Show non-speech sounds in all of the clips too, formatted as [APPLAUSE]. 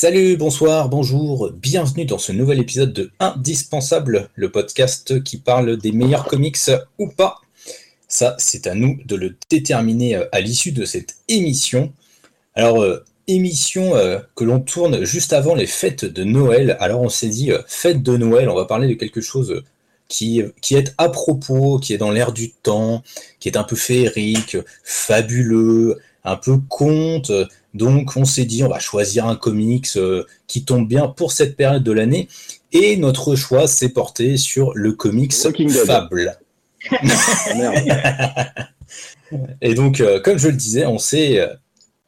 Salut, bonsoir, bonjour, bienvenue dans ce nouvel épisode de Indispensable, le podcast qui parle des meilleurs comics ou pas. Ça, c'est à nous de le déterminer euh, à l'issue de cette émission. Alors, euh, émission euh, que l'on tourne juste avant les fêtes de Noël. Alors, on s'est dit, fête de Noël, on va parler de quelque chose qui est à propos, qui est dans l'air du temps, qui est un peu féerique, fabuleux, un peu conte. Donc on s'est dit on va choisir un comics euh, qui tombe bien pour cette période de l'année. Et notre choix s'est porté sur le comics Fable. [LAUGHS] [LAUGHS] et donc, euh, comme je le disais, on s'est, euh,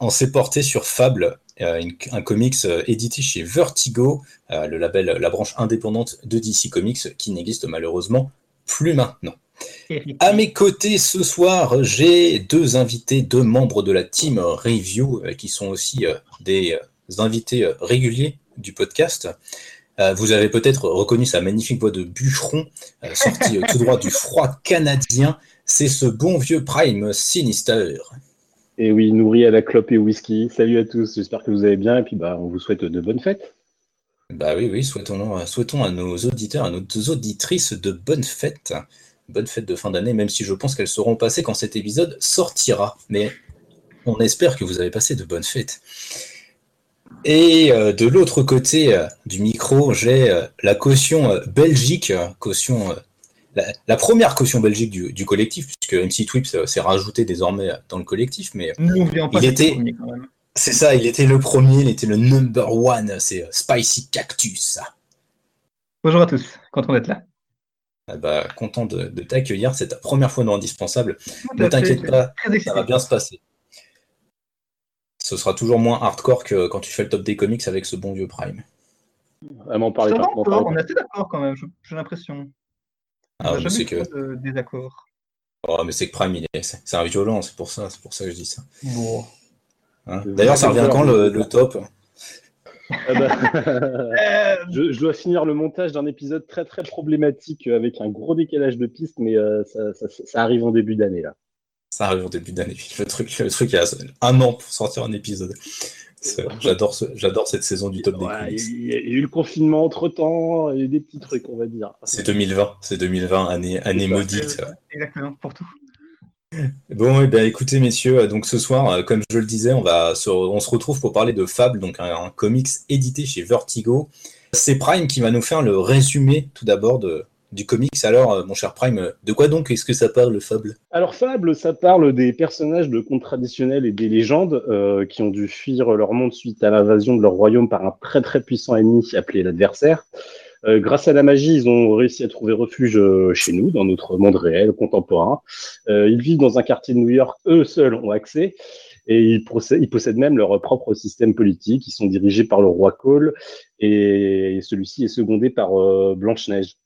on s'est porté sur Fable, un comics édité chez Vertigo, le label, la branche indépendante de DC Comics, qui n'existe malheureusement plus maintenant. [LAUGHS] À mes [LAUGHS] côtés ce soir, j'ai deux invités, deux membres de la team Review, euh, qui sont aussi euh, des euh, invités réguliers du podcast. Vous avez peut-être reconnu sa magnifique voix de bûcheron, sortie tout droit du froid canadien. C'est ce bon vieux Prime Sinister. Et oui, nourri à la clope et au whisky. Salut à tous, j'espère que vous allez bien et puis bah, on vous souhaite de bonnes fêtes. Bah oui, oui, souhaitons, souhaitons à nos auditeurs, à nos auditrices de bonnes fêtes bonne fête de fin d'année, même si je pense qu'elles seront passées quand cet épisode sortira. Mais on espère que vous avez passé de bonnes fêtes. Et euh, de l'autre côté euh, du micro, j'ai euh, la caution Belgique, caution, la, première caution Belgique du, collectif, puisque MC Twips s'est rajouté désormais dans le collectif, mais il était, c'est ça, il était le premier, il était le number one, c'est Spicy Cactus. Bonjour à tous, content d'être là. Ah bah, content de, t'accueillir. C'est ta première fois dans Indispensable. Ne t'inquiète pas, ça va bien se passer. Ce sera toujours moins hardcore que quand tu fais le top des comics avec ce bon vieux Prime. Ah, on est assez d'accord quand même, j'ai l'impression. Ah, c'est que. De désaccord. Oh, mais c'est que Prime, c'est un violent, c'est pour ça, c'est pour ça que je dis ça. Hein D'ailleurs, ça revient quand le top? Ah bah, euh, je, dois finir le montage d'un épisode très très problématique avec un gros décalage de piste, mais euh, ça, arrive en début d'année là. Ça arrive en début d'année. Le truc, le truc, il y a un an pour sortir un épisode. J'adore, j'adore cette saison du top des Il y, a eu le confinement entre temps, et des petits trucs, on va dire. C'est 2020, c'est 2020, année, année maudite. Exactement, pour tout. Bon, eh bien, écoutez, messieurs, euh, donc ce soir, euh, comme je le disais, on, se, retrouve pour parler de Fable, donc un, comics édité chez Vertigo. C'est Prime qui va nous faire le résumé tout d'abord du comics. Alors, euh, mon cher Prime, de quoi donc est-ce que ça parle, Fable? Alors, Fable, ça parle des personnages de contes traditionnels et des légendes qui ont dû fuir leur monde suite à l'invasion de leur royaume par un très très puissant ennemi appelé l'adversaire. Euh, grâce à la magie, ils ont réussi à trouver refuge euh, chez nous, dans notre monde réel, contemporain. Euh, ils vivent dans un quartier de New York, eux seuls ont accès. Et ils, possèdent même leur propre système politique. Ils sont dirigés par le roi Cole et celui-ci est secondé par Blanche-Neige.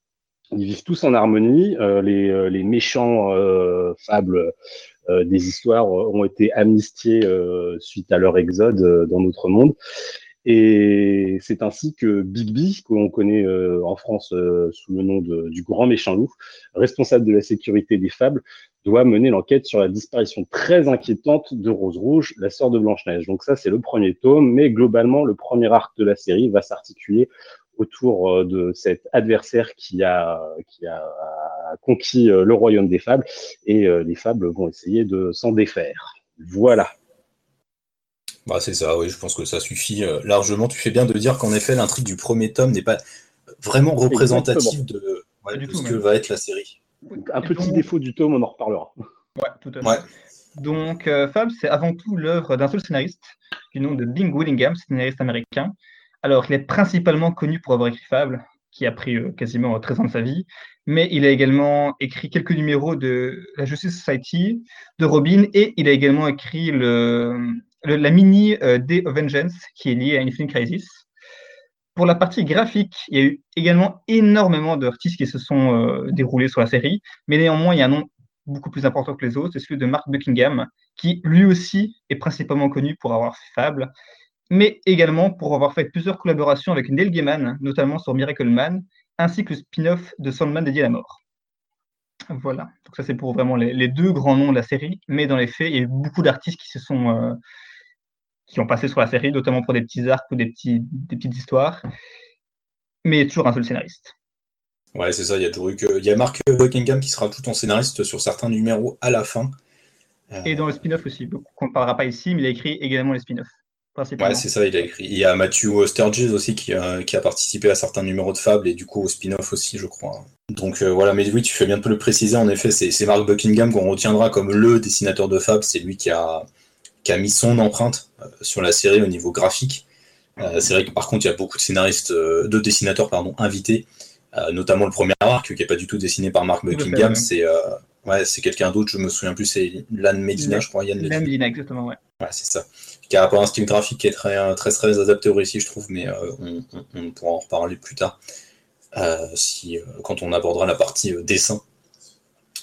Ils vivent tous en harmonie. les, méchants fables des histoires ont été amnistiés suite à leur exode dans notre monde. Et c'est ainsi que Bigby, que l'on connaît euh, en France euh, sous le nom du grand méchant loup, responsable de la sécurité des fables, doit mener l'enquête sur la disparition très inquiétante de Rose Rouge, la sœur de Blanche-Neige. Donc ça, c'est le premier tome, mais globalement, le premier arc de la série va s'articuler autour euh, de cet adversaire qui a conquis le royaume des fables, et les fables vont essayer de s'en défaire. Voilà. Bah, c'est ça, oui, je pense que ça suffit euh, largement. Tu fais bien de dire qu'en effet, l'intrigue du premier tome n'est pas vraiment représentative de, ce que va être la série. Un petit défaut du tome, on en reparlera. Ouais, tout à fait. Donc, euh, Fab, c'est avant tout l'œuvre d'un seul scénariste, du nom de Bing Willingham, scénariste américain. Alors, il est principalement connu pour avoir écrit Fable, qui a pris euh, quasiment 13 ans de sa vie, mais il a également écrit quelques numéros de la Justice Society, de Robin, et il a également écrit le, la mini euh, Day of Vengeance qui est liée à Infinite Crisis. Pour la partie graphique, il y a eu également énormément d'artistes qui se sont euh, déroulés sur la série, mais néanmoins, il y a un nom beaucoup plus important que les autres, c'est celui de Mark Buckingham, qui lui aussi est principalement connu pour avoir fait Fable, mais également pour avoir fait plusieurs collaborations avec Neil Gaiman, notamment sur Miracle Man, ainsi que le spin-off de Sandman dédié à la mort. Voilà, donc ça c'est pour vraiment les, deux grands noms de la série, mais dans les faits, il y a eu beaucoup d'artistes qui se sont euh, qui ont passé sur la série, notamment pour des petits arcs ou des, petits, des petites histoires. Mais il y a toujours un seul scénariste. Ouais, c'est ça. Il y a Il y a Mark Buckingham qui sera tout en scénariste sur certains numéros à la fin. Et dans le spin-off aussi. on ne parlera pas ici, mais il a écrit également les spin-offs. Ouais, c'est ça, il a écrit. Il y a Matthew Sturges aussi qui, qui, a participé à certains numéros de Fable et du coup au spin-off aussi, je crois. Donc euh, voilà, mais oui, tu fais bien de le préciser. En effet, c'est Mark Buckingham qu'on retiendra comme le dessinateur de Fable. C'est lui qui a, qui a mis son empreinte euh, sur la série au niveau graphique. Euh, c'est vrai que par contre, il y a beaucoup de scénaristes, de dessinateurs pardon, invités, notamment le premier arc qui n'est pas du tout dessiné par Mark Buckingham. C'est ouais, c'est quelqu'un d'autre, je me souviens plus, c'est Lan Medina, je crois. Yann Medina, exactement, ouais. Ouais, c'est ça qui a un style graphique qui est très, très, très adapté au récit, je trouve, mais euh, on, pourra en reparler plus tard, euh, si, euh, quand on abordera la partie dessin,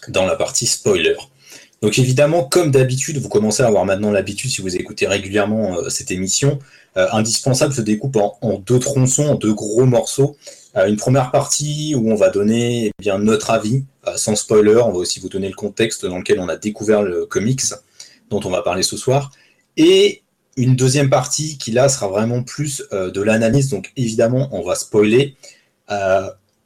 dans la partie spoiler. Donc évidemment, comme d'habitude, vous commencez à avoir maintenant l'habitude, si vous écoutez régulièrement cette émission, Indispensable se découpe en, deux tronçons, en deux gros morceaux. une première partie où on va donner eh bien, notre avis, sans spoiler, on va aussi vous donner le contexte dans lequel on a découvert le comics dont on va parler ce soir. Et une deuxième partie qui là sera vraiment plus euh, de l'analyse, donc évidemment on va spoiler.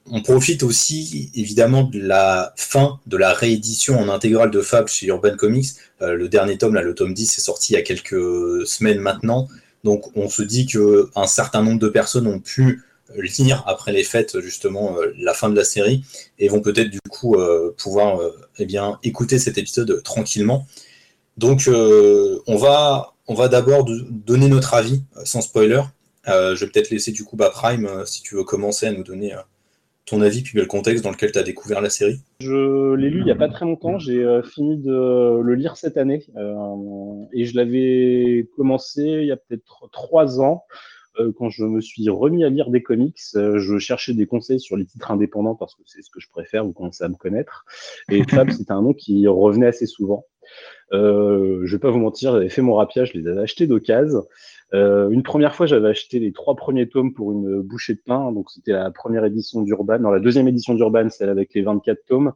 Euh, on profite aussi évidemment de la fin de la réédition en intégrale de Fab chez Urban Comics. Euh, le dernier tome, le tome 10, est sorti il y a quelques semaines maintenant. Donc on se dit qu'un certain nombre de personnes ont pu lire après les fêtes justement la fin de la série et vont peut-être du coup pouvoir eh bien, écouter cet épisode tranquillement. Donc on va d'abord donner notre avis euh, sans spoiler. Euh, je vais peut-être laisser du coup bah, Prime, euh, si tu veux commencer à nous donner ton avis, puis le contexte dans lequel tu as découvert la série? Je l'ai lu il n'y a pas très longtemps, j'ai fini de le lire cette année, et je l'avais commencé il y a peut-être trois ans. Quand je me suis remis à lire des comics, je cherchais des conseils sur les titres indépendants parce que c'est ce que je préfère, vous commencez à me connaître. Et [LAUGHS] Fab, c'était un nom qui revenait assez souvent. Euh, je vais pas vous mentir, j'avais fait mon rapia, je les avais achetés d'occasion. Euh, une première fois, j'avais acheté les trois premiers tomes pour une bouchée de pain. Donc, c'était la première édition d'Urban. Dans la deuxième édition d'Urban, celle avec les 24 tomes.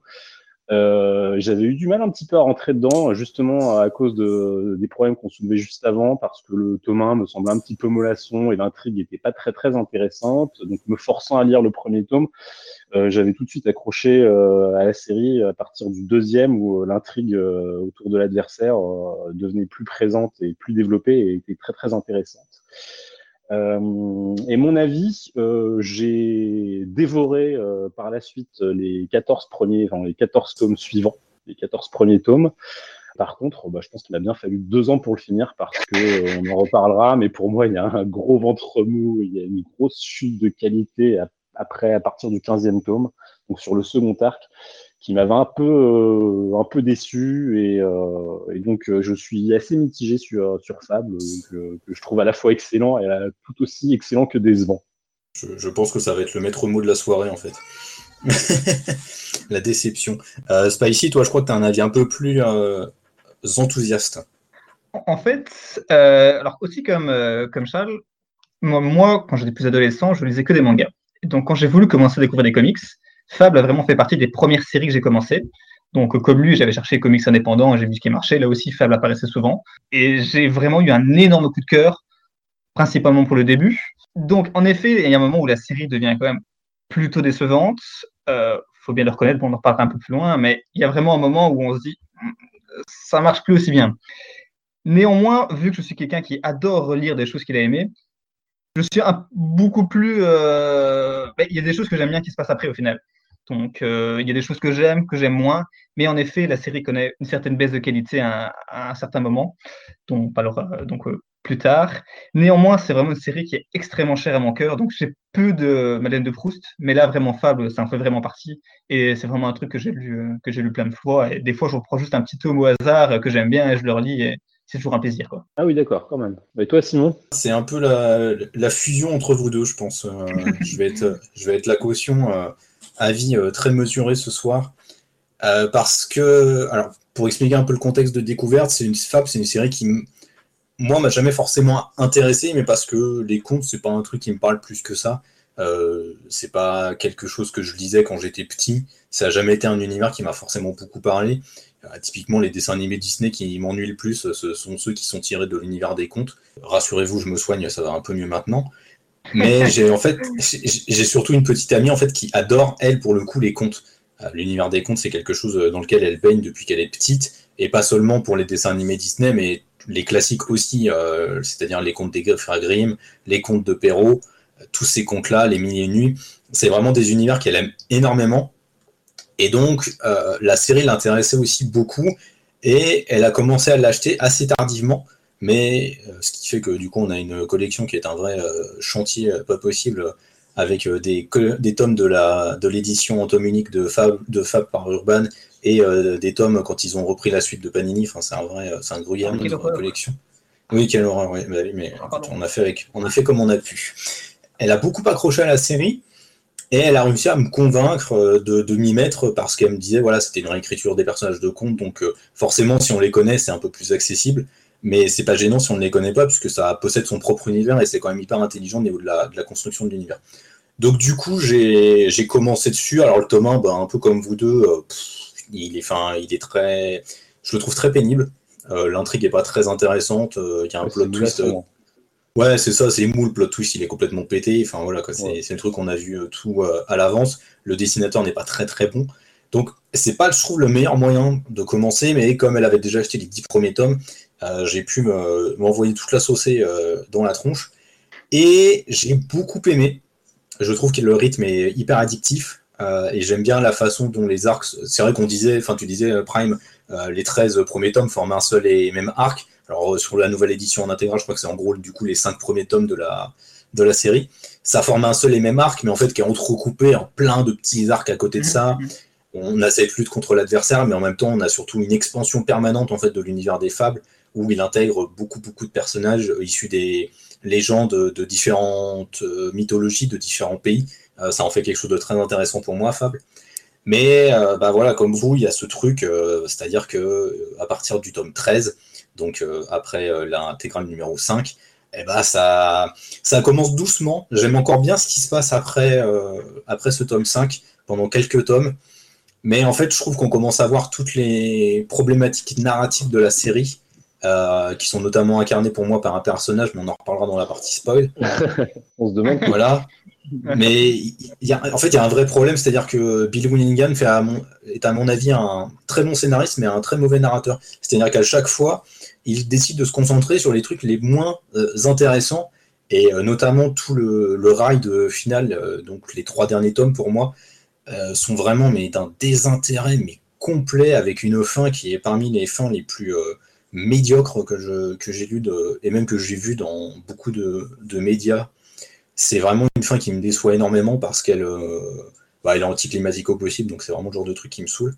Euh, j'avais eu du mal un petit peu à rentrer dedans, justement à cause de, des problèmes qu'on soulevait juste avant, parce que le tome 1 me semblait un petit peu mollasson et l'intrigue n'était pas très très intéressante. Donc, me forçant à lire le premier tome, euh, j'avais tout de suite accroché euh, à la série à partir du deuxième où l'intrigue autour de l'adversaire devenait plus présente et plus développée et était très très intéressante. Euh, et mon avis, euh, j'ai dévoré euh, par la suite les 14 premiers, enfin, les 14 tomes suivants, les 14 premiers tomes. Par contre, bah, je pense qu'il m'a bien fallu deux ans pour le finir parce que on en reparlera. Mais pour moi, il y a un gros ventre mou, il y a une grosse chute de qualité après, à partir du 15e tome, donc sur le second arc qui m'avait un peu euh, un peu déçu et, euh, et donc euh, je suis assez mitigé sur sur Fable que, que, je trouve à la fois excellent et tout aussi excellent que décevant. Je, je, pense que ça va être le maître mot de la soirée en fait. [LAUGHS] la déception. Euh, Spicy, toi, je crois que tu as un avis un peu plus enthousiaste. En fait, alors aussi comme, comme Charles, moi, moi quand j'étais plus adolescent, je lisais que des mangas. Donc quand j'ai voulu commencer à découvrir des comics, Fable a vraiment fait partie des premières séries que j'ai commencé. Donc, comme lui, j'avais cherché comics indépendants, j'ai vu ce qui marchait. Là aussi, Fable apparaissait souvent. Et j'ai vraiment eu un énorme coup de cœur, principalement pour le début. Donc, en effet, il y a un moment où la série devient quand même plutôt décevante. Euh, faut bien le reconnaître, on en reparlera un peu plus loin, mais il y a vraiment un moment où on se dit, ça marche plus aussi bien. Néanmoins, vu que je suis quelqu'un qui adore relire des choses qu'il a aimées, je suis beaucoup plus. Euh, ben, il y a des choses que j'aime bien qui se passent après au final. Donc, euh, il y a des choses que j'aime, que j'aime moins. Mais en effet, la série connaît une certaine baisse de qualité à, un certain moment, dont on parlera donc, euh, plus tard. Néanmoins, c'est vraiment une série qui est extrêmement chère à mon cœur. Donc, j'ai peu de Madeleine de Proust. Mais là, vraiment, Fable, ça en fait vraiment partie. Et c'est vraiment un truc que j'ai lu, que j'ai lu plein de fois. Et des fois, je reprends juste un petit tome au hasard que j'aime bien et je le relis. Et c'est toujours un plaisir. Quoi. Ah oui, d'accord, quand même. Et toi, Simon? C'est un peu la, fusion entre vous deux, je pense. Euh, je, vais être, je vais être la caution avis euh, très mesuré ce soir. Euh, parce que, alors, pour expliquer un peu le contexte de découverte, c'est une Fab, c'est une série qui, moi, m'a jamais forcément intéressé, mais parce que les contes, c'est pas un truc qui me parle plus que ça. Euh, c'est pas quelque chose que je lisais quand j'étais petit. Ça a jamais été un univers qui m'a forcément beaucoup parlé. typiquement, les dessins animés Disney qui m'ennuient le plus, ce sont ceux qui sont tirés de l'univers des contes. Rassurez-vous, je me soigne, ça va un peu mieux maintenant. Mais j'ai en fait, j'ai surtout une petite amie en fait qui adore elle pour le coup les contes. Euh, l'univers des contes, c'est quelque chose euh, dans lequel elle baigne depuis qu'elle est petite, et pas seulement pour les dessins animés Disney, mais les classiques aussi, euh, c'est-à-dire les contes des frères Grimm, les contes de Perrault, tous ces contes-là, les milliers de nuits. C'est vraiment des univers qu'elle aime énormément. Et donc, la série l'intéressait aussi beaucoup, et elle a commencé à l'acheter assez tardivement. Mais ce qui fait que du coup, on a une collection qui est un vrai chantier pas possible avec euh, des, des tomes de l'édition en tome unique de Fab, de Fab par Urban et euh, des tomes quand ils ont repris la suite de Panini. Enfin, c'est un vrai, c'est un gruyère ah, la collection. Oui, quelle horreur, oui, bah mais ah, on a, fait avec, on a fait comme on a pu. Elle a beaucoup accroché à la série et elle a réussi à me convaincre euh, de, m'y mettre parce qu'elle me disait voilà, c'était une réécriture des personnages de conte, donc forcément, si on les connaît, c'est un peu plus accessible. Mais c'est pas gênant si on ne les connaît pas, puisque ça possède son propre univers et c'est quand même hyper intelligent au niveau de la, de la construction de l'univers. Donc du coup, j'ai commencé dessus. Alors le tome 1, bah, un peu comme vous deux, euh, il, est, fin, il est très... Je le trouve très pénible. Euh, l'intrigue n'est pas très intéressante. Euh, il y a un plot twist. Ouais, c'est ça, c'est mou, le plot twist, il est complètement pété. Enfin voilà, c'est le truc qu'on a vu tout à l'avance. Le dessinateur n'est pas très très bon. Donc c'est pas, je trouve, le meilleur moyen de commencer, mais comme elle avait déjà acheté les dix premiers tomes, j'ai pu m'envoyer toute la saucée dans la tronche. Et j'ai beaucoup aimé. Je trouve que le rythme est hyper addictif euh, et j'aime bien la façon dont les arcs. C'est vrai qu'on disait, enfin tu disais euh, Prime, euh, les 13 premiers tomes forment un seul et même arc. Alors sur la nouvelle édition en intégral, je crois que c'est en gros du coup les 5 premiers tomes de la, de la série. Ça forme un seul et même arc, mais en fait qui est entrecoupé en plein de petits arcs à côté de ça. Mm-hmm. On a cette lutte contre l'adversaire, mais en même temps on a surtout une expansion permanente en fait de l'univers des fables où il intègre beaucoup beaucoup de personnages issus des, légendes de différentes euh, mythologies, de différents pays. Euh, ça en fait quelque chose de très intéressant pour moi, Fable. Mais euh, bah voilà, comme vous, il y a ce truc, c'est-à-dire que à partir du tome 13, donc après l'intégrale numéro 5, eh bah ça, commence doucement. J'aime encore bien ce qui se passe après, après ce tome 5, pendant quelques tomes. Mais en fait, je trouve qu'on commence à voir toutes les problématiques narratives de la série euh, qui sont notamment incarnés pour moi par un personnage, mais on en reparlera dans la partie spoil. [LAUGHS] on se demande. Voilà. Mais y a, en fait, il y a un vrai problème, c'est-à-dire que Bill Willingham fait à mon, est à mon avis un très bon scénariste, mais un très mauvais narrateur. C'est-à-dire qu'à chaque fois, il décide de se concentrer sur les trucs les moins euh, intéressants, et euh, notamment tout le, le ride final, donc les trois derniers tomes pour moi, sont vraiment mais d'un désintérêt mais complet, avec une fin qui est parmi les fins les plus médiocre que je que j'ai lu et même que j'ai vu dans beaucoup de, de médias. C'est vraiment une fin qui me déçoit énormément parce qu'elle euh, bah, elle est anticlimatique au possible, donc c'est vraiment le genre de truc qui me saoule.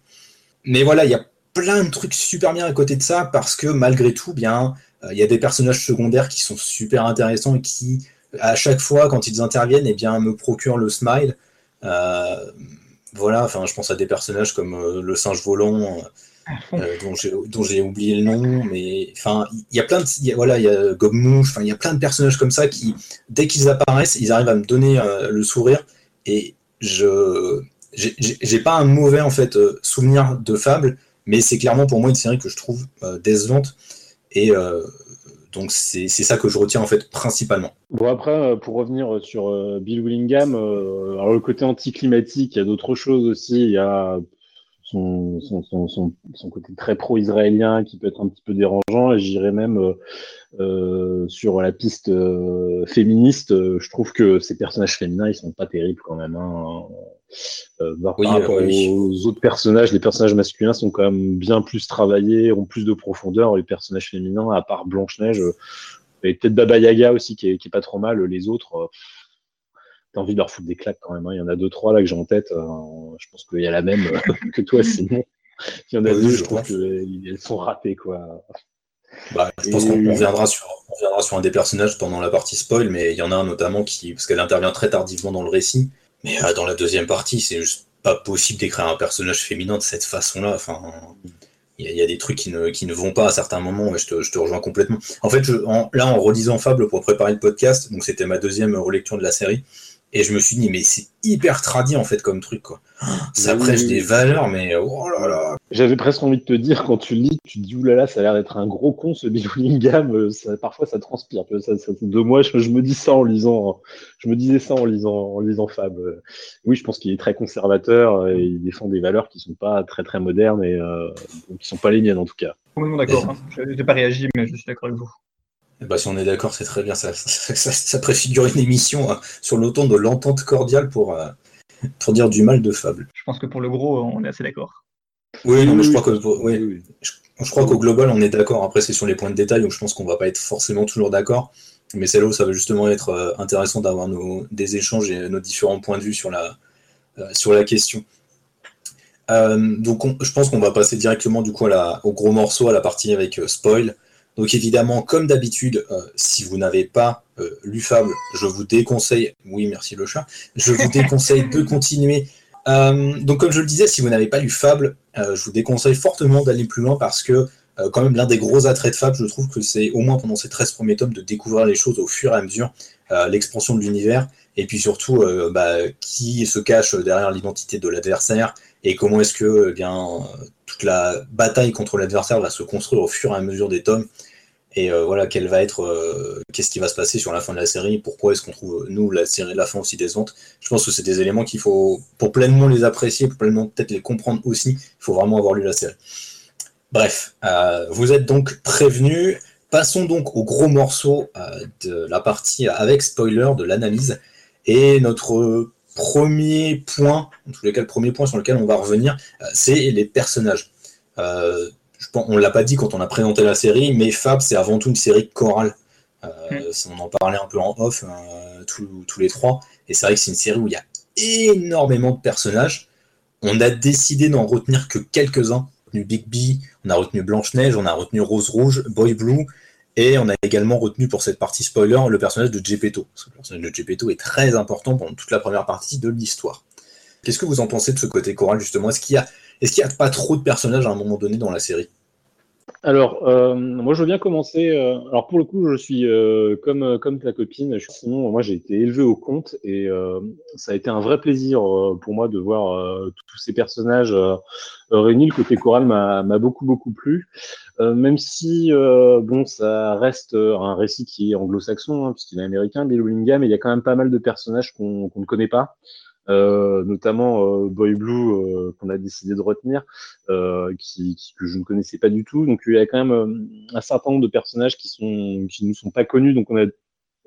Mais voilà, il y a plein de trucs super bien à côté de ça parce que malgré tout, bien, euh, il y a des personnages secondaires qui sont super intéressants et qui, à chaque fois, quand ils interviennent, eh bien, me procurent le smile. Euh, voilà, enfin, je pense à des personnages comme le singe volant euh, dont j'ai oublié le nom, mais enfin, il y a plein de, voilà, il y a Gobmouche, enfin, il y a plein de personnages comme ça qui, dès qu'ils apparaissent, ils arrivent à me donner euh, le sourire, et je, j'ai pas un mauvais en fait euh, souvenir de Fable, mais c'est clairement pour moi une série que je trouve décevante, et donc c'est ça que je retiens en fait principalement. Bon après, pour revenir sur Bill Willingham, alors le côté anticlimatique, il y a d'autres choses aussi. Il y a son, son, son, son, côté très pro-israélien qui peut être un petit peu dérangeant. Et j'irais même euh, euh sur la piste euh, féministe. je trouve que ces personnages féminins, ils sont pas terribles quand même. Hein. Par rapport aux autres personnages, les personnages masculins sont quand même bien plus travaillés, ont plus de profondeur. Les personnages féminins, à part Blanche-Neige, et peut-être Baba Yaga aussi, qui est, qui est pas trop mal. Les autres t'as envie de leur foutre des claques quand même. Hein. Il y en a deux, trois là que j'ai en tête. Euh, je pense qu'il y a la même euh, [LAUGHS] que toi, sinon. Il y en a deux, je, trouve qu'elles sont ratées, quoi. Bah, je pense qu'on reviendra sur, on reviendra sur un des personnages pendant la partie spoil, mais il y en a un notamment qui, parce qu'elle intervient très tardivement dans le récit, mais euh, dans la deuxième partie, c'est juste pas possible d'écrire un personnage féminin de cette façon-là. Enfin, il y, a des trucs qui ne, qui ne vont pas à certains moments, et je te, je te rejoins complètement. En fait, je, là, en relisant Fable pour préparer le podcast, donc c'était ma deuxième relecture de la série, Et je me suis dit, mais c'est hyper tradit en fait comme truc quoi. Ça prêche des valeurs, mais oh là là. J'avais presque envie de te dire, quand tu lis, tu te dis, oulala, ça a l'air d'être un gros con ce Bill Willingham. Euh, ça, parfois ça transpire. Ça, ça, de moi, je, me dis ça en lisant, je me disais ça en lisant, en lisant Fab. Euh, oui, je pense qu'il est très conservateur et il défend des valeurs qui sont pas très très modernes et euh, qui sont pas les miennes en tout cas. Complètement d'accord. Hein. Je n'ai pas réagi, mais je suis d'accord avec vous. Bah, si on est d'accord, c'est très bien. Ça, [LAUGHS] ça, préfigure une émission hein, sur l'automne de l'entente cordiale pour, euh, pour dire du mal de Fable. Je pense que pour le gros, on est assez d'accord. Oui, non, mais je crois que je, crois qu'au global, on est d'accord. Après, c'est sur les points de détail où je pense qu'on va pas être forcément toujours d'accord. Mais c'est là où ça va justement être euh, intéressant d'avoir des échanges et nos différents points de vue sur la, euh, sur la question. donc, je pense qu'on va passer directement du coup au gros morceau, à la partie avec spoil. Donc évidemment, comme d'habitude, euh, si vous n'avez pas euh, lu Fable, je vous déconseille, oui merci le chat, je vous déconseille de continuer. Euh, donc comme je le disais, si vous n'avez pas lu Fable, je vous déconseille fortement d'aller plus loin parce que quand même l'un des gros attraits de Fable, je trouve que c'est au moins pendant ces 13 premiers tomes de découvrir les choses au fur et à mesure, l'expansion de l'univers, et puis surtout bah, qui se cache derrière l'identité de l'adversaire, et comment est-ce que eh bien, la bataille contre l'adversaire va se construire au fur et à mesure des tomes. Et euh, voilà quelle va être euh, qu'est-ce qui va se passer sur la fin de la série? Pourquoi est-ce qu'on trouve nous la série la fin aussi décevante? Je pense que c'est des éléments qu'il faut pour pleinement les apprécier pour pleinement peut-être les comprendre aussi il faut vraiment avoir lu la série. Bref euh, vous êtes donc prévenus. Passons donc au gros morceau de la partie avec spoiler de l'analyse. Et notre premier point en tous les cas le premier point sur lequel on va revenir c'est les personnages on l'a pas dit quand on a présenté la série, mais Fab, c'est avant tout une série chorale. Euh, mm. On en parlait un peu en off, euh, tous, les trois. Et c'est vrai que c'est une série où il y a énormément de personnages. On a décidé d'en retenir que quelques-uns. On a retenu Big B, on a retenu Blanche-Neige, on a retenu Rose Rouge, Boy Blue, et on a également retenu pour cette partie spoiler le personnage de Gepetto. le personnage de Gepetto est très important pendant toute la première partie de l'histoire. Qu'est-ce que vous en pensez de ce côté choral justement? Est-ce qu'il y a est-ce qu'il n'y a pas trop de personnages à un moment donné dans la série? Alors, euh, moi, je veux bien commencer. Euh, alors, pour le coup, je suis euh, comme comme ta copine. sinon, moi, j'ai été élevé au conte et ça a été un vrai plaisir pour moi de voir tous ces personnages réunis. Le côté choral m'a beaucoup beaucoup plu, même si bon, ça reste un récit qui est anglo-saxon hein, puisqu'il est américain, Bill Willingham, et il y a quand même pas mal de personnages qu'on ne connaît pas. Euh, notamment euh, Boy Blue euh, qu'on a décidé de retenir, qui, que je ne connaissais pas du tout. Donc il y a quand même un certain nombre de personnages qui sont qui ne sont pas connus, donc on a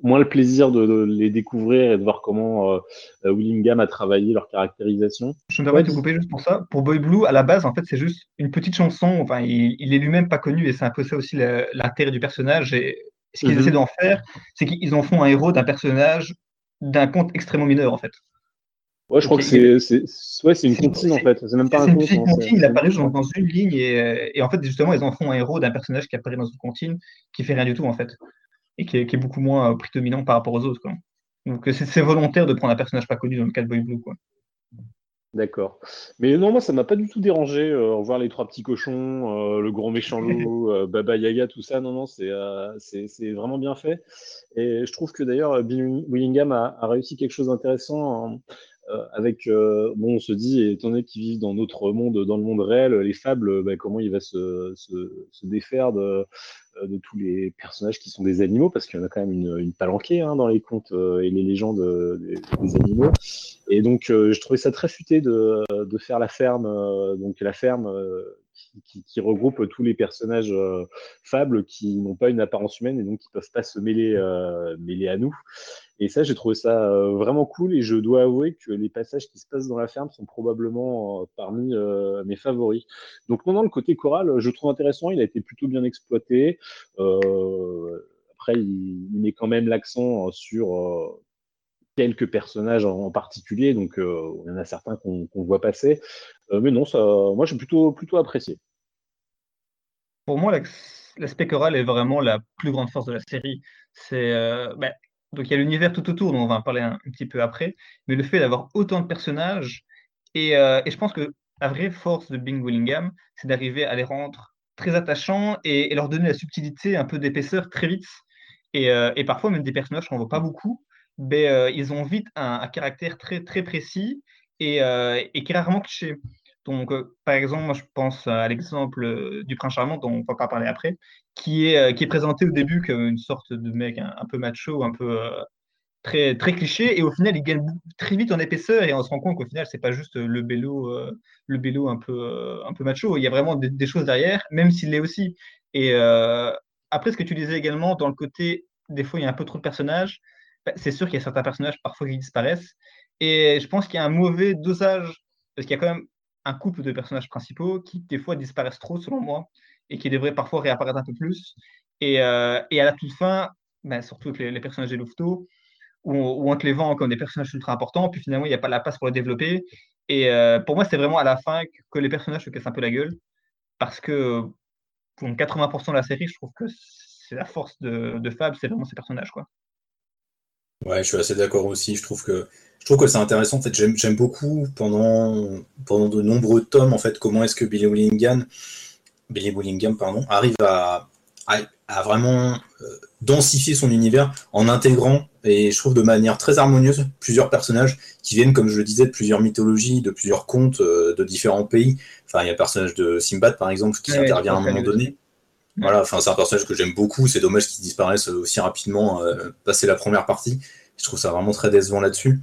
moins le plaisir de, les découvrir et de voir comment Willingham a travaillé leur caractérisation. Je me permets de te couper juste pour ça. Pour Boy Blue, à la base, en fait, c'est juste une petite chanson. Enfin, il, est lui-même pas connu et c'est un peu ça aussi l'intérêt du personnage. Et ce qu'ils mhm. essaient d'en faire, c'est qu'ils en font un héros d'un personnage d'un conte extrêmement mineur, en fait. Ouais, je crois que c'est ouais, une comptine en fait. C'est même pas un une comptine, il apparaît dans, une ligne et, et, en fait, justement, ils en font un héros d'un personnage qui apparaît dans une comptine qui fait rien du tout en fait et qui est, qui est beaucoup moins euh, prédominant par rapport aux autres. Quoi. Donc c'est volontaire de prendre un personnage pas connu dans le cas de Boy Blue. Quoi. D'accord. Mais non, moi, ça m'a pas du tout dérangé. Euh, voir les trois petits cochons, euh, le gros méchant loup, [LAUGHS] euh, Baba Yaga, tout ça. Non, non, c'est vraiment bien fait. Et je trouve que d'ailleurs, Bill Willingham a, a, réussi quelque chose d'intéressant euh, avec, euh, bon, on se dit, étant donné qu'ils vivent dans notre monde, dans le monde réel, les fables, bah, comment il va se, se, se défaire de, euh, de, tous les personnages qui sont des animaux, parce qu'il y en a quand même une, une palanquée hein, dans les contes et les légendes des, des animaux. Et donc, je trouvais ça très futé de, de faire la ferme, donc la ferme qui, qui, regroupe tous les personnages fables qui n'ont pas une apparence humaine et donc qui peuvent pas se mêler, mêler à nous. Et ça, j'ai trouvé ça vraiment cool et je dois avouer que les passages qui se passent dans la ferme sont probablement parmi mes favoris. Donc, non, le côté choral, je trouve intéressant. Il a été plutôt bien exploité. après, il, met quand même l'accent sur quelques personnages en, particulier. Donc, il y en a certains qu'on voit passer. mais non, moi, j'ai plutôt, plutôt apprécié. Pour moi, l'aspect choral est vraiment la plus grande force de la série. C'est ben, donc il y a l'univers tout autour, dont on va en parler un, petit peu après, mais le fait d'avoir autant de personnages, et, euh, je pense que la vraie force de Bing Willingham, c'est d'arriver à les rendre très attachants et, leur donner la subtilité, un peu d'épaisseur très vite. Et, euh, parfois même des personnages qu'on ne voit pas beaucoup, ben, ils ont vite un, caractère très, très précis et, et qui est rarement cliché. Donc, par exemple, je pense à l'exemple du prince charmant, dont on va pas parler après, qui est, est présenté au début comme une sorte de mec un, peu macho, un peu très, cliché, et au final, il gagne très vite en épaisseur, et on se rend compte qu'au final, c'est pas juste le bélo, le un peu, un peu macho, il y a vraiment des, choses derrière, même s'il l'est aussi. Et après, ce que tu disais également, dans le côté, des fois, il y a un peu trop de personnages, bah, c'est sûr qu'il y a certains personnages parfois qui disparaissent, et je pense qu'il y a un mauvais dosage, parce qu'il y a quand même un couple de personnages principaux qui, des fois, disparaissent trop, selon moi, et qui devraient parfois réapparaître un peu plus. Et, euh, à la toute fin, ben, surtout avec les, personnages des Louveteaux, où, où, on te les vend comme des personnages ultra importants, puis finalement, il n'y a pas la place pour les développer. Et euh, pour moi, c'est vraiment à la fin que, les personnages se cassent un peu la gueule, parce que pour 80% de la série, je trouve que c'est la force de, de Fab, c'est vraiment ces personnages. Quoi. Ouais, je suis assez d'accord aussi. Je trouve que je trouve que c'est intéressant. En fait, j'aime beaucoup pendant, pendant de nombreux tomes, en fait, comment est-ce que Billy Willingham, Billy Willingham pardon, arrive à, à, vraiment euh, densifier son univers en intégrant, et je trouve de manière très harmonieuse, plusieurs personnages qui viennent, comme je le disais, de plusieurs mythologies, de plusieurs contes, euh, de différents pays. Enfin, il y a le personnage de Simbad, par exemple, qui intervient à un moment donné. Voilà, enfin, c'est un personnage que j'aime beaucoup. C'est dommage qu'il disparaisse aussi rapidement, euh, passer la première partie. Je trouve ça vraiment très décevant là-dessus.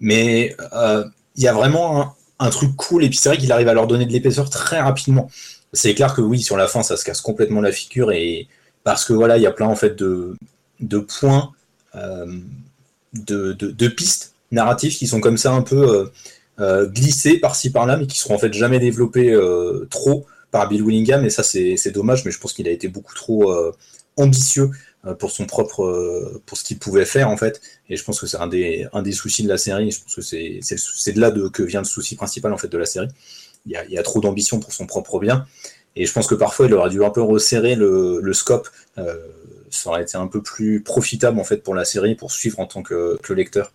Mais euh, il y a vraiment un, truc cool, et puis c'est qu'il arrive à leur donner de l'épaisseur très rapidement. C'est clair que oui, sur la fin, ça se casse complètement la figure, et parce que voilà, il y a plein en fait de, points, euh, de, pistes narratives qui sont comme ça un peu euh, glissées par-ci par-là, mais qui seront en fait jamais développées trop par Bill Willingham, et ça c'est dommage, mais je pense qu'il a été beaucoup trop ambitieux euh, pour son propre euh, pour ce qu'il pouvait faire en fait. Et je pense que c'est un des un des soucis de la série je pense que c'est c'est de là de, que vient le souci principal en fait de la série. Il y a, il y a trop d'ambition pour son propre bien et je pense que parfois il aurait dû un peu resserrer le, le scope euh, ça aurait été un peu plus profitable en fait pour la série pour suivre en tant que, lecteur.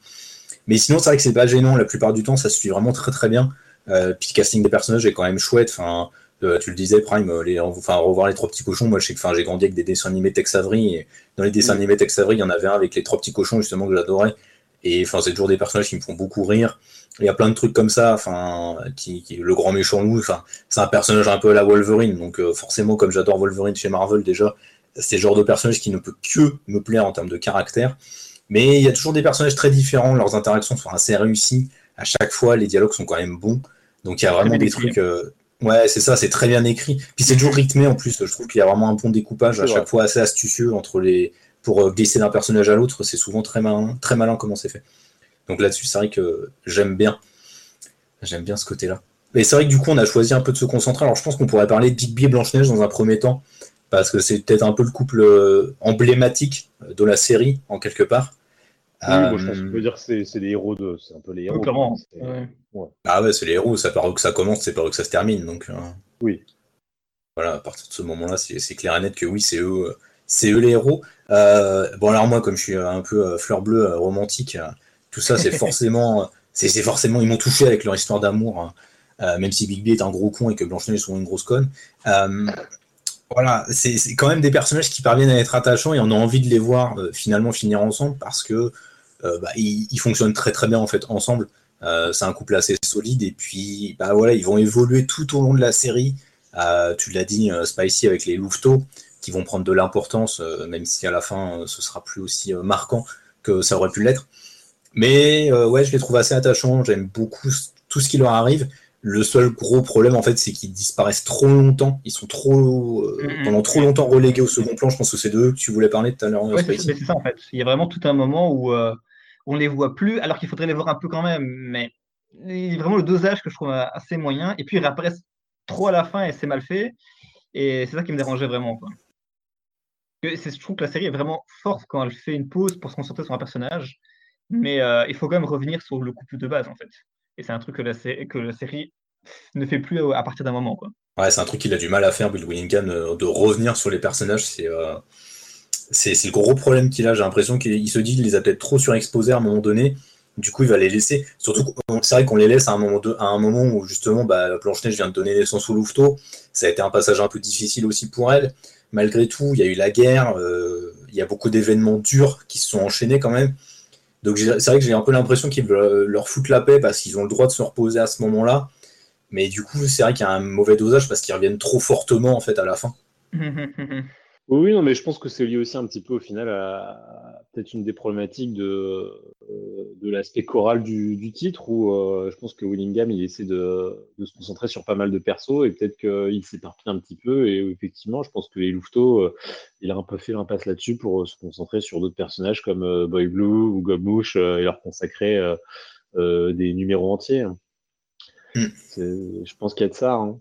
Mais sinon c'est vrai que c'est pas gênant la plupart du temps ça se suit vraiment très très bien. Euh, puis le casting des personnages est quand même chouette enfin euh, tu le disais, Prime, euh, les, enfin, revoir les trois petits cochons. Moi, je sais que j'ai grandi avec des dessins animés Tex Avery. Et dans les dessins mm. animés Tex Avery, il y en avait un avec les trois petits cochons, justement, que j'adorais. Et enfin, c'est toujours des personnages qui me font beaucoup rire. Il y a plein de trucs comme ça. Enfin, qui, le grand méchant loup. Enfin, c'est un personnage un peu à la Wolverine. Donc, euh, forcément, comme j'adore Wolverine chez Marvel déjà, c'est le genre de personnage qui ne peut que me plaire en termes de caractère. Mais il y a toujours des personnages très différents. Leurs interactions sont assez réussies. À chaque fois, les dialogues sont quand même bons. Donc, il y a vraiment des trucs. Ouais, c'est ça, c'est très bien écrit. Puis c'est toujours rythmé en plus. Je trouve qu'il y a vraiment un bon découpage à chaque fois assez astucieux entre les pour euh, glisser d'un personnage à l'autre. C'est souvent très malin, très malin comment c'est fait. Donc là-dessus, c'est vrai que j'aime bien. J'aime bien ce côté-là. Mais c'est vrai que du coup, on a choisi un peu de se concentrer. Alors je pense qu'on pourrait parler de Big et Blanche-Neige dans un premier temps, parce que c'est peut-être un peu le couple euh, emblématique de la série, en quelque part. Oui, moi, je pense qu'on peut dire que c'est les héros de. C'est un peu les héros. Clairement. Ah ouais, c'est les héros, ça par où que ça commence, c'est par où que ça se termine. Donc, euh, oui. Voilà, à partir de ce moment-là, c'est clair et net que oui, c'est eux, c'est eux les héros. Euh, bon, alors moi, comme je suis un peu euh, fleur bleue romantique, tout ça, c'est [LAUGHS] forcément. c'est forcément. Ils m'ont touché avec leur histoire d'amour, hein. même si Big B est un gros con et que Blanche-Neige sont une grosse conne. voilà, c'est quand même des personnages qui parviennent à être attachants et on a envie de les voir finalement finir ensemble parce que bah, ils, ils, fonctionnent très très bien en fait ensemble. Euh, c'est un couple assez solide et puis bah voilà, ils vont évoluer tout au long de la série. Euh, tu l'as dit, euh, Spicy avec les Louveteaux qui vont prendre de l'importance, même si à la fin ce sera plus aussi marquant que ça aurait pu l'être. Mais ouais, je les trouve assez attachants. J'aime beaucoup tout ce qui leur arrive. Le seul gros problème, en fait, c'est qu'ils disparaissent trop longtemps. Ils sont trop, mm-hmm. pendant trop longtemps relégués au second plan. Je pense que c'est d'eux que tu voulais parler tout à l'heure. c'est ça, en fait. Il y a vraiment tout un moment où on les voit plus, alors qu'il faudrait les voir un peu quand même. Mais il vraiment le dosage que je trouve assez moyen. Et puis ils réapparaissent trop à la fin et c'est mal fait. Et c'est ça qui me dérangeait vraiment. Je trouve que la série est vraiment forte quand elle fait une pause pour se concentrer sur un personnage. Mais euh, il faut quand même revenir sur le couple de base, en fait. Et c'est un truc que la, que la série ne fait plus à partir d'un moment. Quoi. Ouais, c'est un truc qu'il a du mal à faire, Bill Willingham, euh, de revenir sur les personnages. C'est. Euh, c'est le gros problème qu'il a. J'ai l'impression qu'il se dit qu'il les a peut-être trop surexposés à un moment donné. Du coup, il va les laisser. Surtout, c'est vrai qu'on les laisse à un moment, à un moment où justement, bah, Blanche-Neige vient de donner naissance au Louveteau. Ça a été un passage un peu difficile aussi pour elle. Malgré tout, il y a eu la guerre, euh, il y a beaucoup d'événements durs qui se sont enchaînés quand même. Donc c'est vrai que j'ai un peu l'impression qu'ils veulent leur foutre la paix parce qu'ils ont le droit de se reposer à ce moment-là. Mais du coup, c'est vrai qu'il y a un mauvais dosage parce qu'ils reviennent trop fortement en fait à la fin. [LAUGHS] Oui, non, mais je pense que c'est lié aussi un petit peu au final à, peut-être une des problématiques de, euh, de l'aspect choral du, titre, où euh, je pense que Willingham, il essaie de, se concentrer sur pas mal de persos, et peut-être qu'il s'éparpille un petit peu, et effectivement, je pense que les Louveteaux, euh, il a un peu fait l'impasse là-dessus pour se concentrer sur d'autres personnages comme Boy Blue ou Gobmouche, et leur consacrer des numéros entiers. Hmm. Je pense qu'il y a de ça. Hein.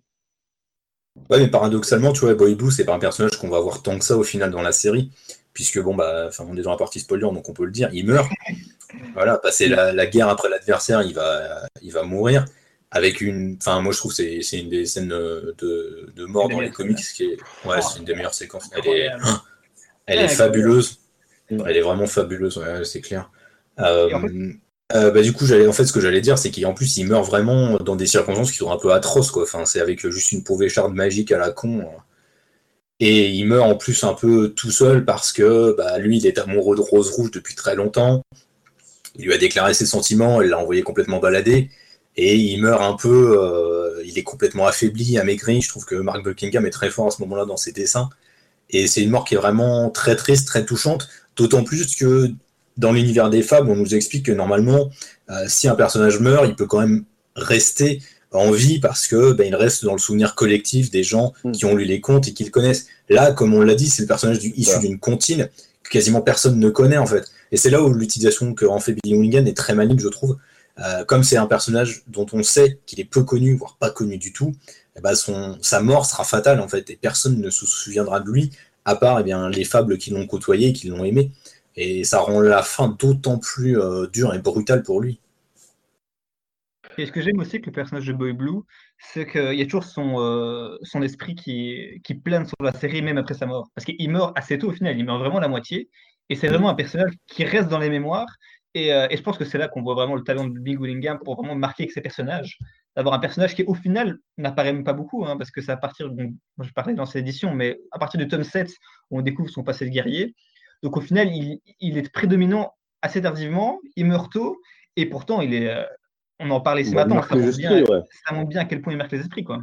Ouais, mais paradoxalement, tu vois, Boy Blue, c'est pas un personnage qu'on va voir tant que ça au final dans la série, puisque bon, bah, on est dans la partie spoiler, donc on peut le dire, il meurt. Voilà, passer la, guerre après l'adversaire, il va, il va mourir. Avec une. Enfin, moi je trouve que c'est une des scènes de, de mort dans les comics qui est. Ouais, c'est une des meilleures séquences. Elle est, [GASPS] elle est fabuleuse. Elle est vraiment fabuleuse, c'est clair. Euh, euh, bah, du coup, en fait, ce que j'allais dire, c'est qu'en plus, il meurt vraiment dans des circonstances qui sont un peu atroces, quoi. C'est avec juste une pauvre écharpe magique à la con. Et il meurt en plus un peu tout seul parce que bah, lui, il est amoureux de Rose Rouge depuis très longtemps. Il lui a déclaré ses sentiments, elle l'a envoyé complètement balader. Et il meurt un peu, euh, il est complètement affaibli, amaigri. Je trouve que Mark Buckingham est très fort à ce moment-là dans ses dessins. Et c'est une mort qui est vraiment très triste, très touchante. D'autant plus que dans l'univers des fables, on nous explique que normalement, euh, si un personnage meurt, il peut quand même rester en vie parce que ben, il reste dans le souvenir collectif des gens hmm. qui ont lu les contes et qui le connaissent. Là, comme on l'a dit, c'est le personnage du, issu d'une comptine que quasiment personne ne connaît en fait. Et c'est là où l'utilisation que en fait Billy est très maligne, je trouve. Euh, comme c'est un personnage dont on sait qu'il est peu connu, voire pas connu du tout, eh ben son, sa mort sera fatale en fait, et personne ne se souviendra de lui, à part eh bien, les fables qui l'ont côtoyé et qui l'ont aimé. Et ça rend la fin d'autant plus euh, dure et brutale pour lui. Et ce que j'aime aussi avec le personnage de Boy Blue, c'est qu'il y a toujours son, euh, son esprit qui, qui plane sur la série même après sa mort. Parce qu'il meurt assez tôt au final, il meurt vraiment la moitié. Et c'est vraiment un personnage qui reste dans les mémoires. Et, euh, et je pense que c'est là qu'on voit vraiment le talent de Big Willingham pour vraiment marquer avec ses personnages. D'avoir un personnage qui, au final, n'apparaît même pas beaucoup, hein, parce que c'est à partir, je parlais dans cette édition, mais à partir du tome 7, où on découvre son passé de guerrier, donc au final, il, est prédominant assez tardivement, il meurt tôt, et pourtant, il est. Euh, on en parlait ce matin, ça montre, bien, ça bien à quel point il marque les esprits. Quoi.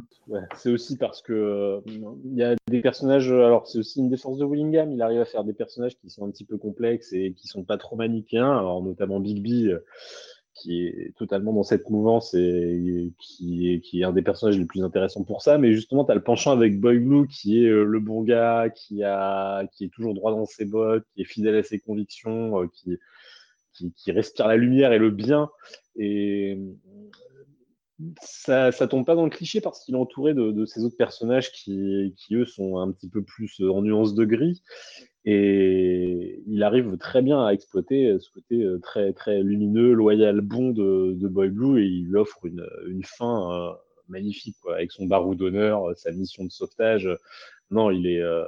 c'est aussi parce que euh, il y a des personnages. Alors, c'est aussi une défense de Willingham. Il arrive à faire des personnages qui sont un petit peu complexes et qui sont pas trop manichéens. Alors, notamment Big B, euh, qui est totalement dans cette mouvance et qui est, qui est un des personnages les plus intéressants pour ça. Mais justement, tu as le penchant avec Boy Blue, qui est euh, le bon gars, qui, a, qui est toujours droit dans ses bottes, qui est fidèle à ses convictions, euh, qui, qui, respire la lumière et le bien. Et ça, ça tombe pas dans le cliché parce qu'il est entouré de, ces autres personnages qui, qui, eux, sont un petit peu plus en nuance de gris. Et il arrive très bien à exploiter ce côté euh, très, très lumineux, loyal, bon de, de Boy Blue et il offre une, une fin euh, magnifique quoi, avec son barreau d'honneur, sa mission de sauvetage. Non, il est, euh,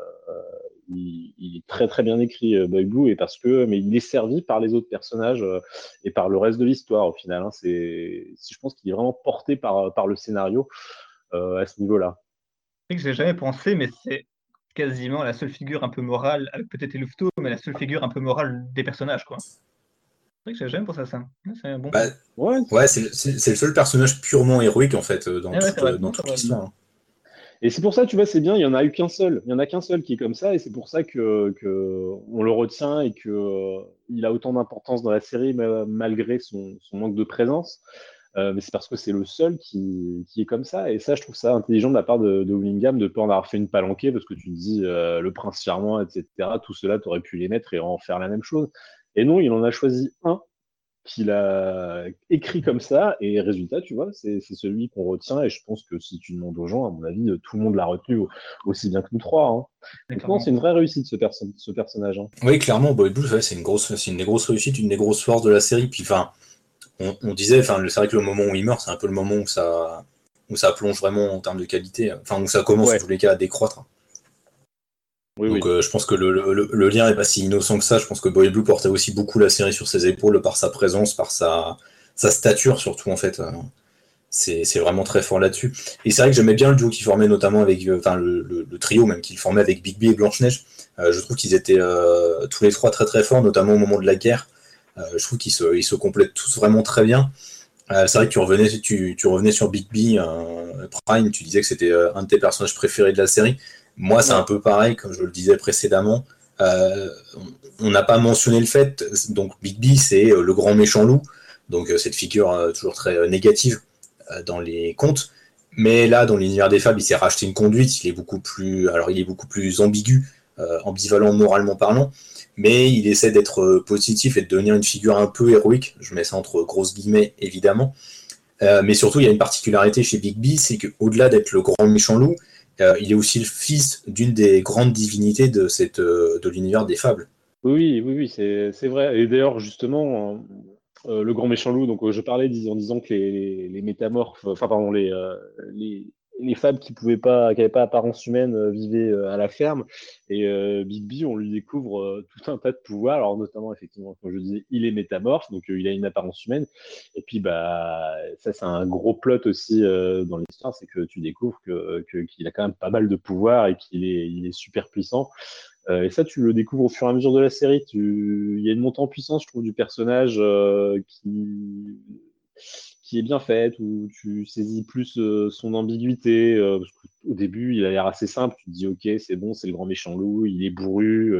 il, est très très bien écrit Boy Blue et parce que, mais il est servi par les autres personnages et par le reste de l'histoire au final. Hein, c'est, je pense qu'il est vraiment porté par, par le scénario à ce niveau-là. Je n'ai jamais pensé, mais c'est quasiment la seule figure un peu morale, peut-être Louveteau, mais la seule figure un peu morale des personnages, quoi. C'est vrai que j'aime pour ça, ça. C'est bon. Bah, ouais, c'est le seul personnage purement héroïque, en fait, euh, dans, toute, l'histoire. Et c'est pour ça, tu vois, c'est bien, il n'y en a eu qu'un seul. Il n'y en a qu'un seul qui est comme ça, et c'est pour ça que, on le retient et qu'il euh, il a autant d'importance dans la série, malgré son, son, manque de présence. Euh, mais c'est parce que c'est le seul qui, qui, est comme ça. Et ça, je trouve ça intelligent de la part de, de Willingham de ne pas en avoir fait une palanquée, parce que tu te dis euh, le prince charmant, etc. Tout cela, tu aurais pu les mettre et en faire la même chose. Et non, il en a choisi un qu'il a écrit comme ça, et résultat, tu vois, c'est celui qu'on retient, et je pense que si tu demandes aux gens, à mon avis, tout le monde l'a retenu aussi bien que nous trois. Hein. c'est une vraie réussite, ce, perso ce personnage. Hein. Oui, clairement, Boy Blue, c'est une, grosse, une des grosses réussites, une des grosses forces de la série, puis enfin, on, disait, enfin, c'est vrai que le moment où il meurt, c'est un peu le moment où ça, où ça plonge vraiment en termes de qualité, enfin, où ça commence en tous les cas à décroître. Donc euh, je pense que le, lien est pas si innocent que ça. Je pense que Boy Blue portait aussi beaucoup la série sur ses épaules par sa présence, par sa, sa stature surtout en fait. C'est vraiment très fort là-dessus. Et c'est vrai que j'aimais bien le duo qu'il formait notamment avec, euh, enfin le, trio même qu'il formait avec Big B et Blanche Neige. Euh, je trouve qu'ils étaient tous les trois très très forts, notamment au moment de la guerre. Je trouve qu'ils se, ils se complètent tous vraiment très bien. c'est vrai que tu revenais, tu, tu revenais sur Big B Prime, tu disais que c'était un de tes personnages préférés de la série. Moi, c'est un peu pareil, comme je le disais précédemment. on n'a pas mentionné le fait, donc Big B, c'est le grand méchant loup, donc cette figure toujours très négative dans les contes. Mais là, dans l'univers des fables, il s'est racheté une conduite. Il est beaucoup plus, alors il est beaucoup plus ambigu, euh, ambivalent moralement parlant, mais il essaie d'être euh, positif et de devenir une figure un peu héroïque. Je mets ça entre grosses guillemets, évidemment. Euh, mais surtout, il y a une particularité chez Big B, c'est qu'au-delà d'être le grand méchant loup, il est aussi le fils d'une des grandes divinités de, de l'univers des fables. Oui, oui, oui, c'est vrai. Et d'ailleurs, justement, euh, le grand méchant loup, donc euh, je parlais en disant que les, métamorphes, enfin pardon, euh, les, les femmes qui pouvaient pas, qui n'avaient pas apparence humaine, vivaient à la ferme. Et Big B, on lui découvre [LAUGHS] tout un tas de pouvoirs. Alors notamment, effectivement, comme je disais, il est métamorphe, donc il a une apparence humaine. Et puis, bah, ça c'est un gros plot aussi dans l'histoire, c'est que tu découvres que qu'il a quand même pas mal de pouvoirs et qu'il est, super puissant. Euh, et ça, tu le découvres au fur et à mesure de la série. Il y a une montée en puissance, je trouve, du personnage euh, qui... qui est bien faite, où tu saisis plus euh, son ambiguïté. au début, il a l'air assez simple. Tu te dis, OK, c'est bon, c'est le grand méchant loup, il est bourru,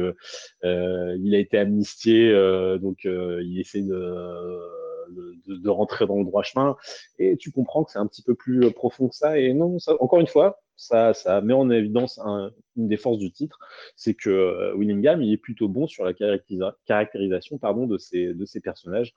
il a été amnistié, donc il essaie de de, rentrer dans le droit chemin. Et tu comprends que c'est un petit peu plus profond que ça. Et non, ça, encore une fois, ça, ça met en évidence une des forces du titre, c'est que euh, Willingham il est plutôt bon sur la caractérisation pardon, de, ces, de ces personnages,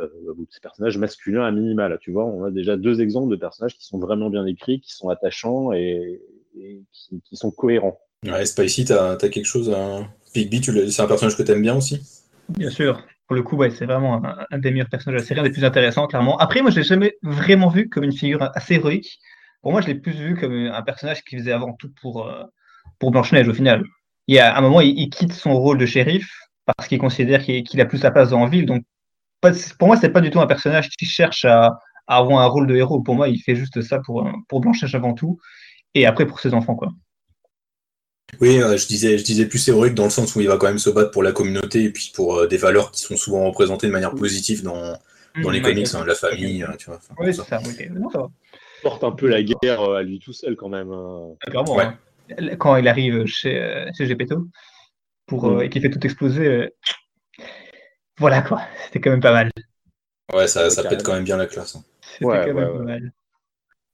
euh, de ces personnages masculins à minima. tu vois, on a déjà deux exemples de personnages qui sont vraiment bien écrits, qui sont attachants et, qui, sont cohérents. Ouais, Spicy, tu as, quelque chose à... Big B, c'est un personnage que tu aimes bien aussi? Bien sûr. Le coup, ouais, c'est vraiment un, des meilleurs personnages de la des plus intéressants, clairement. Après, moi, je l'ai jamais vraiment vu comme une figure assez héroïque. Pour moi, je l'ai plus vu comme un personnage qui faisait avant tout pour, euh, pour Blanche-Neige au final. Il y a un moment, il, quitte son rôle de shérif parce qu'il considère qu'il a plus sa place dans la ville. Donc, pour moi, c'est pas du tout un personnage qui cherche à, avoir un rôle de héros. Pour moi, il fait juste ça pour, pour Blanche-Neige avant tout et après pour ses enfants. quoi. Oui, euh, je, disais, je disais plus héroïque dans le sens où il va quand même se battre pour la communauté et puis pour euh, des valeurs qui sont souvent représentées de manière positive dans, dans les mmh, comics, hein, la famille. Tu vois, oui, c'est ça. Non, ça va porte un peu la guerre euh, à lui tout seul quand même. Hein. Ah, quand il arrive chez, euh, chez Gepetto pour, euh, mm. et qu'il fait tout exploser, voilà quoi, c'était quand même pas mal. Ouais, ça, ça pète quand même bien la classe. Hein. C'était quand même pas mal.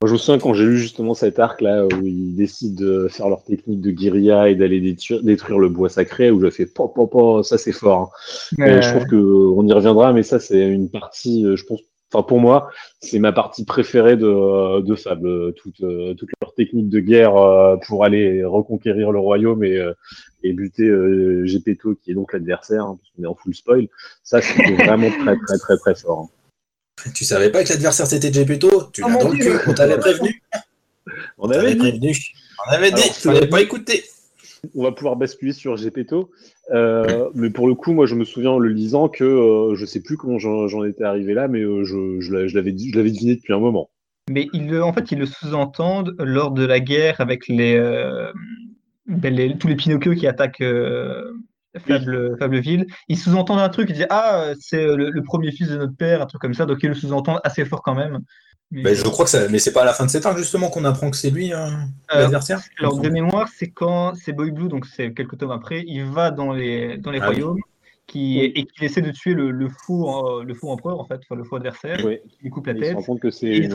Moi, je me souviens quand j'ai lu justement cet arc là où ils décident de faire leur technique de guérilla et d'aller détruire, le bois sacré, où je fais pop pop ça c'est fort. Hein. je trouve qu'on y reviendra, mais ça c'est une partie, je pense, enfin pour moi, c'est ma partie préférée de, de Fable. Toute, euh, toute leur technique de guerre euh, pour aller reconquérir le royaume et, euh, et buter euh, Gepetto, qui est donc l'adversaire, hein, parce qu'on est en full spoil. Ça, c'était [LAUGHS] vraiment très, très, très, très fort. Hein. Tu savais pas que l'adversaire c'était Gepetto Tu l'as oh dans le cul, on t'avait prévenu. On avait prévenu. On avait dit, il fallait pas écouter on va pouvoir basculer sur Gepetto. Euh, mais pour le coup, moi, je me souviens en le lisant que euh, je sais plus comment j'en étais arrivé là, mais euh, je, je l'avais deviné depuis un moment. Mais il, en fait, ils le sous-entendent lors de la guerre avec les, ben, tous les Pinocchio qui attaquent Fable, Fableville. Ils sous-entendent un truc, ils disent Ah, c'est le, premier fils de notre père, un truc comme ça. Donc ils le sous-entendent assez fort quand même. Mais, je crois que ça, mais c'est pas à la fin de cet arc justement qu'on apprend que c'est lui hein, l'adversaire. Alors de mémoire, c'est quand c'est Boy Blue, donc c'est quelques tomes après, il va dans les dans les ah royaumes qui, et qu'il essaie de tuer le, le fou euh, le fou empereur en fait, enfin, le fou adversaire. Oui. Il coupe la tête. Il se rend compte que c'est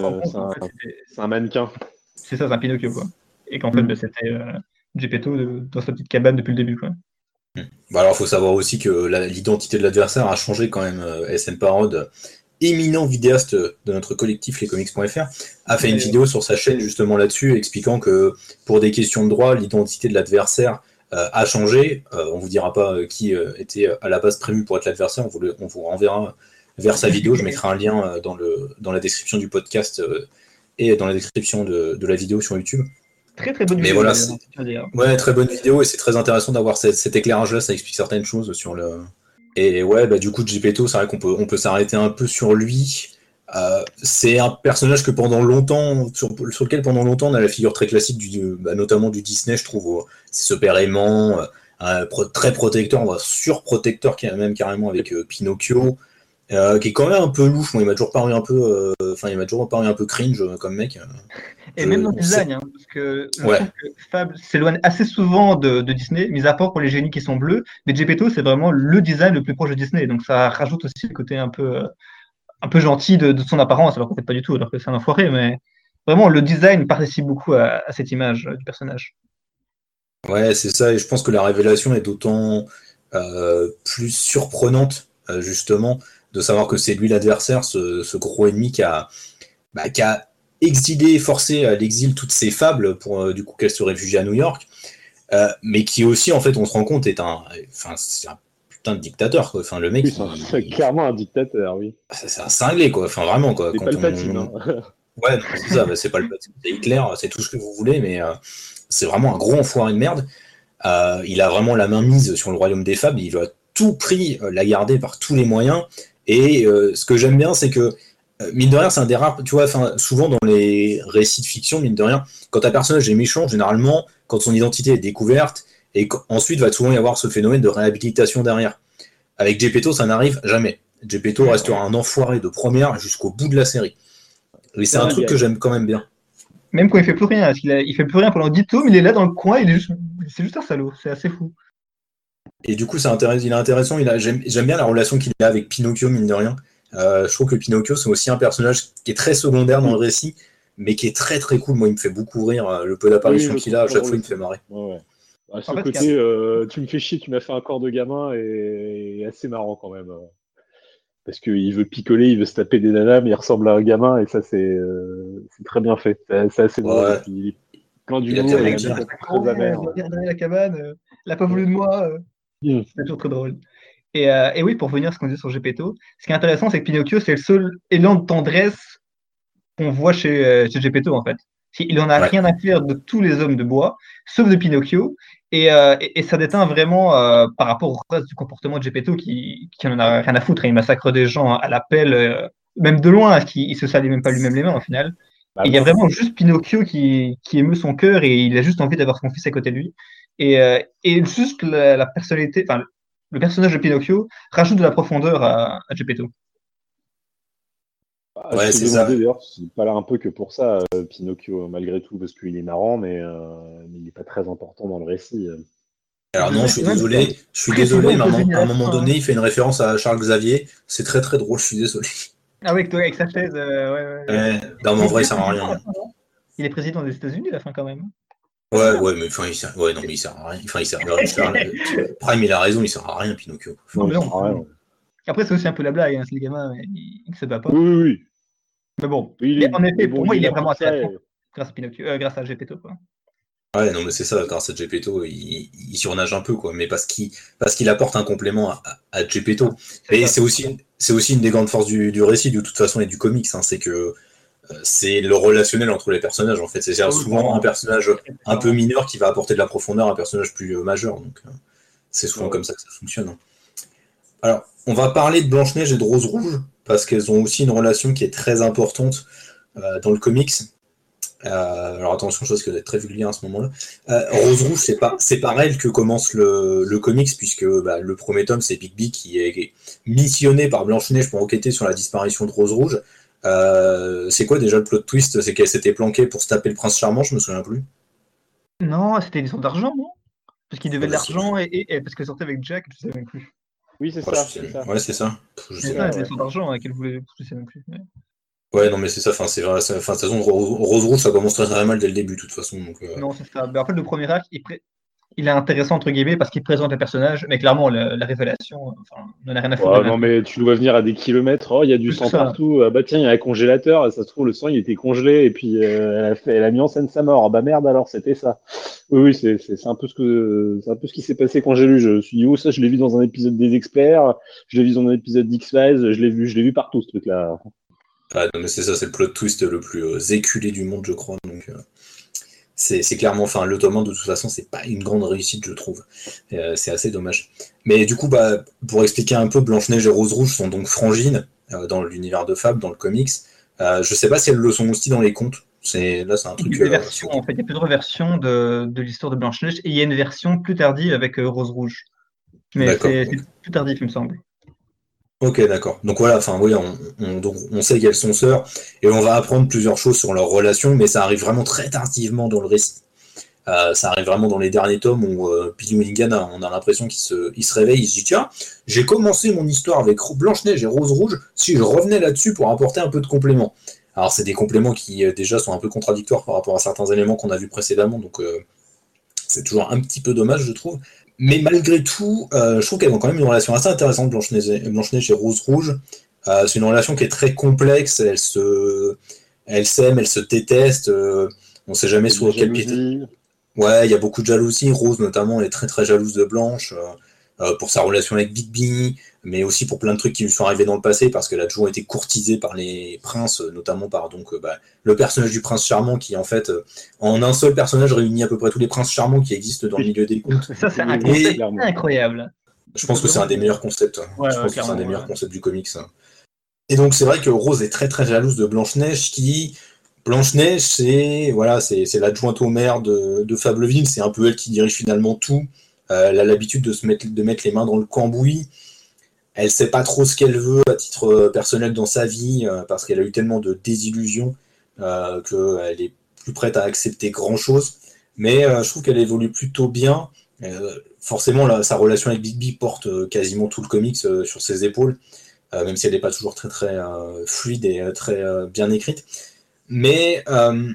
un, mannequin. C'est ça, c'est un Pinocchio quoi. Et qu'en fait, mm. bah, c'était euh, Geppetto dans sa petite cabane depuis le début quoi. Bah alors, il faut savoir aussi que l'identité de l'adversaire a changé quand même. Euh, SN Parode éminent vidéaste de notre collectif lescomics.fr, a fait une vidéo sur sa chaîne justement là-dessus, expliquant que pour des questions de droit, l'identité de l'adversaire euh, a changé. Euh, on vous dira pas euh, qui était à la base prévu pour être l'adversaire, on vous, on vous renverra vers sa vidéo. Je mettrai un lien dans, le, dans la description du podcast et dans la description de, la vidéo sur YouTube. Très très bonne vidéo. ouais, très bonne vidéo et c'est très intéressant d'avoir cet éclairage-là. Ça explique certaines choses sur le, et ouais, bah, du coup, Gepetto, c'est vrai qu'on peut, on peut s'arrêter un peu sur lui. Euh, c'est un personnage que pendant longtemps, sur, lequel pendant longtemps on a la figure très classique, du, bah, notamment du Disney, je trouve. C'est ce père aimant, euh, très protecteur, surprotecteur même carrément avec euh, Pinocchio. Euh, qui est quand même un peu louche. Moi, il m'a toujours paru un peu, enfin, il m'a toujours paru un peu cringe comme mec. Et même dans le design, hein, parce que, Fable s'éloigne assez souvent de, Disney, mis à part pour les génies qui sont bleus. Mais Gepetto, c'est vraiment le design le plus proche de Disney, donc ça rajoute aussi le côté un peu, un peu gentil de, son apparence, alors qu'en fait pas du tout, alors que c'est un enfoiré, mais vraiment le design participe beaucoup à, cette image du personnage. Ouais, c'est ça, et je pense que la révélation est d'autant plus surprenante, justement, de savoir que c'est lui l'adversaire, ce, gros ennemi qui a, bah, qui a exilé, forcé à l'exil toutes ses fables pour euh, du coup qu'elle se réfugie à New York, euh, mais qui aussi, en fait, on se rend compte, est un, enfin, c'est un putain de dictateur. Quoi. Enfin, le mec, c'est clairement un dictateur, oui. C'est un cinglé, quoi. Enfin, vraiment, quoi. C'est pas le hein. [LAUGHS] Ouais, c'est ça. Bah, c'est pas le c'est Hitler, c'est tout ce que vous voulez, mais euh, c'est vraiment un gros enfoiré de merde. il a vraiment la main mise sur le royaume des fables. Il a tout pris la garder par tous les moyens. Et euh, ce que j'aime bien, c'est que, euh, mine de rien, c'est un des rares, tu vois, souvent dans les récits de fiction, mine de rien, quand un personnage est méchant, généralement, quand son identité est découverte, et ensuite va souvent y avoir ce phénomène de réhabilitation derrière. Avec Gepetto, ça n'arrive jamais. Gepetto restera un enfoiré de première jusqu'au bout de la série. Et c'est un truc que j'aime quand même bien. Même quand il fait plus rien, il, il fait plus rien pendant 10 tomes, il est là dans le coin, il est juste, c'est juste un salaud, c'est assez fou. Et du coup, c'est intéressant, il est intéressant. Il a, j'aime, bien la relation qu'il a avec Pinocchio, mine de rien. Euh, je trouve que Pinocchio, c'est aussi un personnage qui est très secondaire dans le récit, mais qui est très très cool. Moi, il me fait beaucoup rire. Euh, le peu d'apparition qu'il a, à chaque fois, il me fait marrer. Ouais, À ce côté, euh, tu me fais chier, tu m'as fait un corps de gamin et, assez marrant quand même. Parce qu'il veut picoler, il veut se taper des nanas, mais il ressemble à un gamin et ça, c'est, très bien fait. C'est, assez drôle. Il, quand du coup, il, il a très amer. la cabane, elle n'a pas voulu de moi. C'est toujours très drôle. Euh, et, oui, pour revenir à ce qu'on disait sur Gepetto, ce qui est intéressant, c'est que Pinocchio, c'est le seul élan de tendresse qu'on voit chez, euh, chez Gepetto, en fait. Il n'en a rien à faire de tous les hommes de bois, sauf de Pinocchio. Et, euh, ça déteint vraiment par rapport au reste du comportement de Gepetto qui, qui en a rien à foutre. Il massacre des gens à l'appel, même de loin, parce qu'il ne se salit même pas lui-même les mains, au final. Bah il y a vraiment juste Pinocchio qui, qui émeut son cœur et il a juste envie d'avoir son fils à côté de lui. Et, euh, et juste la, personnalité, enfin, le personnage de Pinocchio rajoute de la profondeur à, à Geppetto. Ah, ouais, c'est ça. D'ailleurs, c'est pas là un peu que pour ça, euh, Pinocchio, malgré tout, parce qu'il est marrant, mais, euh, mais il n'est pas très important dans le récit. Alors non, je suis désolé, je suis désolé, mais à un moment donné, il fait une référence à Charles Xavier. C'est très très drôle, je suis désolé. Ah oui, avec sa chaise, ouais, ouais. non, mais en vrai, ça sert à rien. Il est président des États-Unis à la fin quand même. Ouais, ouais, mais enfin, il sert... ouais, non, mais il sert à rien. Enfin, il sert à rien. [LAUGHS] Prime, il a raison, il sert à rien, Pinocchio. non, Après, c'est aussi un peu la blague, hein, c'est le gamin, il ne se bat pas. Oui, oui. Mais bon, en effet, pour moi, il est vraiment intéressant grâce à Pinocchio, euh, grâce à Gepetto, quoi. Ouais, non, mais c'est ça, grâce à Gepetto, il, il, surnage un peu, quoi, mais parce qu'il parce qu'il apporte un complément à, à Gepetto. Et c'est aussi, c'est aussi une des grandes forces du, du, récit, de toute façon, et du comics, hein, c'est que c'est le relationnel entre les personnages en fait. C'est souvent un personnage un peu mineur qui va apporter de la profondeur à un personnage plus euh, majeur. Donc euh, c'est souvent comme ça que ça fonctionne. Hein. Alors, on va parler de Blanche-Neige et de Rose Rouge parce qu'elles ont aussi une relation qui est très importante euh, dans le comics. alors attention, je pense que d'être très vulgaire à ce moment-là. Rose Rouge, c'est pas c'est par elle que commence le, le comics puisque bah, le premier tome c'est Big qui est missionné par Blanche-Neige pour enquêter sur la disparition de Rose Rouge. Euh, c'est quoi déjà le plot twist? C'est qu'elle s'était planquée pour se taper le prince charmant, je me souviens plus. Non, c'était une sorte d'argent, non? Parce qu'il devait de l'argent et, parce qu'elle sortait avec Jack, je ne sais même plus. Oui, c'est ça, ça, Ouais, c'est ça. Je sais pas, ouais. d'argent hein, qu'elle voulait, je sais même plus. Ouais. non, mais c'est ça. Enfin, c'est vrai. Enfin, de toute façon, Rose Rouge, ça commence très, très mal dès le début, de toute façon. Donc, euh. Non, c'est ça. Mais en fait, le premier acte, il, pré il est intéressant entre guillemets parce qu'il présente un personnage, mais clairement la, révélation, enfin, n'en a rien à foutre. non mais tu dois venir à des kilomètres. Oh, il y a du sang partout. Ah, bah tiens, il y a un congélateur. Ça se trouve le sang il était congelé et puis euh, elle, a fait, elle a mis en scène sa mort. Ah, bah merde alors c'était ça. Oui oui c'est, c'est, un peu ce que c'est un peu ce qui s'est passé quand j'ai lu. Je me suis dit oh ça je l'ai vu dans un épisode des experts, je l'ai vu dans un épisode d'X Files, je l'ai vu je l'ai vu partout ce truc là. Ah non mais c'est ça c'est le plot twist le plus euh, éculé du monde je crois donc. Euh c'est clairement, enfin, le tome de toute façon, c'est pas une grande réussite, je trouve. Euh, c'est assez dommage. Mais du coup, bah, pour expliquer un peu, Blanche-Neige et Rose Rouge sont donc frangines euh, dans l'univers de Fab, dans le comics. Euh, je sais pas si elles le sont aussi dans les contes. C'est là, c'est un truc. Il y a, versions, en fait, il y a plusieurs versions de, de l'histoire de Blanche-Neige et il y a une version plus tardive avec Rose Rouge. Mais c'est plus tardif, il me semble. Ok, d'accord. Donc voilà, enfin oui, on, sait qu'elles sont sœurs et on va apprendre plusieurs choses sur leur relation, mais ça arrive vraiment très tardivement dans le récit. Euh, ça arrive vraiment dans les derniers tomes où euh, Billy on a l'impression qu'il se, se réveille, il se dit tiens, j'ai commencé mon histoire avec Blanche-Neige et Rose Rouge, si je revenais là-dessus pour apporter un peu de compléments. Alors c'est des compléments qui euh, déjà sont un peu contradictoires par rapport à certains éléments qu'on a vus précédemment, donc c'est toujours un petit peu dommage je trouve. Mais malgré tout, je trouve qu'elles ont quand même une relation assez intéressante, Blanche-Neige et Rose Rouge. c'est une relation qui est très complexe, elles se, elles s'aiment, elles se détestent, on ne sait jamais sur quel pied. Ouais, il y a beaucoup de jalousie. Rose, notamment, elle est très très jalouse de Blanche euh, euh, pour sa relation avec Bigby, mais aussi pour plein de trucs qui lui sont arrivés dans le passé parce qu'elle a toujours été courtisée par les princes, notamment par donc euh, bah, le personnage du prince charmant qui, en fait, en un seul personnage réunit à peu près tous les princes charmants qui existent dans le milieu des contes. Ça, c'est un concept incroyable. Je pense que c'est un des meilleurs concepts. je pense que c'est un des meilleurs concepts du comics. Et donc, c'est vrai que Rose est très très jalouse de Blanche-Neige qui Blanche-Neige, c'est voilà, c'est l'adjointe au maire de, de Fableville, c'est un peu elle qui dirige finalement tout. Euh, elle a l'habitude de se mettre, de mettre les mains dans le cambouis. Elle sait pas trop ce qu'elle veut à titre euh, personnel dans sa vie euh, parce qu'elle a eu tellement de désillusions qu'elle est plus prête à accepter grand chose. Mais je trouve qu'elle évolue plutôt bien. forcément, sa relation avec Big B porte quasiment tout le comics sur ses épaules, même si elle n'est pas toujours très très fluide et très bien écrite. Mais euh,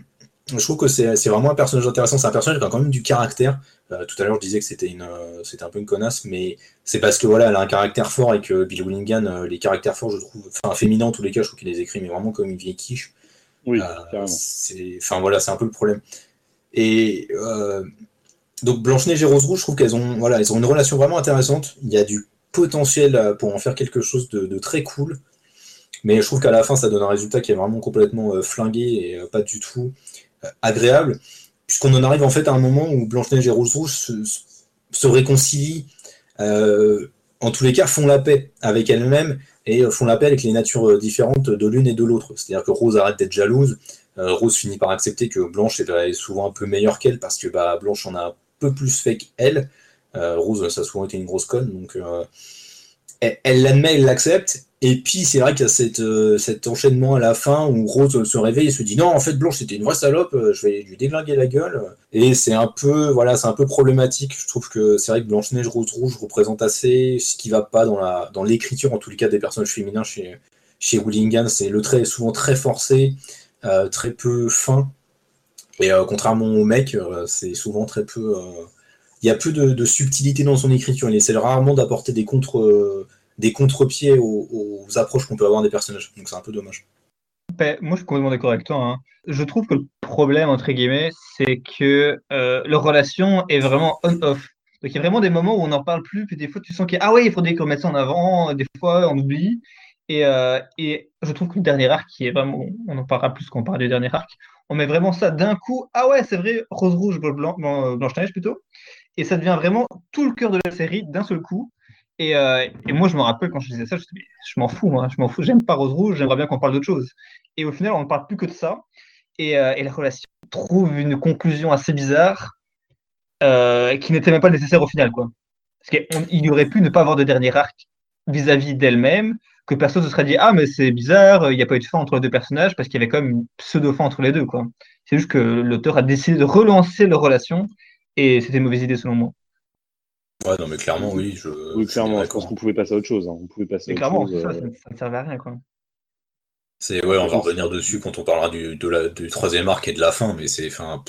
je trouve que c'est vraiment un personnage intéressant. C'est un personnage qui a quand même du caractère. Euh, tout à l'heure, je disais que c'était une, euh, c'était un peu une connasse, mais c'est parce que voilà, elle a un caractère fort et que Bill Willingham, les caractères forts, je trouve, enfin féminins en tous les cas, je trouve qu'il les écrit, mais vraiment comme une vieille quiche. Oui, Enfin voilà, c'est un peu le problème. Et donc Blanche-Neige et Rose Rouge, je trouve qu'elles ont, voilà, elles ont une relation vraiment intéressante. Il y a du potentiel pour en faire quelque chose de, de très cool. Mais je trouve qu'à la fin, ça donne un résultat qui est vraiment complètement euh, flingué et euh, pas du tout euh, agréable, puisqu'on en arrive en fait à un moment où Blanche-Neige et Rose Rouge se, réconcilient, en tous les cas font la paix avec elles-mêmes et font la paix avec les natures différentes de l'une et de l'autre. C'est-à-dire que Rose arrête d'être jalouse, Rose finit par accepter que Blanche est souvent un peu meilleure qu'elle parce que bah, Blanche en a un peu plus fait qu'elle. Rose, ça a souvent été une grosse conne, donc elle l'admet, elle l'accepte, et puis c'est vrai qu'il y a euh, cet enchaînement à la fin où Rose se réveille et se dit non en fait Blanche c'était une vraie salope, euh, je vais lui déglinguer la gueule. Et c'est un peu voilà c'est un peu problématique. Je trouve que c'est vrai que Blanche Neige Rose Rouge représente assez ce qui va pas dans la dans l'écriture en tous les cas des personnages féminins chez chez Willingham. C'est le trait est souvent très forcé, euh, très peu fin. Et contrairement au mec, c'est souvent très peu. Il y a peu de, subtilité dans son écriture. Il essaie rarement d'apporter des contre des contre-pieds aux, approches qu'on peut avoir des personnages. Donc c'est un peu dommage. Ben, moi, je suis complètement d'accord avec toi. Hein. Je trouve que le problème, entre guillemets, c'est que euh, leur relation est vraiment on-off. Donc il y a vraiment des moments où on n'en parle plus, puis des fois tu sens que ah ouais, il faudrait qu'on mette ça en avant, des fois on oublie. Et, euh, je trouve que le dernier arc, qui est vraiment, on en parlera plus quand on parle du dernier arc, on met vraiment ça d'un coup. Ah ouais, c'est vrai, rose rouge, blanc, blanche neige plutôt. Et ça devient vraiment tout le cœur de la série d'un seul coup. Euh, et, moi, je me rappelle quand je disais ça, je, je m'en fous, je m'en fous, j'aime pas Rose Rouge, j'aimerais bien qu'on parle d'autre chose. Et au final, on ne parle plus que de ça. Et, euh, la relation trouve une conclusion assez bizarre euh, qui n'était même pas nécessaire au final. Quoi. Parce qu'il aurait pu ne pas avoir de dernier arc vis-à-vis d'elle-même, que personne se serait dit Ah, mais c'est bizarre, il n'y a pas eu de fin entre les deux personnages, parce qu'il y avait quand même une pseudo-fin entre les deux. Quoi. C'est juste que l'auteur a décidé de relancer leur relation, et c'était une mauvaise idée selon moi. Ouais, non, mais clairement, oui. Je, oui, clairement, je pense qu'on pouvait passer à autre chose. Hein. On pouvait passer clairement, ça, euh. ça, ne servait à rien, quoi. C'est, ouais, on va revenir dessus quand on parlera du, de la, du troisième arc et de la fin, mais c'est, enfin,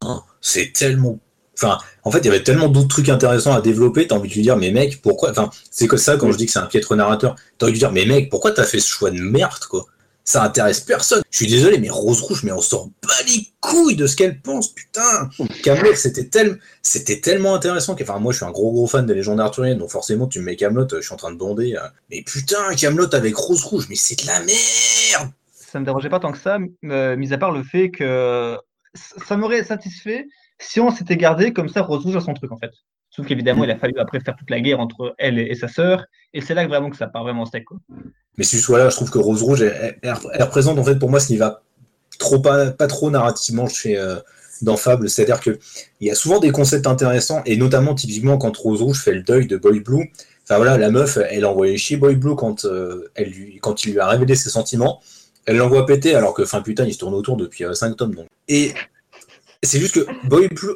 hein, c'est tellement. Enfin, en fait, il y avait tellement d'autres trucs intéressants à développer, t'as envie de lui dire, mais mec, pourquoi. Enfin, c'est que ça, quand je dis que c'est un piètre narrateur, t'as envie de lui dire, mais mec, pourquoi t'as fait ce choix de merde, quoi? Ça intéresse personne. Je suis désolé, mais Rose Rouge, mais on sort pas les couilles de ce qu'elle pense, putain. Camelot, c'était tellement, intéressant. Enfin, moi, je suis un gros gros fan des légendes arthuriennes, donc forcément, tu me mets Camelot, je suis en train de bonder. Euh. Mais putain, Camelot avec Rose Rouge, mais c'est de la merde. Ça me dérangeait pas tant que ça, euh, mis à part le fait que ça m'aurait satisfait si on s'était gardé comme ça Rose Rouge à son truc, en fait. Sauf qu'évidemment, il a fallu après faire toute la guerre entre elle et, sa sœur. Et c'est là que vraiment que ça part vraiment en steak. Mais si je là, je trouve que Rose Rouge, elle, représente en fait pour moi ce qui va trop pas, pas trop narrativement chez euh, dans Fable. C'est-à-dire qu'il y a souvent des concepts intéressants, et notamment typiquement quand Rose Rouge fait le deuil de Boy Blue, Enfin voilà, la meuf, elle envoyait chier Boy Blue quand, euh, elle lui, quand il lui a révélé ses sentiments. Elle l'envoie péter alors que, enfin putain, il se tourne autour depuis 5 euh, tomes. Donc. Et c'est juste que Boy Blue,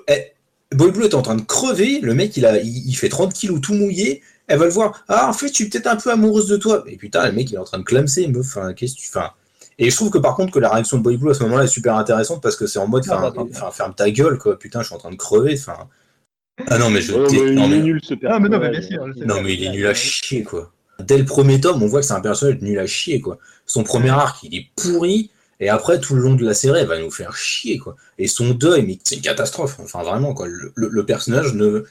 Boy Blue est en train de crever. Le mec, il, a, il, fait 30 kilos tout mouillé. Elle va le voir. Ah, en fait, je suis peut-être un peu amoureuse de toi. Et putain, le mec, il est en train de clamser, meuf. Enfin, qu'est-ce que tu. Enfin, et je trouve que par contre que la réaction de Boy Blue à ce moment-là est super intéressante parce que c'est en mode, ah, enfin, ferme ta gueule, quoi. Putain, je suis en train de crever. Enfin, ah non, mais je. non, mais... nul ce Ah, mais non, mais bien sûr. Non, mais il est nul à chier, quoi. Dès le premier tome, on voit que c'est un personnage nul à chier, quoi. Son premier arc, il est pourri. Et après, tout le long de la série, elle va nous faire chier, quoi. Et son deuil, c'est une catastrophe. Enfin, vraiment, quoi. Le, personnage ne.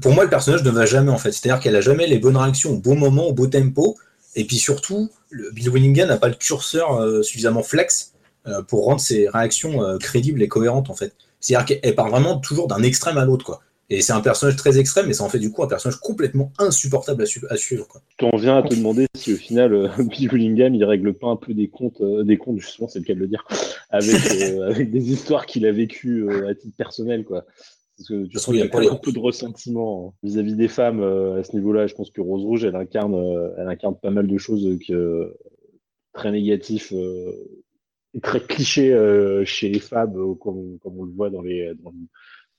Pour moi, le personnage ne va jamais, en fait. C'est-à-dire qu'elle a jamais les bonnes réactions au bon moment, au beau tempo. Et puis surtout, le Bill Willingham n'a pas le curseur euh, suffisamment flex euh, pour rendre ses réactions euh, crédibles et cohérentes, en fait. C'est-à-dire qu'elle part vraiment toujours d'un extrême à l'autre, quoi. Et c'est un personnage très extrême, mais ça en fait du coup un personnage complètement insupportable à, suivre. Quoi. Quand on vient à te demander si au final euh, [LAUGHS] Bill Willingham il règle pas un peu des comptes, euh, des comptes justement, c'est le cas de le dire, avec, euh, [LAUGHS] avec des histoires qu'il a vécues à titre personnel, quoi. Parce que tu sens qu'il y a un peu de ressentiment vis-à-vis des femmes à ce niveau-là. Je pense que Rose Rouge, elle incarne, elle incarne pas mal de choses que, très négatifs et très clichés chez les femmes, comme, comme, on le voit dans les, dans,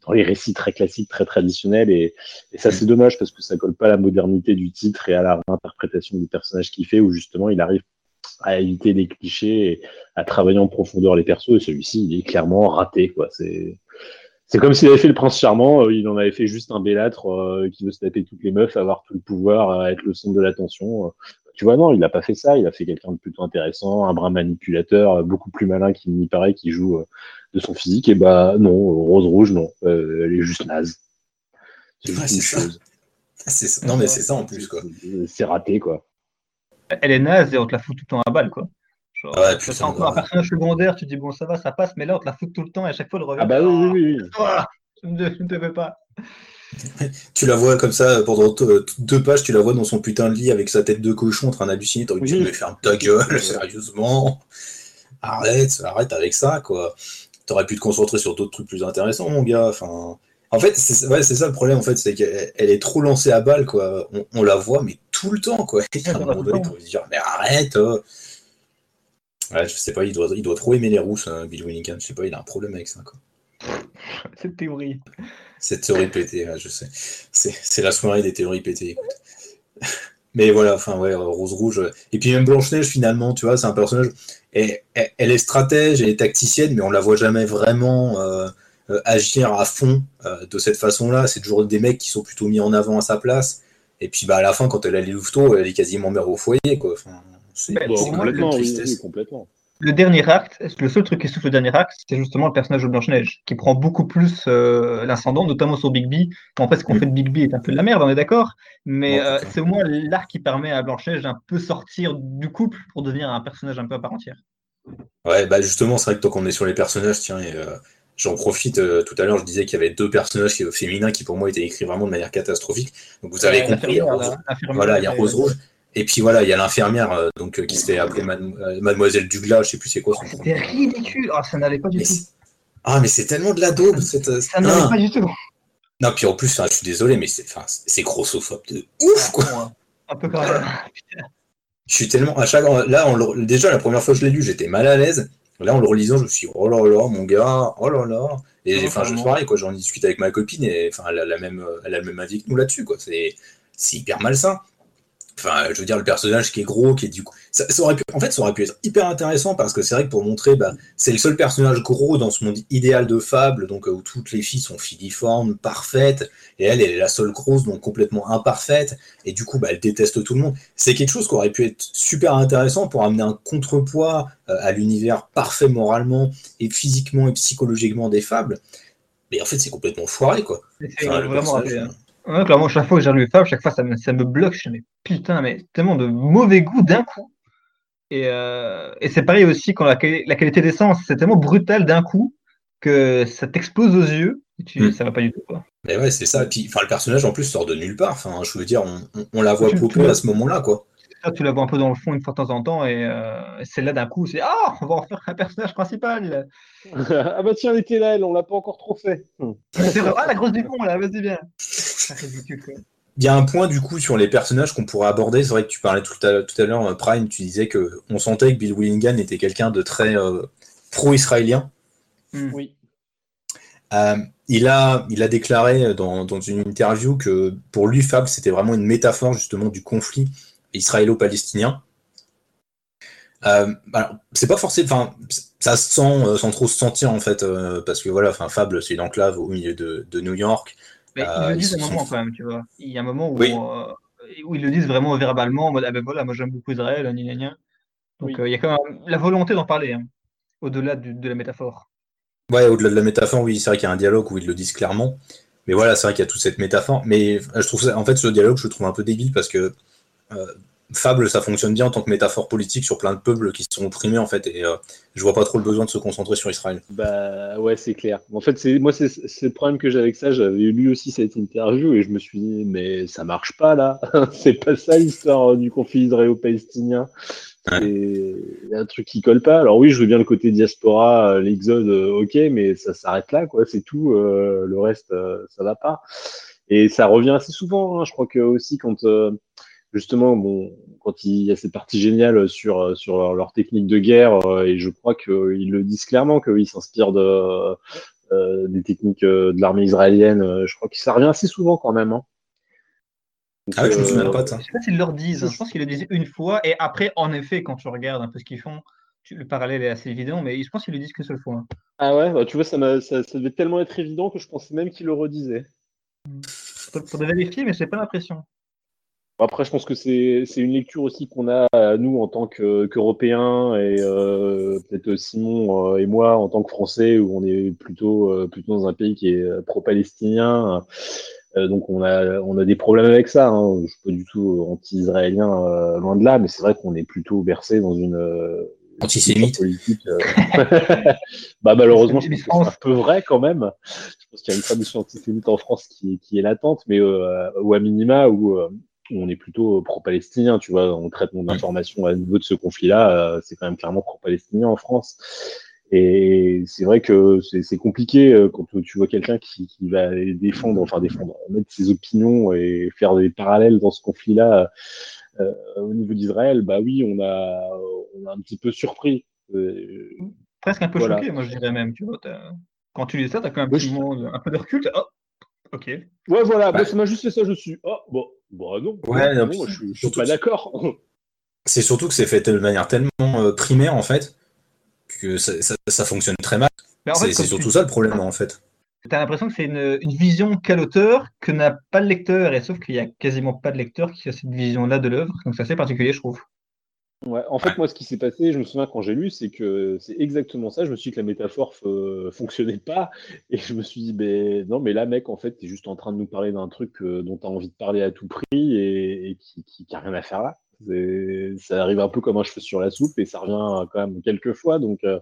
dans les récits très classiques, très traditionnels. Et, ça, c'est dommage parce que ça colle pas à la modernité du titre et à la réinterprétation du personnage qu'il fait, où justement il arrive à éviter des clichés et à travailler en profondeur les persos. Et celui-ci, il est clairement raté. Quoi. C'est, c'est comme s'il avait fait le prince charmant, euh, il en avait fait juste un bellâtre euh, qui veut se taper toutes les meufs, avoir tout le pouvoir, être le centre de l'attention. Tu vois, non, il n'a pas fait ça. Il a fait quelqu'un de plutôt intéressant, un brin manipulateur, beaucoup plus malin qu'il n'y paraît, qui joue euh, de son physique. Et bah non, Rose Rouge, non. Euh, elle est juste naze. C'est juste une chose. [LAUGHS] Non, mais c'est ça en plus, quoi. C'est raté, quoi. Elle est naze et on te la fout tout le temps à balle, quoi. Genre, ouais, c'est encore un personnage secondaire, tu dis bon, ça va, ça passe, mais là, on te la fout tout le temps et à chaque fois, elle revient. Ah bah oui, oui, oui. je ne te fais pas. [LAUGHS] tu la vois comme ça pendant deux pages, tu la vois dans son putain de lit avec sa tête de cochon en train d'halluciner. T'aurais pu mais ferme ta gueule, [LAUGHS] sérieusement. Arrête, arrête avec ça, quoi. T'aurais pu te concentrer sur d'autres trucs plus intéressants, mon gars. Enfin, en fait, c'est ouais, ça le problème, en fait, c'est qu'elle est trop lancée à balle, quoi. On, la voit, mais tout le temps, quoi. [LAUGHS] Et à un moment donné, dire, mais arrête. Oh. Ouais, je sais pas, il doit, il doit trop aimer les rousses, hein, Bill Willingham. Je sais pas, il a un problème avec ça, quoi. [LAUGHS] Cette théorie. Cette théorie pétée, je sais. C'est la soirée des théories pétées, [LAUGHS] Mais voilà, enfin, ouais, Rose Rouge. Et puis même Blanche-Neige, finalement, tu vois, c'est un personnage. Et, elle est stratège, elle est tacticienne, mais on la voit jamais vraiment euh, euh, agir à fond euh, de cette façon-là. C'est toujours des mecs qui sont plutôt mis en avant à sa place. Et puis bah, à la fin, quand elle a les louveteaux, elle est quasiment mère au foyer. Quoi. Enfin, c'est complètement, oui, complètement le dernier acte, le seul truc qui souffle le dernier acte, c'est justement le personnage de Blanche-Neige, qui prend beaucoup plus euh, l'ascendant, notamment sur Big B. En fait, ce qu'on fait de Big B est un peu de la merde, on est d'accord, mais euh, c'est au moins l'arc qui permet à Blanche-Neige d'un peu sortir du couple pour devenir un personnage un peu à part entière. Ouais, bah justement, c'est vrai que tant qu'on est sur les personnages, tiens, euh, j'en profite, tout à l'heure, je disais qu'il y avait deux personnages féminins qui pour moi étaient écrits vraiment de manière catastrophique. Donc vous avez compris, voilà, il y a Rose Rouge. Et puis voilà, il y a l'infirmière euh, donc euh, qui se fait appeler euh, Mademoiselle Douglas, je sais plus c'est quoi. C'était ridicule, oh, ça n'allait pas du tout. Ah mais c'est tellement de la daube cette. Ça n'allait pas du tout. Non puis en plus, je suis désolé, mais c'est grossophobe de ouf quoi. Un peu quand même. [LAUGHS] [LAUGHS] je suis tellement à chaque là on déjà la première fois que je l'ai lu, j'étais mal à l'aise. Là en le relisant, je me suis dit, oh là là mon gars, oh là là. Et enfin je pareil quoi, j'en discute avec ma copine et enfin elle a la même elle a le même avis que nous là-dessus quoi. C'est c'est hyper malsain. Enfin, je veux dire, le personnage qui est gros, qui est du coup. Ça, aurait pu, en fait, ça aurait pu être hyper intéressant parce que c'est vrai que pour montrer, bah, c'est le seul personnage gros dans ce monde idéal de fable, donc euh, où toutes les filles sont filiformes, parfaites, et elle, elle est la seule grosse, donc complètement imparfaite, et du coup, bah, elle déteste tout le monde. C'est quelque chose qui aurait pu être super intéressant pour amener un contrepoids euh, à l'univers parfait moralement et physiquement et psychologiquement des fables. Mais en fait, c'est complètement foiré, quoi. C'est vraiment. Ouais, clairement, chaque fois que j'ai lu Fable, chaque fois ça me, ça me bloque. Je me dis, putain, mais tellement de mauvais goût d'un coup. Et, euh, et c'est pareil aussi quand la, la qualité des sens, c'est tellement brutal d'un coup que ça t'explose aux yeux et tu, hmm. ça va pas du tout. Quoi. Mais ouais, c'est ça. Et puis, enfin, le personnage en plus sort de nulle part. Enfin, je veux dire, on, on, la voit beaucoup à ce moment-là, quoi. Tu la vois un peu dans le fond une fois de temps en temps et euh, c'est là d'un coup, c'est ah, on va en faire un personnage principal. [LAUGHS] ah bah tiens, elle était là, elle, on l'a pas encore trop fait. C'est vrai, ah la grosse du fond là, vas-y bien. C'est ridicule quoi. il y a un point du coup sur les personnages qu'on pourrait aborder. C'est vrai que tu parlais tout à, tout à l'heure, euh, Prime, tu disais que on sentait que Bill Willingham était quelqu'un de très euh, pro-israélien. Hmm. Oui. Euh, il, a, il a déclaré dans, dans, une interview que pour lui, Fab, c'était vraiment une métaphore justement du conflit israélo-palestinien. c'est pas forcément, enfin, ça se sent sans trop se sentir en fait, parce que voilà, enfin, Fable, c'est une enclave au milieu de, de New York. Mais ils le disent à un moment quand même, tu vois. Il y a un moment où, où ils le disent vraiment verbalement, en mode Ah ben voilà, moi j'aime beaucoup Israël, gna, gna, Donc il y a quand même la volonté d'en parler, hein, au-delà de la métaphore. Ouais, au-delà de la métaphore, oui, c'est vrai qu'il y a un dialogue où ils le disent clairement. Mais voilà, c'est vrai qu'il y a toute cette métaphore. Mais je trouve ça, en fait, ce dialogue, je le trouve un peu débile parce que euh, Fable, ça fonctionne bien en tant que métaphore politique sur plein de peuples qui sont opprimés, en fait. Et euh, je vois pas trop le besoin de se concentrer sur Israël. Bah ouais, c'est clair. En fait, c'est moi, c'est le problème que j'ai avec ça. J'avais lu aussi cette interview et je me suis dit, mais ça marche pas là. [LAUGHS] c'est pas ça l'histoire du conflit israélo-palestinien. Il y a un truc qui colle pas. Alors oui, je veux bien le côté diaspora, euh, l'exode, euh, ok, mais ça s'arrête là, quoi. C'est tout. Euh, le reste, ça va pas. Et ça revient assez souvent. Hein. Je crois que aussi quand justement, bon, quand il y a cette partie géniale sur sur leur, technique de guerre, et je crois qu'ils le disent clairement qu'ils s'inspirent de des techniques de l'armée israélienne. Je crois que ça revient assez souvent quand même. Hein. Ah ouais, je me souviens pas de ça. Je sais pas s'ils le disent. Je pense qu'ils le disent une fois. Et après, en effet, quand tu regardes un peu ce qu'ils font, le parallèle est assez évident. Mais je pense qu'ils le disent qu'une seule fois. Ah ouais, bah, tu vois, ça, ça, ça, devait tellement être évident que je pensais même qu'ils le redisaient. Faudrait vérifier, mais j'ai pas l'impression. Après, je pense que c'est une lecture aussi qu'on a, nous, en tant qu'Européens, et euh, peut-être Simon euh, et moi, en tant que Français, où on est plutôt, euh, plutôt dans un pays qui est pro-palestinien. Euh, donc on a, on a des problèmes avec ça. Hein. Je suis pas du tout anti-israélien, euh, loin de là, mais c'est vrai qu'on est plutôt versé dans une euh, antisémite politique. [LAUGHS] bah malheureusement, je pense que c'est un peu vrai quand même. Je pense qu'il y a une tradition antisémite en France qui, qui est latente, mais ou à minima où on est plutôt pro-palestinien, tu vois, on traite mon information à niveau de ce conflit-là, c'est quand même clairement pro-palestinien en France. Et c'est vrai que c'est compliqué euh, quand tu vois quelqu'un qui, qui, va défendre, enfin défendre, mettre ses opinions et faire des parallèles dans ce conflit-là euh, au niveau d'Israël. Bah oui, on a, on a un petit peu surpris. Euh, Presque un peu choqué, moi je dirais même. Tu vois, quand tu lis ça, tu as quand même un, petit moment, un peu de recul. Oh, ok. Ouais, voilà, bah, ça m'a juste fait ça, je suis. Oh, bon, bon non. Ouais, non, moi, je, je suis pas d'accord. [LAUGHS] C'est surtout que c'est fait de manière tellement primaire en fait que ça, fonctionne très mal. C'est surtout ça le problème en fait. Tu as l'impression que c'est une, vision qu'a l'auteur que n'a pas le lecteur, et sauf qu'il n'y a quasiment pas de lecteur qui a cette vision-là de l'œuvre, donc c'est assez particulier, je trouve. Ouais, en fait, moi, ce qui s'est passé, je me souviens quand j'ai lu, c'est que c'est exactement ça. Je me suis dit que la métaphore ne [LAUGHS] fonctionnait pas, et je me suis dit, ben non, mais là, mec, en fait, tu es juste en train de nous parler d'un truc euh, dont tu as envie de parler à tout prix et, qui n'a rien à faire là ça arrive un peu comme un cheveu sur la soupe et ça revient quand même quelques fois. Donc, euh,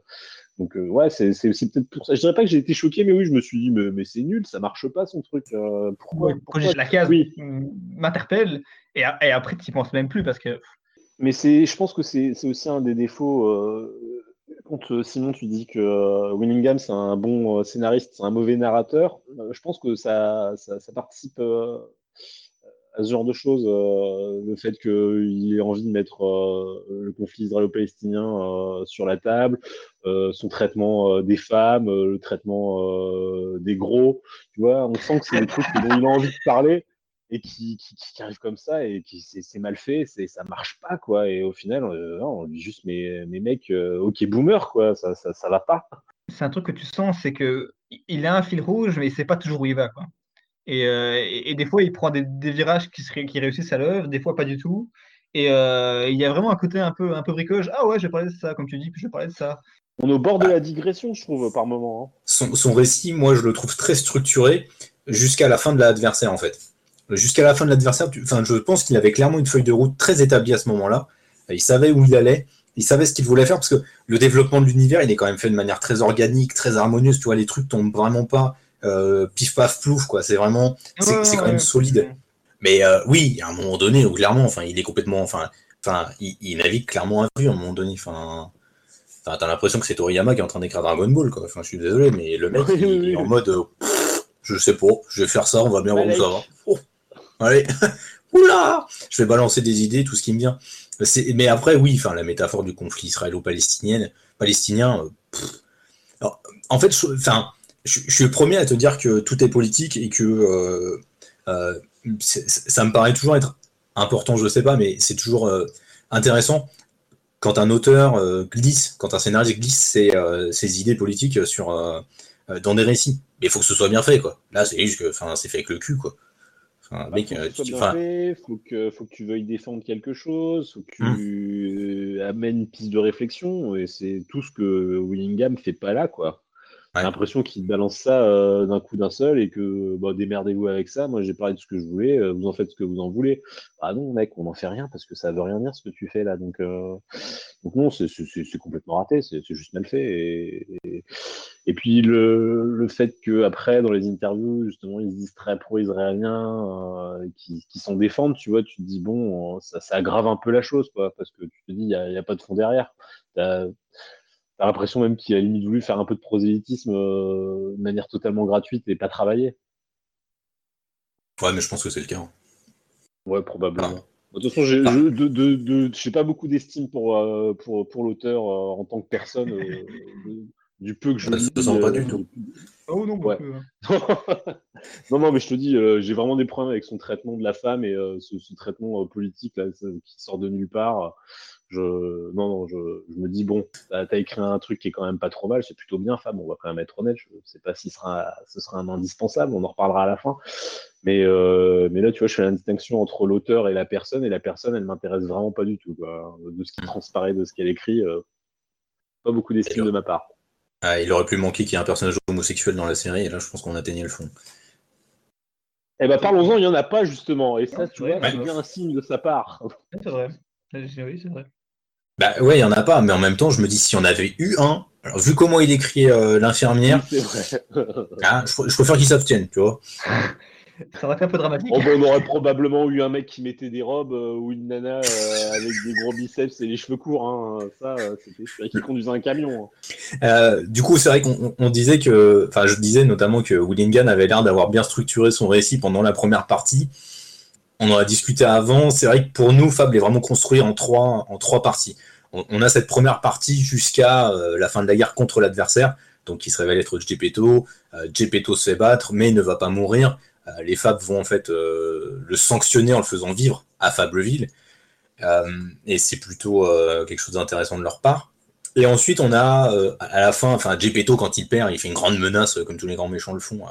donc euh, ouais, c'est peut-être pour ça. Je dirais pas que j'ai été choqué, mais oui, je me suis dit, mais, mais c'est nul, ça marche pas son truc. Euh, pourquoi, La case oui. m'interpelle et, et, après, tu n'y penses même plus parce que. Mais je pense que c'est aussi un des défauts. quand Simon, tu dis que Willingham, c'est un bon scénariste, c'est un mauvais narrateur, je pense que ça, ça, participe à ce genre de choses, euh, le fait qu'il ait envie de mettre euh, le conflit israélo-palestinien euh, sur la table, son traitement des femmes, le traitement des gros, tu vois, on sent que c'est des trucs dont il a envie de parler et qui, qui, arrivent comme ça et qui c'est mal fait, c'est ça marche pas quoi. Et au final, on dit juste mais, mais mec, ok boomer quoi, ça, ça, ça va pas. C'est un truc que tu sens, c'est que il a un fil rouge, mais il sait pas toujours où il va quoi. Euh, et, des fois, il prend des, virages qui, qui réussissent à l'œuvre, des fois pas du tout. Et euh, il y a vraiment un côté un peu, un peu bricoche. Ah ouais, je vais parler de ça, comme tu dis, puis je vais parler de ça. On est au bord de la digression, je trouve, par moment. Hein. Son, récit, moi, je le trouve très structuré jusqu'à la fin de l'adversaire, en fait. Jusqu'à la fin de l'adversaire, enfin, je pense qu'il avait clairement une feuille de route très établie à ce moment-là. Il savait où il allait, il savait ce qu'il voulait faire, parce que le développement de l'univers, il est quand même fait de manière très organique, très harmonieuse. Tu vois, les trucs tombent vraiment pas euh, pif paf plouf quoi. C'est vraiment, c'est quand même solide. Mais euh, oui, à un moment donné, clairement, enfin, il est complètement, enfin, enfin, il, navigue clairement à vue à un moment donné. Enfin, t'as l'impression que c'est Toriyama qui est en train d'écrire Dragon Ball quoi. Enfin, je suis désolé, mais le mec, [LAUGHS] il, est en mode, euh, je sais pas, je vais faire ça, on va bien voir où ça va. Allez, [LAUGHS] oula, je vais balancer des idées, tout ce qui me vient. Mais après, oui, enfin, la métaphore du conflit israélo-palestinien, palestinien, euh, en fait, enfin, je, suis le premier à te dire que tout est politique et que euh, euh, ça me paraît toujours être important, je sais pas, mais c'est toujours intéressant quand un auteur glisse, quand un scénariste glisse ses, idées politiques sur, dans des récits. Mais il faut que ce soit bien fait, quoi. Là, c'est juste que, c'est fait avec le cul, quoi. Enfin, bah, faut, que tu, fait, faut, que, faut que tu veuilles défendre quelque chose, faut que tu hum. amènes une piste de réflexion, et c'est tout ce que Willingham fait pas là, quoi. J'ai l'impression qu'il balance ça euh, d'un coup d'un seul et que bah, démerdez-vous avec ça. Moi, j'ai parlé de ce que je voulais, euh, vous en faites ce que vous en voulez. Ah non, mec, on n'en fait rien parce que ça veut rien dire ce que tu fais là. Donc, euh... donc non, c'est complètement raté, c'est juste mal fait. Et, et, puis le, le fait que après, dans les interviews, justement, ils se disent très pro-israéliens, euh, qui, qui s'en défendent, tu vois, tu te dis bon, ça, ça aggrave un peu la chose, quoi, parce que tu te dis il n'y a, a, pas de fond derrière. T'as l'impression même qu'il a limite voulu faire un peu de prosélytisme euh, de manière totalement gratuite et pas travailler. Ouais, mais je pense que c'est le cas. Hein. Ouais, probablement. De toute façon, j'ai ah. de, pas beaucoup d'estime pour, euh, pour, pour l'auteur euh, en tant que personne, du peu que je lis. Ça sent pas du tout. Oh non, ouais. [LAUGHS] non, non, mais je te dis, j'ai vraiment des problèmes avec son traitement de la femme et ce, ce, traitement politique là, qui sort de nulle part je, non, non, je, je, me dis, bon, t'as as écrit un truc qui est quand même pas trop mal, c'est plutôt bien, Fab, on va quand même être honnête, je sais pas si ce sera, ce sera un indispensable, on en reparlera à la fin. Mais, euh, mais là, tu vois, je fais la distinction entre l'auteur et la personne, et la personne, elle m'intéresse vraiment pas du tout, quoi. De ce qui transparaît de ce qu'elle écrit, euh, pas beaucoup d'estime de ma part. Ah, il aurait pu manquer qu'il y ait un personnage homosexuel dans la série, et là, je pense qu'on atteignait le fond. Eh ben, parlons-en, il n'y en a pas, justement, et ça, tu vois, c'est bien un signe de sa part. C'est vrai. Oui, c'est vrai. Bah ouais, il y en a pas, mais en même temps, je me dis si on avait eu un, alors, vu comment il écrit euh, l'infirmière, hein, [LAUGHS] je, préfère qu'il s'abstienne, tu vois. Ça aurait été un peu dramatique. Oh, bah, on aurait probablement eu un mec qui mettait des robes euh, ou une nana euh, avec des gros biceps et les cheveux courts. Hein. Ça, c'était qui conduisait un camion. Hein. du coup, c'est vrai qu'on disait que, enfin, je disais notamment que Willingham avait l'air d'avoir bien structuré son récit pendant la première partie. On en a discuté avant. C'est vrai que pour nous, Fable est vraiment construit en trois, en trois parties on, a cette première partie jusqu'à euh, la fin de la guerre contre l'adversaire, donc qui se révèle être Gepetto. Euh, Gepetto se fait battre, mais ne va pas mourir. Euh, les Fab vont en fait le sanctionner en le faisant vivre à Fableville. et c'est plutôt quelque chose d'intéressant de leur part. Et ensuite, on a à la fin, enfin, Gepetto, quand il perd, il fait une grande menace, comme tous les grands méchants le font,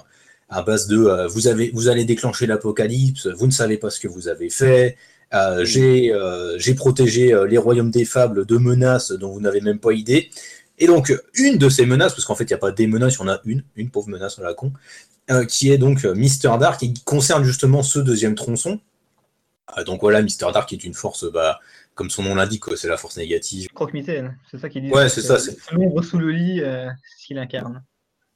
à base de vous, avez, vous allez déclencher l'apocalypse, vous ne savez pas ce que vous avez fait, euh, euh, j'ai protégé euh, les royaumes des fables de menaces dont vous n'avez même pas idée. Et donc, une de ces menaces, parce qu'en fait, il n'y a pas des menaces, il y en a une, une pauvre menace, on la con, qui est donc Mister Dark et qui concerne justement ce deuxième tronçon. donc voilà, Mister Dark est une force, bah, comme son nom l'indique, c'est la force négative. Croque-mitaine, c'est ça qu'il dit. Ouais, c'est ça. C'est l'ombre sous le lit, ce qu'il incarne.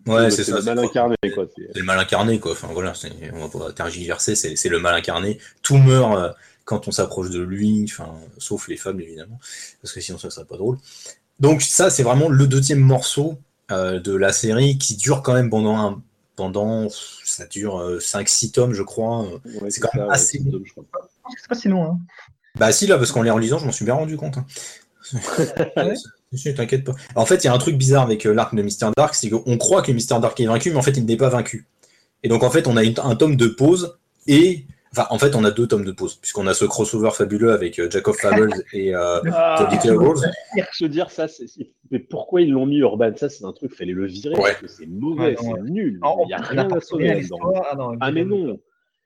Ouais, c'est ça. Le mal incarné, quoi. C'est le mal incarné, quoi. Enfin, voilà, on va pas tergiverser, c'est le mal incarné. Tout meurt quand on s'approche de lui, enfin, sauf les femmes évidemment, parce que sinon ça serait pas drôle. Donc ça, c'est vraiment le deuxième morceau euh, de la série qui dure quand même pendant un, pendant ça dure 5-6 euh, tomes, je crois. c'est quand même assez long. C'est pas si long. Hein. Bah si là, parce qu'en les relisant, je m'en suis bien rendu compte. Hein. [LAUGHS] T'inquiète pas. En fait, il y a un truc bizarre avec euh, l'arc de Mister Dark, c'est qu'on croit que Mister Dark est vaincu, mais en fait, il n'est pas vaincu. Et donc, en fait, on a un tome de pause et Enfin, en fait, on a deux tomes de pause, puisqu'on a ce crossover fabuleux avec euh, Jack of Fables [LAUGHS] et euh, ah, The Little Rose. Je dire ça, mais pourquoi ils l'ont mis Urban? Ça, c'est un truc, il fallait le virer, parce que c'est mauvais, c'est nul. Il n'y a rien à sauver là-dedans. Ah, ah, mais non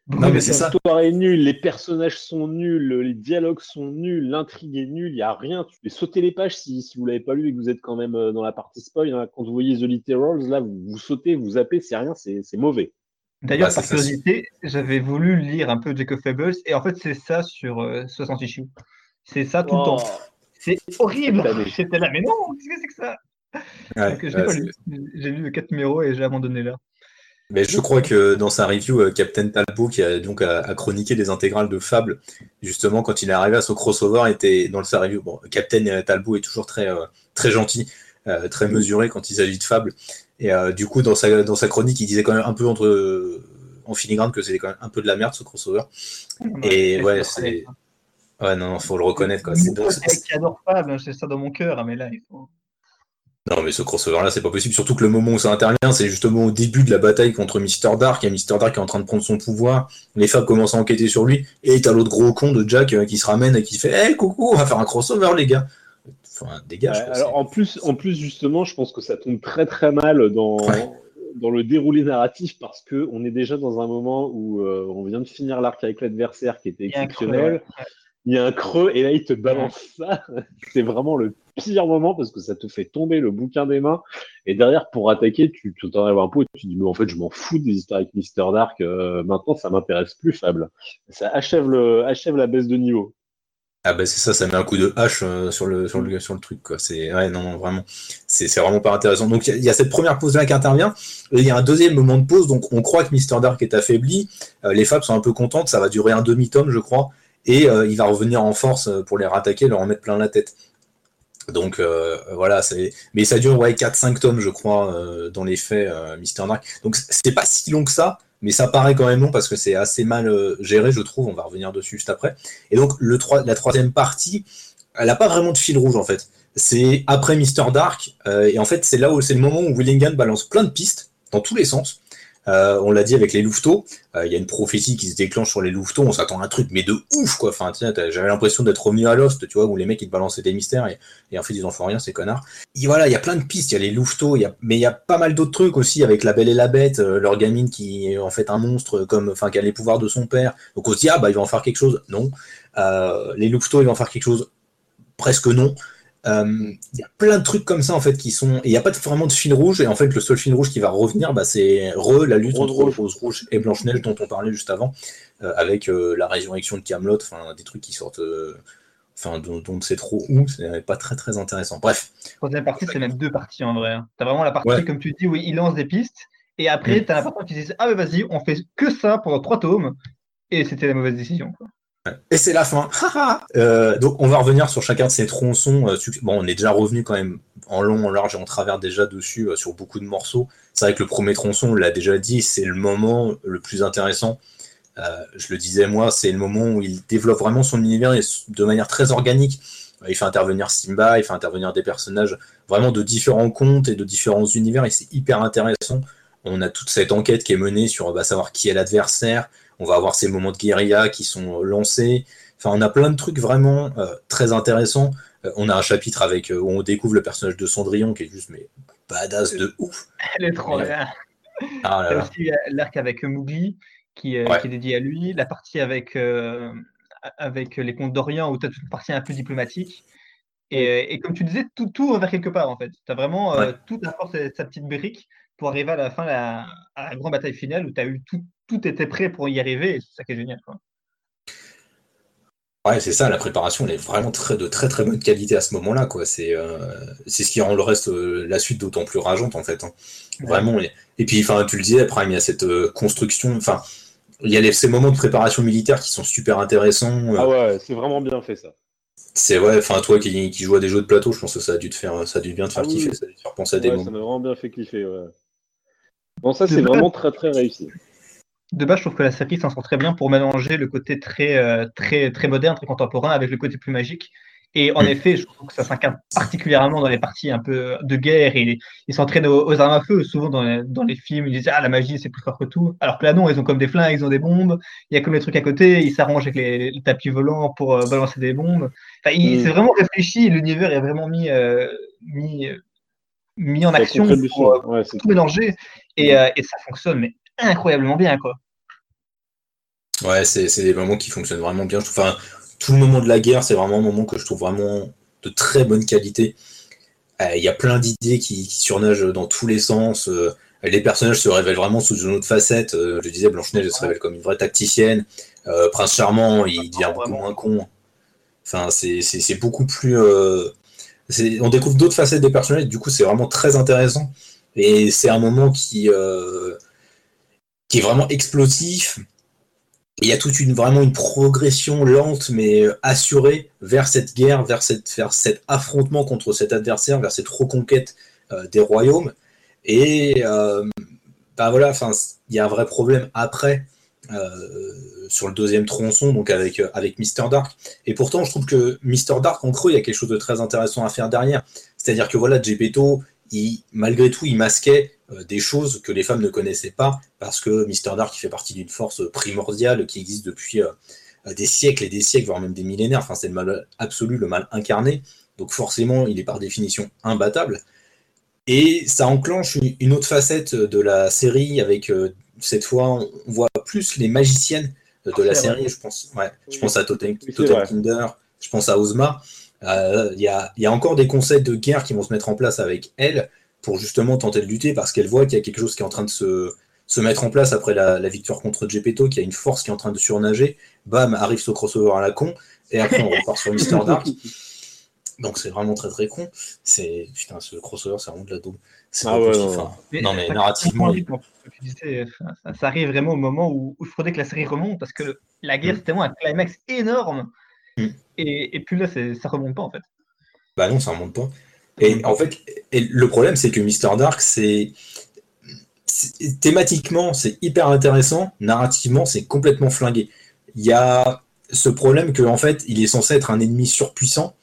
non, mais c'est ça. L'histoire est nulle, les personnages sont nuls, les dialogues sont nuls, l'intrigue est nulle, il n'y a rien. Tu peux sauter les pages si, si vous ne l'avez pas lu et que vous êtes quand même euh, dans la partie spoil. Hein. Quand vous voyez The Literals, là, vous, vous sautez, vous zappez, c'est rien, c'est mauvais. D'ailleurs, par curiosité, j'avais voulu lire un peu Jack of Fables, et en fait, c'est ça sur euh, 60 issues. C'est ça tout le temps. C'est horrible. [LAUGHS] J'étais là, mais non, qu'est-ce que c'est que ça? J'ai lu 4 numéros et j'ai abandonné là. Mais je crois que dans sa review, euh, Captain Talbot, qui a donc a, chroniqué les intégrales de Fable, justement, quand il est arrivé à ce crossover, était dans sa review. Bon, Captain Talbot est toujours très, euh, très gentil, très mesuré quand il s'agit de Fable. Et euh, du coup, dans sa, dans sa chronique, il disait quand même un peu entre, en filigrane que c'était quand même un peu de la merde ce crossover. Et ouais, c'est. Ouais, non, faut le reconnaître. Quoi. C'est Fable, c'est ça dans mon cœur, mais là, il faut. Non, mais ce crossover-là, c'est pas possible. Surtout que le moment où ça intervient, c'est justement au début de la bataille contre Mister Dark. Il y a Mister Dark qui est en train de prendre son pouvoir. Les Fab commencent à enquêter sur lui. Et t'as l'autre gros con de Jack qui se ramène et qui fait Hé, coucou, on va faire un crossover, les gars. Enfin, dégage. alors, en plus, en plus, justement, je pense que ça tombe très très mal dans, dans le déroulé narratif parce que on est déjà dans un moment où euh, on vient de finir l'arc avec l'adversaire qui était exceptionnel. Il y a un creux et là il te balance ça. [LAUGHS] C'est vraiment le pire moment parce que ça te fait tomber le bouquin des mains. Et derrière, pour attaquer, tu t'en as un peu et tu dis, mais en fait, je m'en fous des histoires avec Mister Dark. Euh, maintenant, ça m'intéresse plus, Fable. Ça achève, le, achève la baisse de niveau. Ah bah c'est ça, ça met un coup de hache euh, sur, le, sur, le, sur le truc. Quoi. C'est, ouais, non, vraiment, c'est, vraiment pas intéressant. Donc il y, a cette première pause-là qui intervient, il y a un deuxième moment de pause, donc on croit que Mister Dark est affaibli, euh, les Fabs sont un peu contentes, ça va durer un demi-tome, je crois, et il va revenir en force pour les rattaquer, leur en mettre plein la tête. Donc euh, voilà, c'est mais ça dure ouais 4-5 tomes je crois euh, dans les faits euh, Mister Dark. Donc c'est pas si long que ça, mais ça paraît quand même long parce que c'est assez mal géré je trouve. On va revenir dessus juste après. Et donc le la troisième partie, elle a pas vraiment de fil rouge en fait. C'est après Mister Dark et en fait c'est là où c'est le moment où Willingham balance plein de pistes dans tous les sens. Euh, on l'a dit avec les louveteaux, euh, il y a une prophétie qui se déclenche sur les louveteaux, on s'attend à un truc, mais de ouf quoi. Enfin, j'avais l'impression d'être revenu à Lost, tu vois, où les mecs ils te balançaient des mystères et, en fait ils en font rien, ces connards. Et voilà, il y a plein de pistes, il y a les louveteaux, mais il y a pas mal d'autres trucs aussi avec la Belle et la Bête, euh, leur gamine qui est en fait un monstre, comme, qui a les pouvoirs de son père. Donc on se dit ah bah ils vont en faire quelque chose, non. les louveteaux ils vont en faire quelque chose, presque non. Euh, il y a plein de trucs comme ça en fait qui sont. Il n'y a pas vraiment de fil rouge et en fait le seul fil rouge qui va revenir, bah, c'est re la lutte entre Rose Rouge et Blanche Neige dont on parlait juste avant, euh, avec euh, la résurrection de Camelot, enfin des trucs qui sortent. Enfin, dont, dont c'est trop où, c'est pas très très intéressant. Bref. La troisième partie, c'est même deux parties en vrai. Hein. Tu as vraiment la partie, comme tu dis, où il lance des pistes, et après, mm. tu as la partie qui dit Ah, mais vas-y, on fait que ça pendant trois tomes, et c'était la mauvaise décision. Quoi. Et c'est la fin. Euh, donc on va revenir sur chacun de ces tronçons. Euh, bon, on est déjà revenu quand même en long, en large et en travers déjà dessus euh, sur beaucoup de morceaux. C'est vrai que le premier tronçon, on l'a déjà dit, c'est le moment le plus intéressant. je le disais moi, c'est le moment où il développe vraiment son univers de manière très organique. Il fait intervenir Simba, il fait intervenir des personnages vraiment de différents contes et de différents univers et c'est hyper intéressant. On a toute cette enquête qui est menée sur bah, savoir qui est l'adversaire, on va avoir ces moments de guérilla qui sont lancés. Enfin, on a plein de trucs vraiment euh, très intéressants. Euh, on a un chapitre avec euh, où on découvre le personnage de Cendrillon qui est juste mais badass de ouf. Elle est trop bien. Ah aussi l'arc avec Mowgli qui, est dédié à lui, la partie avec, avec les contes d'Orient où tu as une partie un peu diplomatique. Et, comme tu disais, tout, tout vers quelque part en fait. Tu as vraiment tout à force sa petite brique pour arriver à la fin, à la grande bataille finale où tu as eu tout, tout était prêt pour y arriver, et c'est ça qui est génial. Quoi. Ouais, c'est ça, la préparation elle est vraiment très, de très très bonne qualité à ce moment-là. quoi. C'est euh, ce qui rend le reste, euh, la suite d'autant plus rageante en fait. Hein. Vraiment. Et, puis, enfin, tu le disais, Prime, il y a cette euh, construction, enfin, il y a ces moments de préparation militaire qui sont super intéressants. Ah ouais, c'est vraiment bien fait ça. C'est ouais, enfin toi qui, qui joues à des jeux de plateau, je pense que ça a dû te faire, ça a dû bien te faire ah kiffer, ça a dû te faire penser à des ouais, Ça m'a vraiment bien fait kiffer. Ouais. Bon, ça c'est vraiment très très réussi de base, je trouve que la série s'en sort très bien pour mélanger le côté très, euh, très, très moderne, très contemporain avec le côté plus magique. Et en mm. effet, je trouve que ça s'incarne particulièrement dans les parties un peu de guerre. Et ils s'entraînent aux, armes à feu. Souvent, dans les, dans les films, ils disent Ah, la magie, c'est plus fort que tout. Alors que là, non, ils ont comme des flingues, ils ont des bombes. Il y a comme des trucs à côté. Ils s'arrangent avec les, tapis volants pour euh, balancer des bombes. Enfin, mm. C'est vraiment réfléchi. L'univers est vraiment mis, euh, mis, mis en action pour, tout mélanger. Et, et, ça fonctionne mais incroyablement bien. quoi. Ouais, c'est des moments qui fonctionnent vraiment bien. Enfin, tout le moment de la guerre, c'est vraiment un moment que je trouve vraiment de très bonne qualité. Euh, il y a plein d'idées qui, surnagent dans tous les sens. Euh, les personnages se révèlent vraiment sous une autre facette. Euh, je disais, Blanche-Neige se révèle comme une vraie tacticienne. Prince Charmant, il devient beaucoup moins con. Enfin, c'est beaucoup plus. on découvre d'autres facettes des personnages. Du coup, c'est vraiment très intéressant. Et c'est un moment qui, qui est vraiment explosif il y a toute une vraiment une progression lente mais euh, assurée vers cette guerre, vers, cette, vers cet affrontement contre cet adversaire, vers cette reconquête euh, des royaumes. Et euh, bah voilà, enfin, il y a un vrai problème après. Sur le deuxième tronçon, donc avec, avec Mister Dark. Et pourtant, je trouve que Mister Dark, en creux, il y a quelque chose de très intéressant à faire derrière. C'est-à-dire que voilà, Gepetto, il, malgré tout, il masquait des choses que les femmes ne connaissaient pas, parce que Mister Dark fait partie d'une force primordiale qui existe depuis des siècles et des siècles, voire même des millénaires. Enfin, c'est le mal absolu, le mal incarné. Donc forcément, il est par définition imbattable. Et ça enclenche une autre facette de la série avec cette fois, on voit plus les magiciennes de la série. Je pense, ouais, je pense à Totem, Kinder, je pense à Ozma. Euh, il y, a, y, a, encore des concepts de guerre qui vont se mettre en place avec elle pour justement tenter de lutter parce qu'elle voit qu'il y a quelque chose qui est en train de se, se mettre en place après la, la victoire contre Gepetto, qu'il y a une force qui est en train de surnager. Bam, arrive ce crossover à la con. Et après, on repart sur Mister Dark. [LAUGHS] Donc c'est vraiment très très con. C'est putain ce crossover, c'est vraiment de la double. Ah ouais, non, mais narrativement, ça, arrive vraiment au moment où, il faudrait que la série remonte parce que la guerre mm. c'était vraiment un climax énorme. Mm. Et, puis là, ça remonte pas en fait. Bah non, ça remonte pas. Et en fait, le problème c'est que Mister Dark, c'est thématiquement c'est hyper intéressant, narrativement c'est complètement flingué. Il y a ce problème que en fait il est censé être un ennemi surpuissant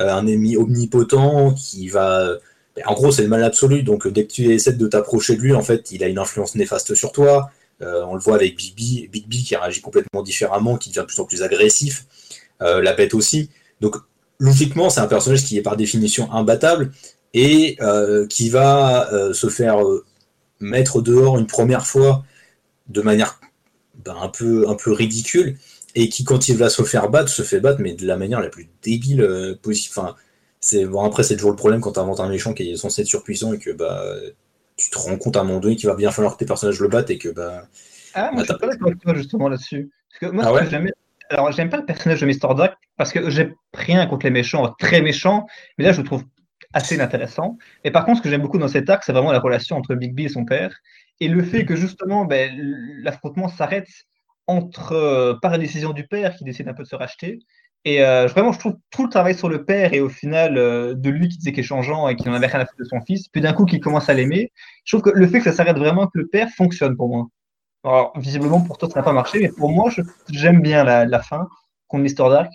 euh, un ennemi omnipotent qui va. En gros, c'est le mal absolu. Donc, dès que tu essaies de t'approcher de lui, en fait, il a une influence néfaste sur toi. Euh, on le voit avec Big B, qui réagit complètement différemment, qui devient de plus en plus agressif. Euh, la bête aussi. Donc, logiquement, c'est un personnage qui est par définition imbattable et qui va se faire mettre dehors une première fois de manière ben, un, peu, un peu ridicule et qui, quand il va se faire battre, se fait battre, mais de la manière la plus débile euh, possible. Enfin, c'est bon, après, c'est toujours le problème quand tu inventes un méchant qui est censé être surpuissant et que bah, tu te rends compte à un moment donné qu'il va bien falloir que tes personnages le battent et que bah. Ah, moi, bah, je suis pas d'accord avec toi justement là-dessus. Parce que moi, ah j'aime. Alors, j'aime pas le personnage de Mr. Dark parce que j'ai rien contre les méchants, très méchants, mais là, je le trouve assez inintéressant. Et par contre, ce que j'aime beaucoup dans cet arc, c'est vraiment la relation entre Big B et son père. Et le fait que justement, ben, l'affrontement s'arrête entre, euh, par la décision du père qui décide un peu de se racheter. Et euh, vraiment, je trouve tout le travail sur le père et au final euh, de lui qui disait qu'il est changeant et qui n'en avait rien à foutre de son fils, puis d'un coup qui commence à l'aimer. Je trouve que le fait que ça s'arrête vraiment, que le père fonctionne pour moi. Alors, visiblement, pour toi, ça n'a pas marché, mais pour moi, j'aime bien la, la fin contre Mr. Dark,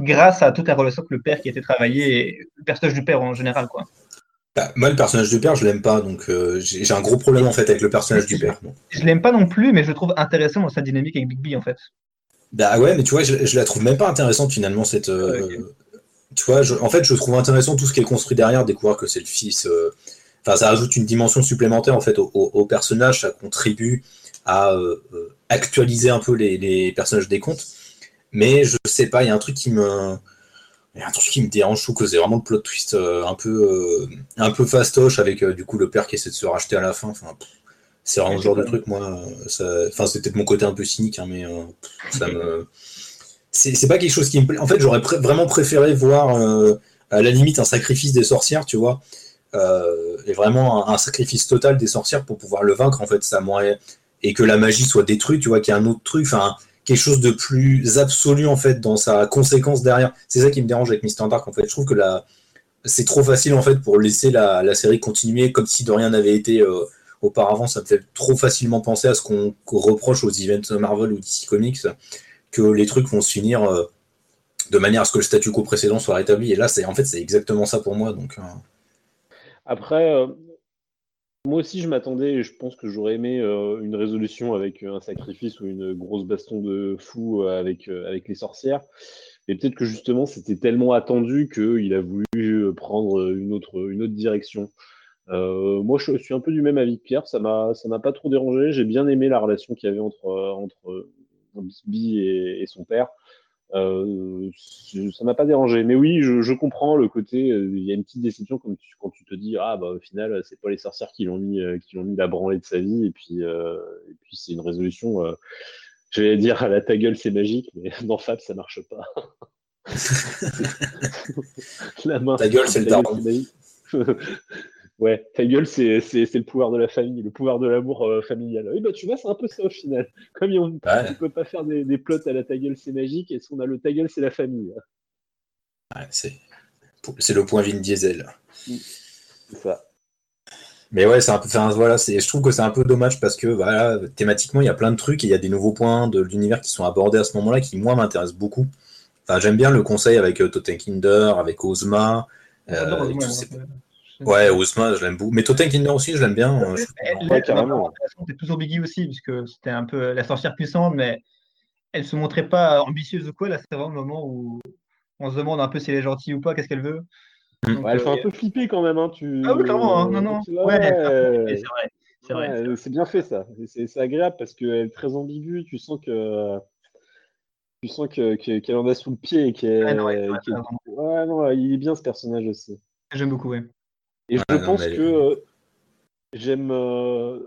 grâce à toute la relation que le père qui a été travaillé et le personnage du père en général. quoi. Bah, moi, le personnage du père, je l'aime pas, donc euh, j'ai un gros problème en fait avec le personnage du père. Je l'aime pas non plus, mais je le trouve intéressant dans sa dynamique avec Big B en fait. Bah ouais, mais tu vois, je, la trouve même pas intéressante finalement cette. Euh, tu vois, en fait, je trouve intéressant tout ce qui est construit derrière, découvrir que c'est le fils. Euh, enfin, ça ajoute une dimension supplémentaire en fait au, personnage, ça contribue à actualiser un peu les, les, personnages des contes. Mais je sais pas, il y a un truc qui me il y a un truc qui me dérange, je trouve que c'est vraiment le plot twist euh, un peu euh, un peu fastoche avec euh, du coup le père qui essaie de se racheter à la fin. Enfin, c'est vraiment le genre de truc, moi. Enfin, c'était peut-être mon côté un peu cynique, hein, mais ça me. C'est pas quelque chose qui me plaît. En fait, j'aurais vraiment préféré voir à la limite un sacrifice des sorcières, tu vois. et vraiment un, sacrifice total des sorcières pour pouvoir le vaincre, en fait, ça m'aurait. Et que la magie soit détruite, tu vois, qu'il y a un autre truc. Enfin, quelque chose de plus absolu en fait dans sa conséquence derrière. C'est ça qui me dérange avec Mister Dark en fait. Je trouve que la... c'est trop facile en fait pour laisser la, série continuer comme si de rien n'avait été euh, auparavant. Ça me fait trop facilement penser à ce qu'on reproche aux events Marvel ou DC Comics que les trucs vont se finir euh, de manière à ce que le statu quo précédent soit rétabli. Et là, c'est en fait c'est exactement ça pour moi. Donc euh. après, moi aussi, je m'attendais, je pense que j'aurais aimé euh, une résolution avec euh, un sacrifice ou une grosse baston de fou euh, avec, avec les sorcières. Et peut-être que justement, c'était tellement attendu qu'il a voulu prendre une autre, une autre direction. moi, je suis un peu du même avis que Pierre. Ça m'a, m'a pas trop dérangé. J'ai bien aimé la relation qu'il y avait entre, entre et, son père. Euh, ça m'a pas dérangé. Mais oui, je, comprends le côté. Euh, il y a une petite déception quand tu, quand tu te dis ah bah au final c'est pas les sorcières qui l'ont mis euh, qui l'ont mis la branlée de sa vie et puis et puis c'est une résolution. je vais dire à la ta gueule c'est magique, mais [LAUGHS] dans Fab ça marche pas. [LAUGHS] la main. Ta gueule c'est le daron. [LAUGHS] Ouais, ta gueule, c'est, le pouvoir de la famille, le pouvoir de l'amour euh, familial. Oui, bah tu vois, c'est un peu ça au final. [LAUGHS] Comme on ne peut pas faire des, des, plots à la ta gueule, c'est magique, et si on a le ta gueule, c'est la famille. Ouais, c'est, c'est le point Vin Diesel. C'est ça. Mais ouais, c'est un peu, voilà, c'est, je trouve que c'est un peu dommage parce que voilà, thématiquement, il y a plein de trucs et il y a des nouveaux points de l'univers qui sont abordés à ce moment-là qui, moi, m'intéressent beaucoup. Enfin, j'aime bien le conseil avec euh, Kinder, avec Ozma. Euh, ouais, Ozma, je l'aime beaucoup. Mais Kinder aussi, je l'aime bien. Euh, ouais, carrément. C'était toujours Biggie aussi, puisque c'était un peu la sorcière puissante, mais elle se montrait pas ambitieuse ou quoi. Là, c'est vraiment le moment où on se demande un peu si elle est gentille ou pas, qu'est-ce qu'elle veut. Mm. elle fait un peu flipper quand même. Hein, tu... Ah oui, clairement. Hein. Non, non. Ouais, c'est vrai. C'est bien fait ça. C'est agréable parce qu'elle est très ambiguë. Tu sens que tu sens qu'elle en a sous le pied et qu'elle. Ouais, non, il est bien ce personnage aussi. J'aime beaucoup, ouais. Et je pense que euh, j'aime. Euh,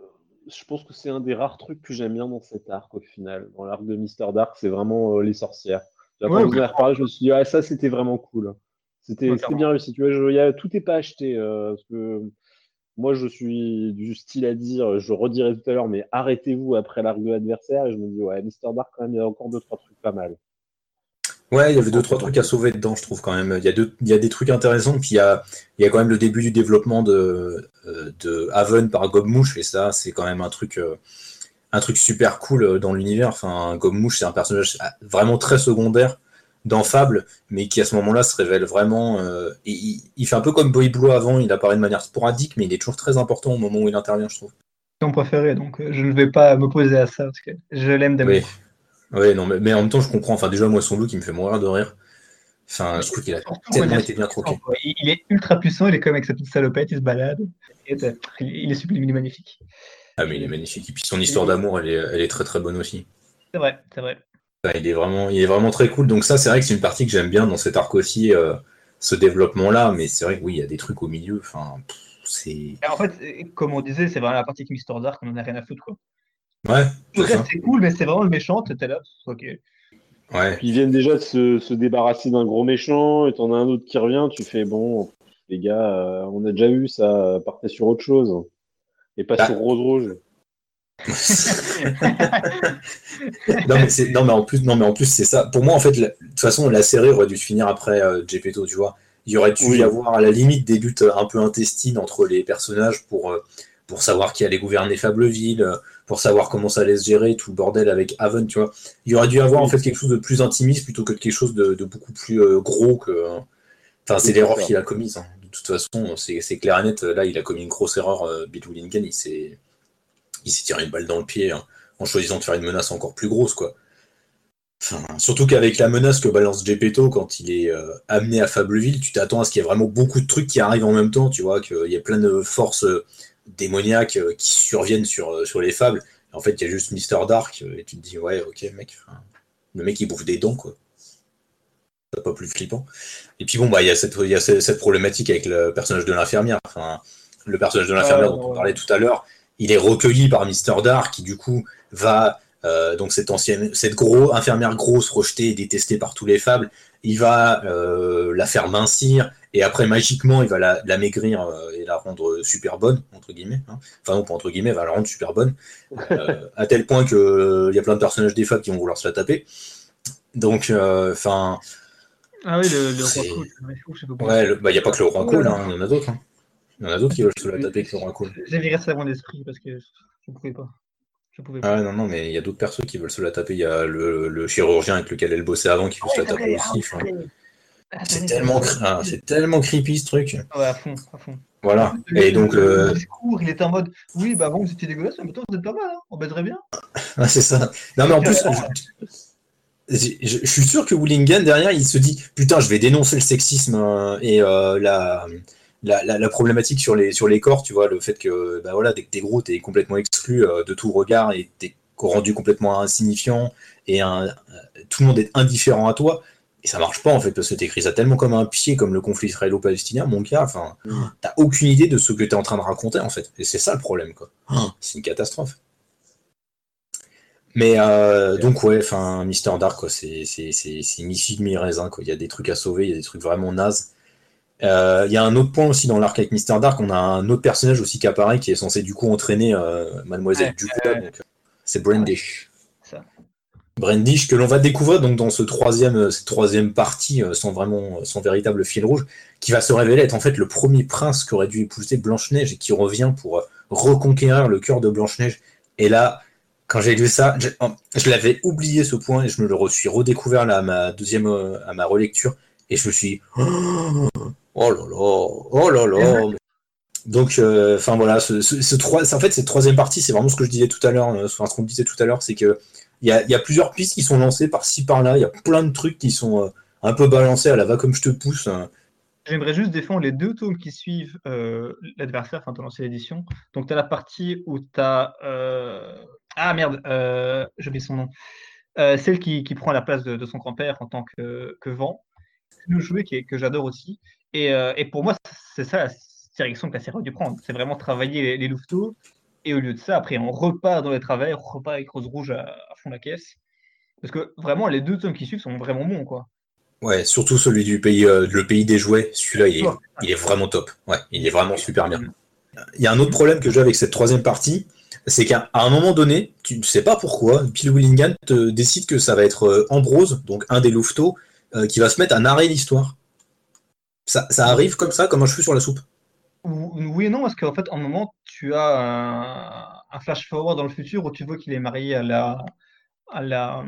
je pense que c'est un des rares trucs que j'aime bien dans cet arc au final. Dans l'arc de Mister Dark, c'est vraiment euh, les sorcières. Quand vous en avez reparlé, je me suis dit, ah, ça c'était vraiment cool. C'était bien réussi. Tu vois, tout n'est pas acheté. parce que moi, je suis du style à dire, je redirai tout à l'heure, mais arrêtez-vous après l'arc de l'adversaire. Et je me dis, ouais, Mister Dark, quand même, il y a encore deux, trois trucs pas mal. Ouais, il y avait deux, trois trucs à sauver dedans, je trouve quand même. Il y a, deux, il y a des trucs intéressants, puis il y a, il y a quand même le début du développement de, euh, de Haven par Gobmouche, et ça, c'est quand même un truc, euh, un truc super cool euh, dans l'univers. Enfin, Gobmouche, c'est un personnage vraiment très secondaire dans Fable, mais qui à ce moment-là se révèle vraiment. Euh, il, fait un peu comme Boy Blue avant, il apparaît de manière sporadique, mais il est toujours très important au moment où il intervient, je trouve. Mon préféré, donc je ne vais pas m'opposer à ça parce que je l'aime d'amour. Oui. Non, mais, en même temps, je comprends. Enfin, déjà, moi, son look, il me fait mourir de rire. Enfin, je trouve qu'il a tellement été bien croqué. Il est ultra puissant, il est comme avec sa petite salopette, il se balade. Il est sublime, il est magnifique. Ah, mais il est magnifique. Et puis son histoire d'amour, elle est, elle est très très bonne aussi. C'est vrai, c'est vrai il, est vraiment, il est vraiment très cool. Donc ça, c'est vrai que c'est une partie que j'aime bien dans cet arc aussi, euh, ce développement-là. Mais c'est vrai que oui, il y a des trucs au milieu. Enfin, c'est. En fait, comme on disait, c'est vraiment la partie de Mister Dark, on en a rien à foutre. Quoi. Ouais. Tout le reste, c'est cool, mais c'est vraiment le méchant. T'es là, ok. Ouais. ils viennent déjà de se, débarrasser d'un gros méchant, et t'en as un autre qui revient. Tu fais bon, les gars, euh, on a déjà vu ça, partez sur autre chose. Et pas bah. sur Rose Rouge. [LAUGHS] non, mais non, mais en plus, non, mais en plus, c'est ça. Pour moi, en fait, de toute façon, la série aurait dû se finir après euh, Gepetto, tu vois. Il y aurait dû y avoir à la limite des luttes un peu intestines entre les personnages pour, euh, pour savoir qui allait gouverner Fableville, euh, pour savoir comment ça allait se gérer, tout le bordel avec Haven, tu vois. Il aurait dû y avoir en fait quelque chose de plus intimiste plutôt que quelque chose de, beaucoup plus gros que. Enfin, c'est l'erreur qu'il a commise. Hein. De toute façon, c'est clair et net. Là, il a commis une grosse erreur, Bill Willingham. Il s'est il s'est tiré une balle dans le pied hein, en choisissant de faire une menace encore plus grosse, quoi. surtout qu'avec la menace que balance Gepetto quand il est euh, amené à Fableville, tu t'attends à ce qu'il y ait vraiment beaucoup de trucs qui arrivent en même temps, tu vois, qu'il y ait plein de forces euh, démoniaques euh, qui surviennent sur, sur les fables. En fait, il y a juste Mister Dark, et tu te dis, ouais, ok, mec, le mec il bouffe des dents, quoi. C'est pas plus flippant. Et puis bon, bah, il y a cette, y a cette problématique avec le personnage de l'infirmière. Enfin, le personnage de l'infirmière dont on parlait tout à l'heure, il est recueilli par Mister Dark qui du coup va euh, donc cette ancienne, cette gros infirmière grosse rejetée et détestée par tous les fables, il va euh, la faire mincir et après magiquement il va la, maigrir euh, et la rendre super bonne entre guillemets. Hein. Enfin non pas entre guillemets, il va la rendre super bonne à tel point que il y a plein de personnages des fables qui vont vouloir se la taper. Donc enfin. ah oui le, roi cool. Ouais, bah, il n'y a pas que le roi cool, hein, il y en a d'autres. Hein. Il y en a d'autres qui veulent se la taper qui seront cool. J'ai viré ça à mon esprit parce que je ne pouvais pas. Ah non, non, mais il y a d'autres personnes qui veulent se la taper. Il y a le, le, chirurgien avec lequel elle bossait avant qui veut se la taper aussi. Ah, c'est tellement, ah, c'est tellement creepy ce truc. Ouais, à fond, à fond. Voilà. Et donc. Le il était en mode Oui, bah bon, vous étiez dégueulasse, mais maintenant vous êtes pas mal, hein on baiserait bien. [LAUGHS] ah, c'est ça. Non, mais en plus. Je, suis sûr que Willingen, derrière, il se dit Putain, je vais dénoncer le sexisme euh, et euh, la la, problématique sur les, sur les corps, tu vois, le fait que bah voilà, dès que t'es gros, t'es complètement exclu euh, de tout regard et t'es rendu complètement insignifiant et un, tout le monde est indifférent à toi. Et ça marche pas en fait, parce que t'écris ça tellement comme un pied, comme le conflit israélo-palestinien, mon gars, enfin, mm. t'as aucune idée de ce que t'es en train de raconter en fait. Et c'est ça le problème, quoi. Mm. [GASPS] C'est une catastrophe. Mais euh, donc ouais, enfin, Mister Dark, quoi, c'est une issue de mi-raisin, quoi. Il y a des trucs à sauver, il y a des trucs vraiment nazes. Euh, il y a un autre point aussi dans l'arc avec Mister Dark, on a un autre personnage aussi qui apparaît qui est censé du coup entraîner euh, Mademoiselle ouais, c'est Brandish. Brandish que l'on va découvrir donc dans ce troisième, cette troisième partie sans vraiment son véritable fil rouge, qui va se révéler être en fait le premier prince qui aurait dû épouser Blanche-Neige et qui revient pour reconquérir le cœur de Blanche-Neige. Et là, quand j'ai lu ça, je, l'avais oublié ce point et je me le suis redécouvert là à ma deuxième, à ma relecture et je me suis oh, [GASPS] oh là là, oh là là. Donc, euh, enfin voilà, ce, ce, en fait, cette troisième partie, c'est vraiment ce que je disais tout à l'heure, euh, ce qu'on disait tout à l'heure, c'est que il y a, plusieurs pistes qui sont lancées par-ci par-là, il y a plein de trucs qui sont euh, un peu balancés à la va comme je te pousse. Hein. J'aimerais juste défendre les deux tomes qui suivent l'adversaire, enfin, ton ancienne édition. Donc, tu as la partie où tu as. Ah merde, j'ai oublié son nom. celle qui, qui, prend la place de, son grand-père en tant que, que vent. Le jouet qui que j'adore aussi. Et, et, pour moi, c'est ça direction que la série a dû prendre. C'est vraiment travailler les, louveteaux. Et au lieu de ça, après, on repart dans les travers, on repart avec Rose Rouge fond la caisse. Parce que vraiment, les deux tomes qui suivent sont vraiment bons, quoi. Ouais, surtout celui du pays, euh, le pays des jouets. Celui-là, il, il, est vraiment top. Ouais, il est vraiment super bien. Il y a un autre problème que j'ai avec cette troisième partie, c'est qu'à un moment donné, tu ne sais pas pourquoi, Bill Willingham te décide que ça va être euh, Ambrose, donc un des louveteaux, euh, qui va se mettre à narrer l'histoire. Ça, ça, arrive comme ça, comme un cheveu sur la soupe? Oui et non, parce qu'en fait, en un moment, tu as un, flash forward dans le futur où tu vois qu'il est marié à la. À la,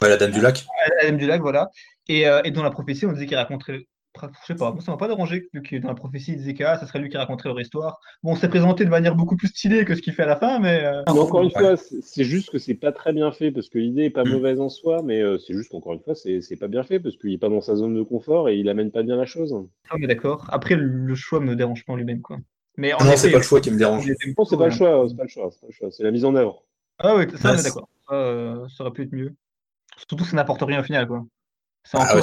la Dame du Lac. À la Dame du Lac, voilà. Et, euh, et dans la prophétie, on disait qu'il raconterait je sais pas, moi ça m'a pas dérangé que dans la prophétie il disait que ça serait lui qui raconterait leur histoire. Bon, c'est présenté de manière beaucoup plus stylée que ce qu'il fait à la fin, mais. Euh, encore une fois, c'est juste que c'est pas très bien fait parce que l'idée est pas mm. mauvaise en soi, mais euh, c'est juste qu'encore une fois, c'est pas bien fait parce qu'il est pas dans sa zone de confort et il amène pas bien la chose. Ah, mais d'accord. Après, le choix me dérange pas en lui-même, quoi. Mais non, c'est pas le choix qui me dérange. Non, c'est pas, le choix, c'est pas le choix, c'est la mise en œuvre. Ah oui, ça, est d'accord. Euh, ça aurait pu être mieux. Surtout que ça n'apporte rien au final, quoi. Ah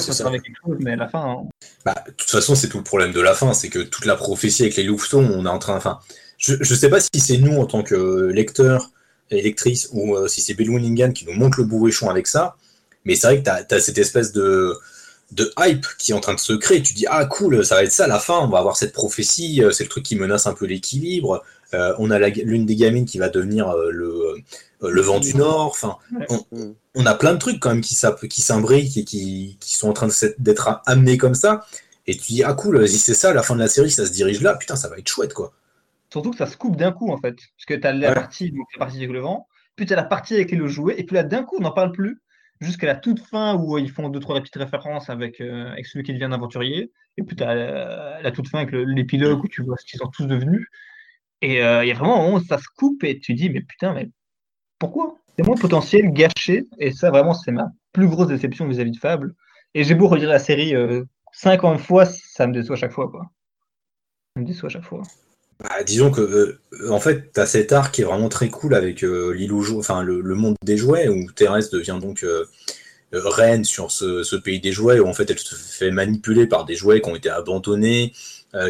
mais la fin. Hein. Bah, de toute façon, c'est tout le problème de la fin, c'est que toute la prophétie avec les louveteaux, on est en train. Enfin, je ne sais pas si c'est nous en tant que lecteurs et lectrices ou euh, si c'est Bill qui nous montre le bourrichon avec ça, mais c'est vrai que tu as, cette espèce de, de hype qui est en train de se créer. Tu dis, ah cool, ça va être ça la fin, on va avoir cette prophétie, euh, c'est le truc qui menace un peu l'équilibre. Euh, on a l'une des gamines qui va devenir euh, le vent du Nord. Enfin, on, a plein de trucs quand même qui, qui s'imbriquent et qui, sont en train d'être amenés comme ça. Et tu dis, ah cool, si c'est ça, la fin de la série, ça se dirige là, putain, ça va être chouette, quoi. Surtout que ça se coupe d'un coup, en fait. Parce que tu as la, partie, donc, la partie avec le vent, puis tu as la partie avec les jouets, et puis là, d'un coup, on n'en parle plus, jusqu'à la toute fin où ils font deux, trois petites références avec, euh, avec celui qui devient un aventurier, et puis tu as la, toute fin avec l'épilogue où tu vois ce qu'ils sont tous devenus. Et euh, il y a vraiment un moment où ça se coupe, et tu dis, mais putain, mais pourquoi? C'est mon potentiel gâché, et ça vraiment c'est ma plus grosse déception vis-à-vis de Fable. Et j'ai beau redire la série 50 euh, fois, ça me déçoit à chaque fois. Quoi. Ça me déçoit à chaque fois. Bah, disons que euh, en fait, tu as cet arc qui est vraiment très cool avec euh, enfin le, monde des jouets, où Thérèse devient donc reine sur ce, pays des jouets, où en fait elle se fait manipuler par des jouets qui ont été abandonnés,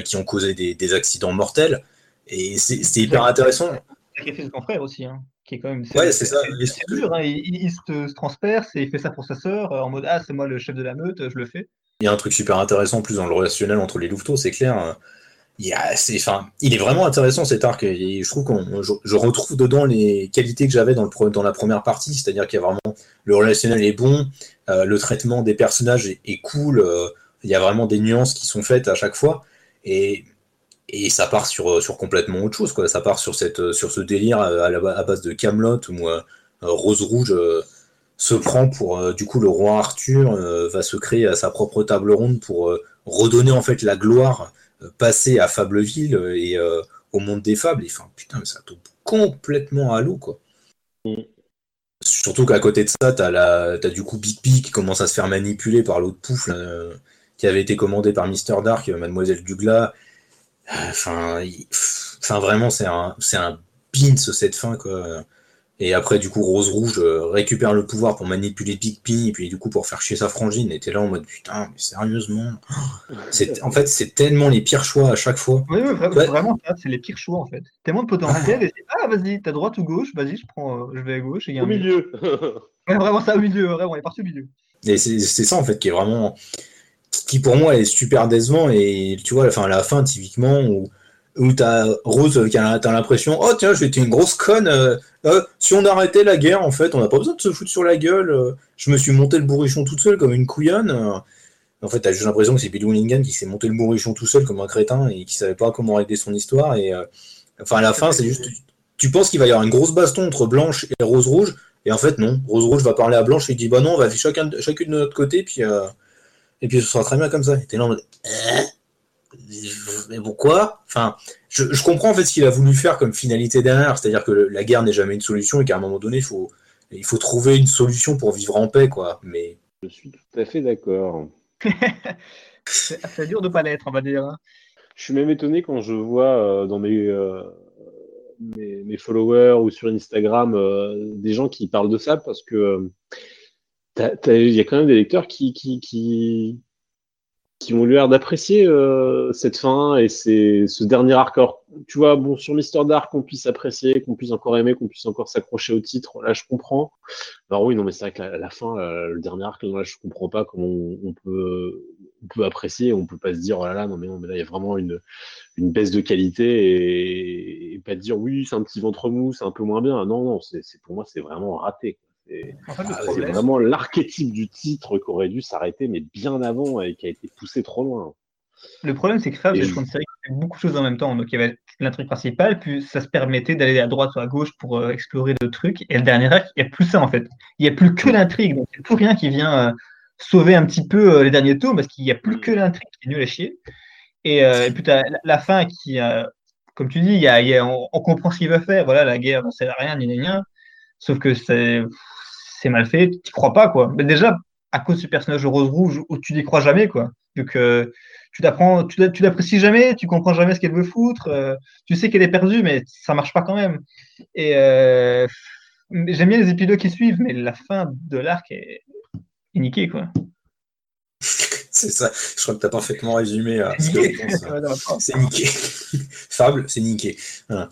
qui ont causé des, accidents mortels. Et c'est hyper intéressant. Sacrifice son frère aussi. Hein quand même. Ouais, c'est ça. Dur, hein. il, se, transperce et il fait ça pour sa sœur euh, en mode Ah, c'est moi le chef de la meute, je le fais. Il y a un truc super intéressant plus dans le relationnel entre les louveteaux, c'est clair. Hein. Il, est vraiment intéressant cet arc et je trouve qu'on je, retrouve dedans les qualités que j'avais dans, le, dans la première partie, c'est-à-dire qu'il y a vraiment le relationnel est bon, euh, le traitement des personnages est, cool, euh, il y a vraiment des nuances qui sont faites à chaque fois et et ça part sur, euh, sur complètement autre chose, quoi. Ça part sur, cette, euh, sur ce délire à, à base de Camelot où euh, Rose Rouge se prend pour du coup le roi Arthur va se créer à sa propre table ronde pour redonner en fait la gloire passée à Fableville et au monde des fables. Et enfin putain, ça tombe complètement à l'eau quoi. Mm. Surtout qu'à côté de ça, t'as la as du coup Big P qui commence à se faire manipuler par l'autre pouf qui avait été commandé par Mister Dark, Mademoiselle Dugla, Enfin, enfin vraiment, c'est un, c'est un pins cette fin, quoi. Et après, du coup, Rose Rouge euh, récupère le pouvoir pour manipuler Big Pin, et puis du coup, pour faire chier sa frangine. Et t'es là en mode putain, mais sérieusement. C'est, en fait, c'est tellement les pires choix à chaque fois. Oui, oui vraiment, c'est les pires choix en fait. Tellement de potentiel. Et ah, vas-y, t'as droite ou gauche, vas-y, je prends, euh, je vais à gauche. Et y a au milieu. ouais, vraiment, ça au milieu, vraiment, on est parti au milieu. Et c'est ça en fait qui est vraiment qui pour moi est super décevant et tu vois enfin à la fin typiquement où où t'as Rose qui a l'impression oh tiens j'étais une grosse conne euh, euh, si on arrêtait la guerre en fait on n'a pas besoin de se foutre sur la gueule euh, je me suis monté le bourrichon toute seule comme une couillonne En fait, t'as juste l'impression que c'est Billy Willingham qui s'est monté le bourrichon tout seul comme un crétin et qui savait pas comment régler son histoire. Et enfin, à la fin, c'est juste. Tu penses qu'il va y avoir une grosse baston entre Blanche et Rose Rouge, et en fait, non. Rose Rouge va parler à Blanche et dit Bah non, on va chacun, chacune de notre côté, puis, et puis ce sera très bien comme ça. Et t'es là en mode mais pourquoi? Enfin, je, je, comprends en fait ce qu'il a voulu faire comme finalité derrière, c'est-à-dire que la guerre n'est jamais une solution et qu'à un moment donné, il faut, il faut trouver une solution pour vivre en paix, quoi. Mais je suis tout à fait d'accord. [LAUGHS] c'est dur de pas l'être, on va dire. Hein. Je suis même étonné quand je vois euh, dans mes, euh, mes, mes, followers ou sur Instagram euh, des gens qui parlent de ça parce que il y a quand même des lecteurs qui, qui, qui, qui ont l'air d'apprécier euh, cette fin et c'est ce dernier arc. Alors, tu vois, bon, sur Mister Dark, qu'on puisse apprécier, qu'on puisse encore aimer, qu'on puisse encore s'accrocher au titre, là, je comprends. Alors oui, non, mais c'est vrai que la, fin, euh, le dernier arc, là, je comprends pas comment on, peut, on peut apprécier, on peut pas se dire, oh là là, non, mais non, mais là, il y a vraiment une, une baisse de qualité et, pas dire, oui, c'est un petit ventre mou, c'est un peu moins bien. Non, non, c'est pour moi, c'est vraiment raté. C'est vraiment l'archétype du titre qui aurait dû s'arrêter, mais bien avant et qui a été poussé trop loin. Le problème, c'est que Fab, c'est une série qui fait beaucoup de choses en même temps. Donc, il y avait l'intrigue principale, puis ça se permettait d'aller à droite ou à gauche pour euh, explorer d'autres trucs. Et le dernier acte, il n'y a plus ça, en fait. Il n'y a plus que l'intrigue. Donc, il n'y a plus rien qui vient euh, sauver un petit peu euh, les derniers tours, parce qu'il n'y a plus que l'intrigue qui est nulle à chier. Et, puis, tu as la, fin qui, comme tu dis, y a, on, comprend ce qu'il veut faire. Voilà, la guerre, on ne sert à rien, ni rien. Sauf que c'est c'est mal fait, tu crois pas, quoi. Mais déjà, à cause du personnage de Rose Rouge, où tu n'y crois jamais, quoi. Vu que tu t'apprends, tu l'apprécies jamais, tu comprends jamais ce qu'elle veut foutre, euh, tu sais qu'elle est perdue, mais ça marche pas quand même. Et euh, j'aime bien les épisodes qui suivent, mais la fin de l'arc est, est niquée, quoi. [LAUGHS] c'est ça, je crois que tu as parfaitement résumé euh, ce [LAUGHS] c'est niqué. [LAUGHS] Fable, c'est niqué. Voilà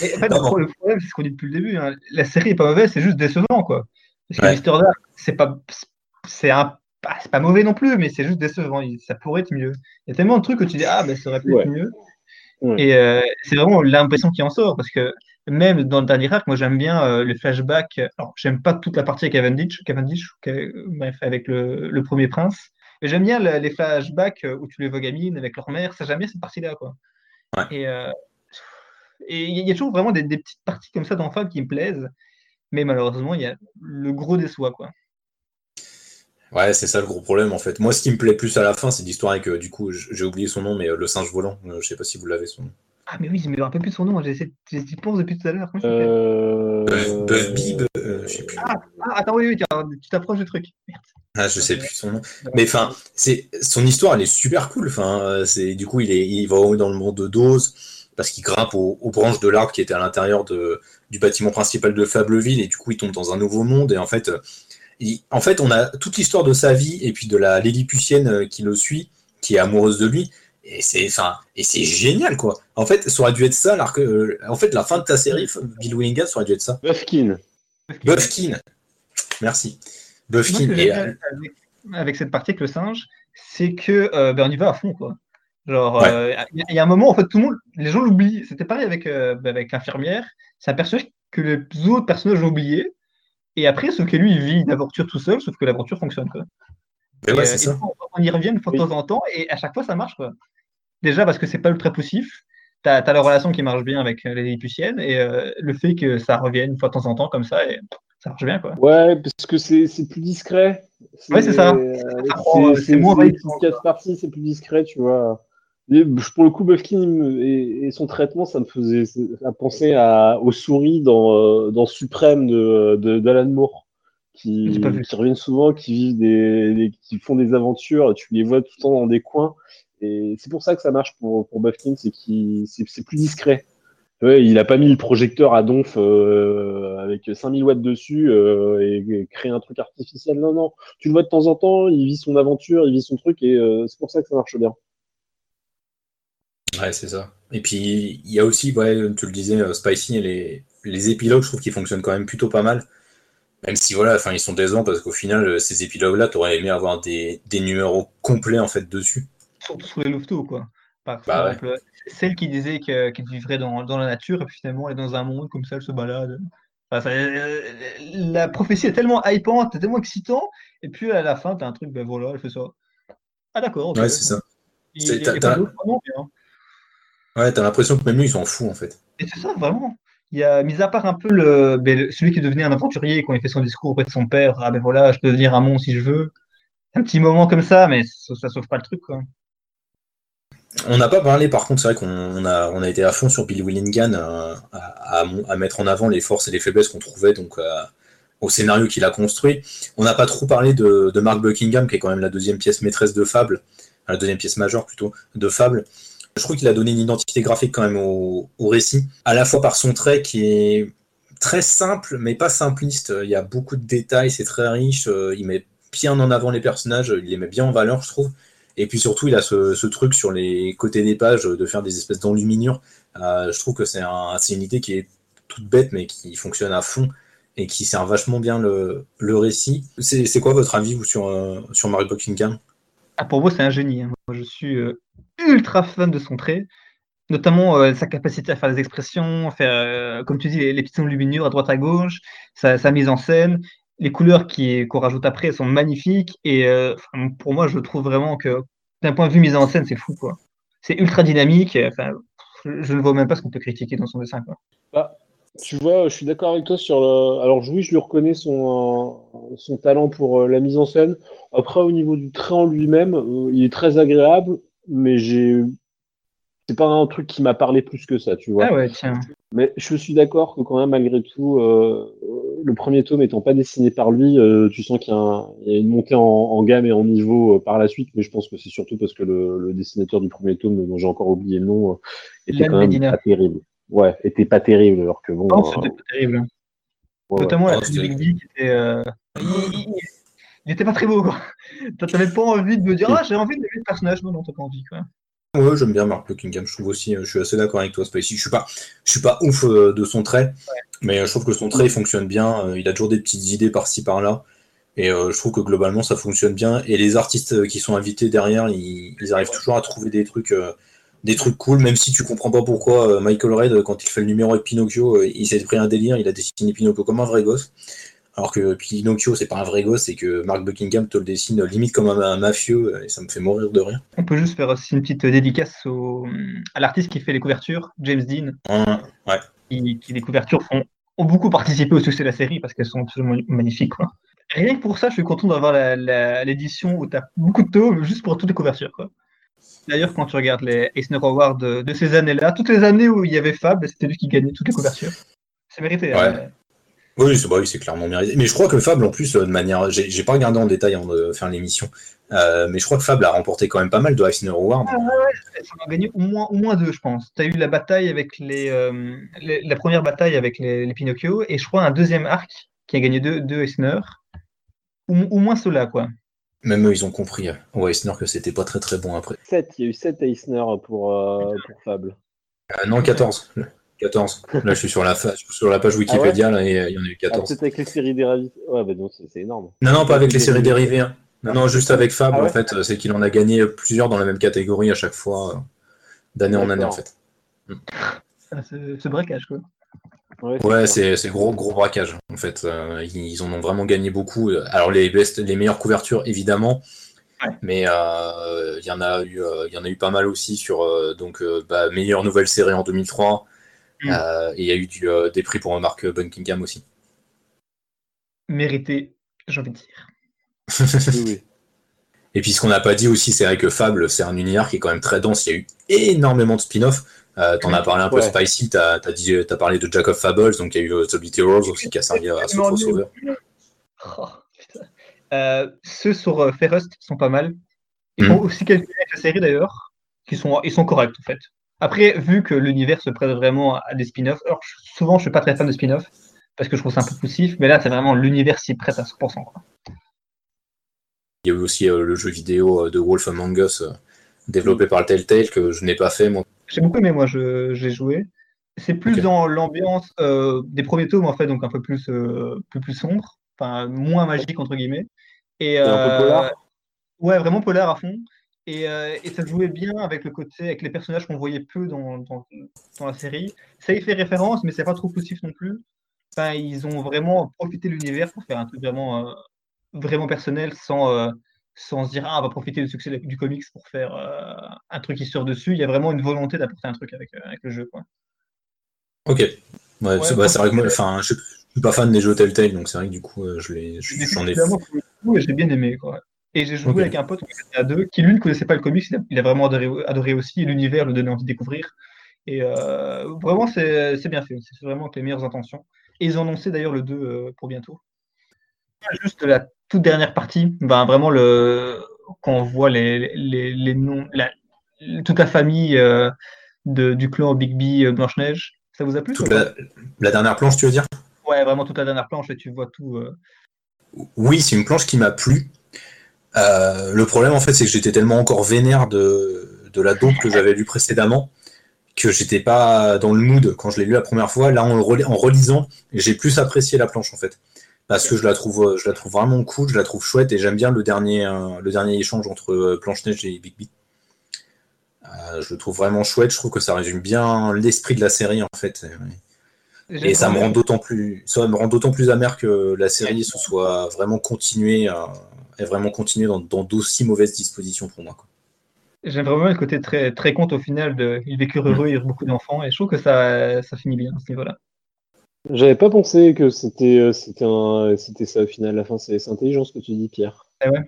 en fait, le problème, c'est ce qu'on dit depuis le début. Hein. La série est pas mauvaise, c'est juste décevant, quoi. Parce que Mister Dark, c'est pas, c'est un, c'est pas mauvais non plus, mais c'est juste décevant. Ça pourrait être mieux. Il y a tellement de trucs que tu dis ah ben ça aurait pu être mieux. Et euh, c'est vraiment l'impression qui en sort parce que même dans le dernier arc, moi j'aime bien euh, le flashback. Alors j'aime pas toute la partie avec Cavendish, Cavendish bref, avec le, le, premier prince. Mais j'aime bien les flashbacks où tu les vois gamines avec leur mère. Ça j'aime bien cette partie-là, quoi. Et euh, et il y a toujours vraiment des, petites parties comme ça dans qui me plaisent, mais malheureusement, il y a le gros déçoit, quoi. Ouais, c'est ça le gros problème en fait. Moi, ce qui me plaît plus à la fin, c'est l'histoire avec, euh, du coup, j'ai oublié son nom, mais euh, le singe volant. Euh, je sais pas si vous l'avez son nom. Ah, mais oui, je me rappelle plus de son nom. J'y pense depuis tout à l'heure. Euh... Bib, je sais plus. Ah, ah, attends, oui, oui, tu t'approches du truc. Merde. Ah, je sais plus son nom. Mais enfin, c'est son histoire, elle est super cool. Enfin, c'est du coup, il est, il va dans le monde de Dose parce qu'il grimpe aux, branches de l'arbre qui était à l'intérieur du bâtiment principal de Fableville et du coup il tombe dans un nouveau monde et en fait, euh, en fait on a toute l'histoire de sa vie et puis de la Lilliputienne euh, qui le suit, qui est amoureuse de lui et c'est enfin et c'est génial quoi. En fait, ça aurait dû être ça euh, en fait la fin de ta série Bill Willingham ça aurait dû être ça. Buffkin. Buffkin. Merci. Buffkin avec, cette partie avec le singe, c'est que ben, on y va à fond quoi. Genre, euh, il y, a un moment, en fait, tout le monde, les gens l'oublient. C'était pareil avec, euh, avec l'infirmière. C'est un personnage que les autres personnages ont oublié. Et après, ce que lui, il vit une aventure tout seul, sauf que l'aventure fonctionne. Quoi. Ouais, et, ça. On, y revient une fois de temps en temps, et à chaque fois, ça marche. Quoi. Déjà parce que c'est pas ultra poussif. Tu as, la relation qui marche bien avec les Lilliputiennes, et euh, le fait que ça revienne une fois de temps en temps comme ça, et ça marche bien. Quoi. Ouais, parce que c'est plus discret. Ouais, c'est ça. c'est moins partie, c'est plus discret, tu vois pour le coup, Buffkin et, son traitement, ça me faisait penser à, aux souris dans, euh, dans Suprême de, d'Alan Moore, qui, qui, reviennent souvent, qui vivent des, qui font des aventures. Tu les vois tout le temps dans des coins. Et c'est pour ça que ça marche pour, pour Buffkin, c'est qu'il c'est, plus discret. Ouais, il a pas mis le projecteur à donf euh, avec 5000 watts dessus euh, et, créé un truc artificiel. Non, non. Tu le vois de temps en temps, il vit son aventure, il vit son truc et c'est pour ça que ça marche bien. Ouais, c'est ça. Et puis, il y a aussi, ouais, tu le disais, euh, Spicy les, les épilogues, je trouve qu'ils fonctionnent quand même plutôt pas mal. Même si, voilà, enfin, ils sont décevants parce qu'au final, euh, ces épilogues-là, t'aurais aimé avoir des, des, numéros complets, en fait, dessus. Surtout sur les Louveteaux, quoi. Par bah exemple, celle qui disait qu'elle vivrait dans, dans, la nature et puis finalement, elle est dans un monde comme ça, elle se balade. Euh, la prophétie est tellement hypante, tellement excitant, et puis à la fin, t'as un truc, ben voilà, elle fait ça. Ah d'accord. Ouais, c'est ça. T'as- il Ouais, t'as l'impression que même lui, il s'en fout en fait. Et c'est ça, vraiment. Il y a, mis à part un peu le, celui qui devenait un aventurier quand il fait son discours auprès de son père, ah ben voilà, je peux devenir un monstre si je veux. Un petit moment comme ça, mais ça, ça sauve pas le truc, quoi. On n'a pas parlé, par contre, c'est vrai qu'on on a, on a été à fond sur Bill Willingham euh, à, à- à mettre en avant les forces et les faiblesses qu'on trouvait donc euh, au scénario qu'il a construit. On n'a pas trop parlé de, de Mark Buckingham, qui est quand même la deuxième pièce maîtresse de Fable, la deuxième pièce majeure plutôt de Fable. Je trouve qu'il a donné une identité graphique quand même au, récit, à la fois par son trait qui est très simple, mais pas simpliste. Il y a beaucoup de détails, c'est très riche. euh, Il met bien en avant les personnages, il les met bien en valeur, je trouve. Et puis surtout, il a ce, truc sur les côtés des pages de faire des espèces d'enluminures. Euh, je trouve que c'est un, c'est une idée qui est toute bête, mais qui fonctionne à fond et qui sert vachement bien le, récit. C'est quoi votre avis vous, sur, euh, sur Mark Buckingham? Ah, pour moi, c'est un génie. hein. Moi, je suis euh, ultra fan de son trait, notamment euh, sa capacité à faire des expressions, à faire, euh, comme tu dis, les, les petites à droite à gauche, sa, mise en scène, les couleurs qu'on rajoute après sont magnifiques. Et euh, pour moi, je trouve vraiment que d'un point de vue mise en scène, c'est fou, quoi. C'est ultra dynamique. Je, ne vois même pas ce qu'on peut critiquer dans son dessin, quoi. Bah, tu vois, je suis d'accord avec toi sur le. Alors, oui, je lui reconnais son, son talent pour la mise en scène. Après, au niveau du trait en lui-même, il est très agréable, mais j'ai. C'est pas un truc qui m'a parlé plus que ça, tu vois. Ah ouais, tiens. Mais je suis d'accord que quand même, malgré tout, euh, le premier tome étant pas dessiné par lui, euh, tu sens qu'il y, a un- il y a une montée en, en gamme et en niveau euh, par la suite. Mais je pense que c'est surtout parce que le, le dessinateur du premier tome, dont j'ai encore oublié le nom, euh, était Yann quand même Medina. pas terrible. Ouais, était pas terrible, alors que bon. Non, euh, c'était pas terrible. ouais, ouais. Notamment la Oh, Big qui était. Il, il- il était pas très beau, T'avais pas envie de me dire, ah, j'ai envie de le personnage. Non, non, t'as pas envie, quoi. Ouais, j'aime bien Mark Buckingham. Je trouve aussi, euh, je suis assez d'accord avec toi, Spicy. Je suis pas, je suis pas ouf euh, de son trait, mais euh, je trouve que son trait il fonctionne bien. Il a toujours des petites idées par-ci par-là, et je trouve que globalement ça fonctionne bien. Et les artistes qui sont invités derrière, ils, ils arrivent toujours à trouver des trucs, des trucs cool, même si tu comprends pas pourquoi Michael Red, quand il fait le numéro avec Pinocchio, il s'est pris un délire. Il a dessiné Pinocchio comme un vrai gosse. Alors que Pinocchio, c'est pas un vrai gosse, et que Mark Buckingham te le dessine limite comme un, un mafieux, euh, et ça me fait mourir de rire. On peut juste faire aussi une petite dédicace au, à l'artiste qui fait les couvertures, James Dean, Ouais. qui, qui les couvertures font, ont beaucoup participé au succès de la série parce qu'elles sont absolument magnifiques, quoi. Rien que pour ça, je suis content d'avoir l'édition où tu as beaucoup de tomes juste pour toutes les couvertures, quoi. D'ailleurs, quand tu regardes les Eisner Awards de, de ces années-là, toutes les années où il y avait Fab, c'était lui qui gagnait toutes les couvertures. C'est mérité. Ouais. hein. Oui, c'est bah oui, clairement mérité. Mais je crois que Fable, en plus, euh, de manière. J'ai pas regardé en détail avant de faire l'émission, euh, mais je crois que Fable a remporté quand même pas mal de Eisner Awards. Elles en ont gagné au moins, au moins deux, je pense. Tu as eu la bataille avec les, euh, les- la première bataille avec les, les Pinocchio, et je crois un deuxième arc qui a gagné deux, deux Eisner. Ou, au moins ceux-là, quoi. Même eux, ils ont compris, au Eisner, que c'était pas très très bon après. 7, il y a eu 7 Eisner pour, euh, pour Fable. Euh, non, 14. 14. Là, je suis sur la, sur la page Wikipédia, là, et il y en a eu Ah, 14. peut-être avec les séries dérivées. Ouais, bah non, c'est énorme. non, non, pas avec les séries dérivées. hein. Non, non, juste avec Fable, Ah ouais en fait. C'est qu'il en a gagné plusieurs dans la même catégorie à chaque fois, euh, d'année en année, en fait. Ah, Ce, braquage, quoi. Ouais, c'est gros gros braquage en fait. Euh, ils, en ont vraiment gagné beaucoup. Alors les best, les meilleures couvertures évidemment, Ouais. mais euh, il y en a eu, euh, il y en a eu pas mal aussi sur euh, donc euh, bah, meilleure nouvelle série en 2003. Mm. Euh, et il y a eu du, euh, des prix pour Mark Buckingham aussi. Mérité, j'ai envie de dire. [LAUGHS] Oui, oui. Et puis ce qu'on n'a pas dit aussi, c'est vrai que Fable, c'est un univers qui est quand même très dense. Il y a eu énormément de spin-off. Euh, T'en as parlé un peu Ouais. Spicy, t'as as, parlé de Jack of Fables, donc il y a eu The Beatles aussi qui a servi à ce Tellement crossover. Oh. Euh, ceux sur euh, Fairest sont pas mal. Ils Mm. font aussi quelques avec la série d'ailleurs, qui sont, ils sont corrects en fait. Après, vu que l'univers se prête vraiment à des spin-offs, alors je- souvent je suis pas très fan de spin-offs parce que je trouve ça un peu poussif, mais là c'est vraiment l'univers s'y prête à 100%. Quoi. Il y a eu aussi euh, le jeu vidéo euh, de Wolf Among Us, euh, développé par Telltale, que je n'ai pas fait, moi. J'ai beaucoup aimé, moi, j'ai joué. C'est plus dans l'ambiance euh, des premiers tomes, en fait, donc un peu plus, euh, plus sombre, enfin, moins magique, entre guillemets. Et, un peu polar Ouais, vraiment polar à fond. Et, euh, et ça jouait bien avec le côté, avec les personnages qu'on voyait peu dans, dans, dans la série. Ça y fait référence, mais c'est pas trop poussif non plus. Enfin, ils ont vraiment profité de l'univers pour faire un truc vraiment, euh, vraiment personnel sans, euh, sans se dire ah, on va profiter du succès du comics pour faire un truc qui sort dessus. Il y a vraiment une volonté d'apporter un truc avec, avec le jeu. Quoi. Ok. Ouais, c'est vrai que moi, enfin, je, suis pas fan des jeux Telltale, donc c'est vrai que du coup, je l'ai, j'en ai. J'ai bien aimé, quoi. Et j'ai joué avec un pote à deux qui lui ne connaissait pas le comics, il a, vraiment adoré, adoré aussi, l'univers le donnait envie de découvrir. Et euh, vraiment, c'est bien fait. C'est vraiment avec les meilleures intentions. Et ils ont annoncé d'ailleurs le 2 euh, pour bientôt. Juste la toute dernière partie, ben, vraiment, le, quand on voit les, les, les noms, la, toute la famille euh, de, du clan Big B Blanche-Neige, ça vous a plu la, la, dernière planche, tu veux dire? Ouais, vraiment toute la dernière planche et tu vois tout. Oui, c'est une planche qui m'a plu. Le problème, en fait, c'est que j'étais tellement encore vénère de, de la dope que j'avais lu précédemment que j'étais pas dans le mood quand je l'ai lu la première fois. Là, en, relisant, j'ai plus apprécié la planche en fait, parce que je la trouve, je la trouve vraiment cool, je la trouve chouette et j'aime bien le dernier, euh, le dernier échange entre euh, Planche Neige et Big B. Euh, je le trouve vraiment chouette. Je trouve que ça résume bien l'esprit de la série en fait. Et ça me rend d'autant plus, ça me rend d'autant plus amer que la série se soit vraiment continuée, et vraiment continuée dans, d'aussi mauvaises dispositions pour moi. J'aime vraiment le côté très, très compte au final de il vécurent heureux, il y a beaucoup d'enfants, et je trouve que ça, ça finit bien à ce niveau-là. J'avais pas pensé que c'était euh, c'était un c'était ça au final. La fin, c'est intelligent ce que tu dis, Pierre. Eh ouais.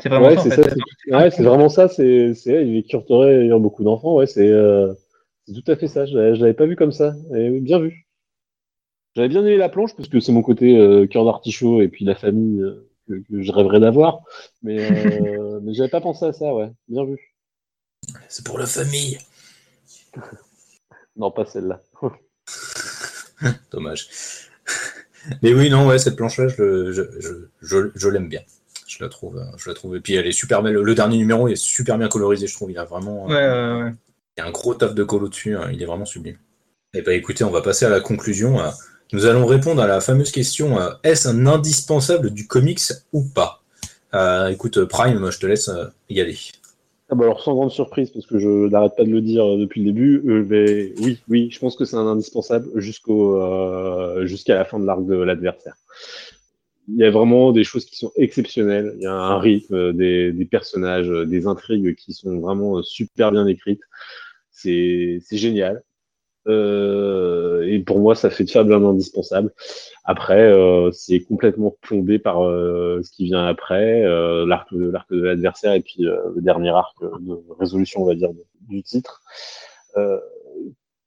C'est vraiment ça. C'est vraiment ça. C'est il vécurent heureux, il y a beaucoup d'enfants. Ouais, c'est euh, tout à fait ça. Je l'avais pas vu comme ça. Et bien vu. J'avais bien aimé la planche parce que c'est mon côté euh, cœur d'artichaut et puis la famille que, que, je rêverais d'avoir. Mais, [LAUGHS] mais j'avais pas pensé à ça. Ouais, bien vu. C'est pour la famille. non, pas celle-là. [LAUGHS] Dommage. Mais oui, non, ouais, cette planche-là, je, l'aime bien. Je la trouve, je la trouve. Et puis elle est super belle. Le dernier numéro est super bien colorisé, je trouve. Il a vraiment. Euh, il y a un gros taf de colo dessus. Hein. Il est vraiment sublime. Et eh ben, écoutez, on va passer à la conclusion. Nous allons répondre à la fameuse question euh, est-ce un indispensable du comics ou pas? Euh, Écoute, Prime, je te laisse y aller. Ah bah alors sans grande surprise, parce que je n'arrête pas de le dire euh, depuis le début, euh, mais oui, oui, je pense que c'est un indispensable euh, jusqu'à la fin de l'arc de l'adversaire. Il y a vraiment des choses qui sont exceptionnelles. Il y a un rythme, des, des personnages, des intrigues qui sont vraiment super bien écrites. C'est génial. Euh, et pour moi, ça fait de Fable un indispensable. Après, euh, c'est complètement plombé par euh, ce qui vient après, l'arc de l'adversaire et puis le dernier arc de résolution, on va dire, du titre,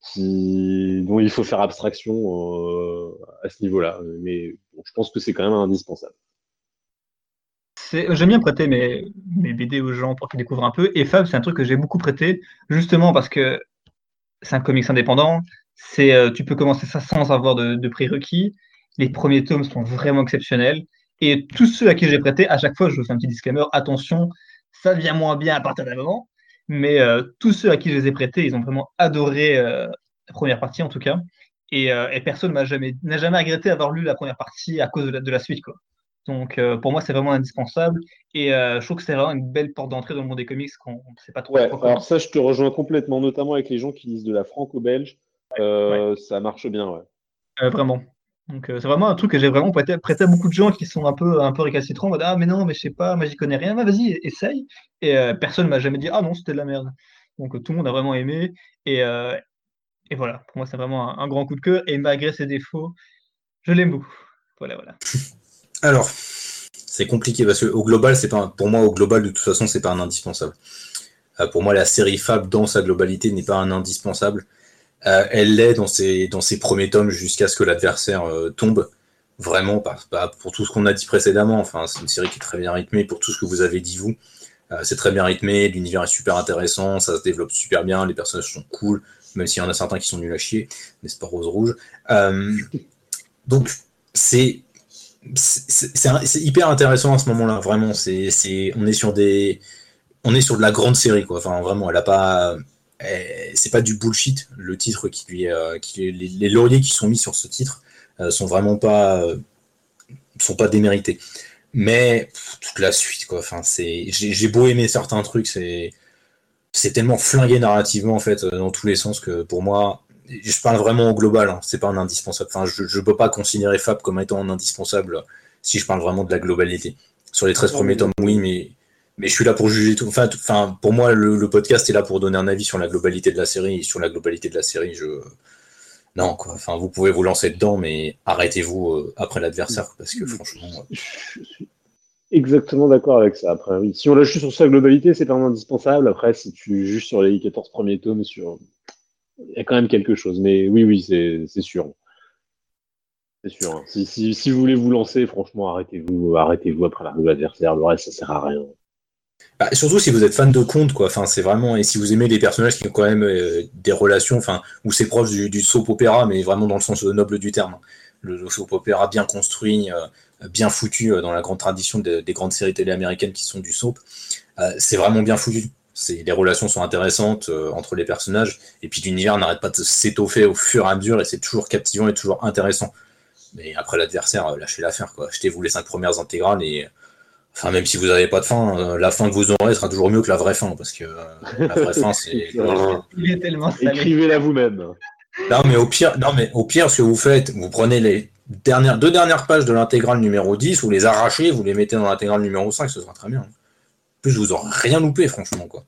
qui, dont il faut faire abstraction à ce niveau-là. Mais je pense que c'est quand même indispensable. J'aime bien prêter mes BD aux gens pour qu'ils découvrent un peu. Et Fab, c'est un truc que j'ai beaucoup prêté, justement parce que c'est un comics indépendant. C'est, euh, tu peux commencer ça sans avoir de, prérequis. Les premiers tomes sont vraiment exceptionnels. Et tous ceux à qui j'ai prêté, à chaque fois, je fais un petit disclaimer, attention, ça devient moins bien à partir d'un moment. Mais euh, tous ceux à qui je les ai prêtés, ils ont vraiment adoré euh, la première partie, en tout cas. Et, personne n'a jamais, jamais regretté d'avoir lu la première partie à cause de la, de la suite. Quoi. Donc euh, pour moi, c'est vraiment indispensable. Et euh, je trouve que c'est vraiment une belle porte d'entrée dans le monde des comics qu'on ne sait pas trop. Ouais, alors ça, je te rejoins complètement, notamment avec les gens qui lisent de la franco-belge. Euh, ça marche bien, ouais. vraiment. Donc c'est vraiment un truc que j'ai vraiment prêté, à beaucoup de gens qui sont un peu, un peu récalcitrants. En mode, ah mais non, mais je sais pas, moi j'y connais rien. vas-y, essaye. Et personne m'a jamais dit, ah non, c'était de la merde. Donc tout le monde a vraiment aimé. Et, et voilà, pour moi, c'est vraiment un, un grand coup de cœur. Et malgré ses défauts, je l'aime beaucoup. Voilà, voilà. [LAUGHS] Alors, c'est compliqué parce que au global, c'est pas pour moi au global de toute façon, c'est pas un indispensable. Euh, pour moi, la série Fab dans sa globalité n'est pas un indispensable. Euh, elle l'est dans ses dans premiers tomes jusqu'à ce que l'adversaire euh, tombe. Vraiment, pas, pour tout ce qu'on a dit précédemment. Enfin, c'est une série qui est très bien rythmée pour tout ce que vous avez dit vous. c'est très bien rythmé, l'univers est super intéressant, ça se développe super bien, les personnages sont cool, même s'il y en a certains qui sont nuls à chier, n'est-ce pas Rose Rouge. donc c'est c'est hyper intéressant à ce moment-là, vraiment. C'est, on est sur des, on est sur de la grande série, quoi. Enfin, vraiment, elle a pas, c'est pas du bullshit. Le titre qui lui, euh, les, lauriers qui sont mis sur ce titre euh, sont vraiment pas, sont pas démérités. Mais toute la suite, quoi. Enfin, c'est, j'ai beau aimer certains trucs, c'est, c'est tellement flingué narrativement en fait dans tous les sens que pour moi, je parle vraiment au global, hein, c'est pas un indispensable. Enfin, je ne peux pas considérer Fab comme étant un indispensable si je parle vraiment de la globalité. Sur les 13 premiers tomes, oui, mais, mais je suis là pour juger tout. Enfin, enfin pour moi, le, podcast est là pour donner un avis sur la globalité de la série. Et sur la globalité de la série, je. Non, quoi. Enfin, vous pouvez vous lancer dedans, mais arrêtez-vous euh, après l'adversaire, parce que franchement. Je suis [LAUGHS] exactement d'accord avec ça. Après, oui. Si on juste sur sa globalité, c'est pas indispensable. Après, si tu juges sur les 14 premiers tomes, sur... il y a quand même quelque chose. Mais oui, oui, c'est sûr. C'est sûr. Hein. Si, vous voulez vous lancer, franchement, arrêtez-vous arrêtez-vous après l'arrivée de l'adversaire. Le reste, ça sert à rien. Bah, surtout si vous êtes fan de contes, quoi. Enfin, c'est vraiment et si vous aimez des personnages qui ont quand même euh, des relations, enfin, où c'est proche du, soap opéra, mais vraiment dans le sens noble du terme. Le, soap opéra bien construit, euh, bien foutu euh, dans la grande tradition des grandes séries télé américaines qui sont du soap. c'est vraiment bien foutu. Les relations sont intéressantes entre les personnages et puis l'univers n'arrête pas de s'étoffer au fur et à mesure et c'est toujours captivant et toujours intéressant. Mais après l'adversaire, lâchez l'affaire, quoi. Achetez-vous les cinq premières intégrales et Enfin, même si vous n'avez pas de fin, euh, la fin que vous aurez sera toujours mieux que la vraie fin, parce que euh, la vraie fin, c'est. [LAUGHS] Écrivez-la vous-même. Non, mais au pire, non, mais au pire, ce que vous faites, vous prenez les dernières, deux dernières pages de l'intégrale numéro 10, vous les arrachez, vous les mettez dans l'intégrale numéro 5, ce sera très bien. En plus, vous n'aurez rien loupé, franchement, quoi.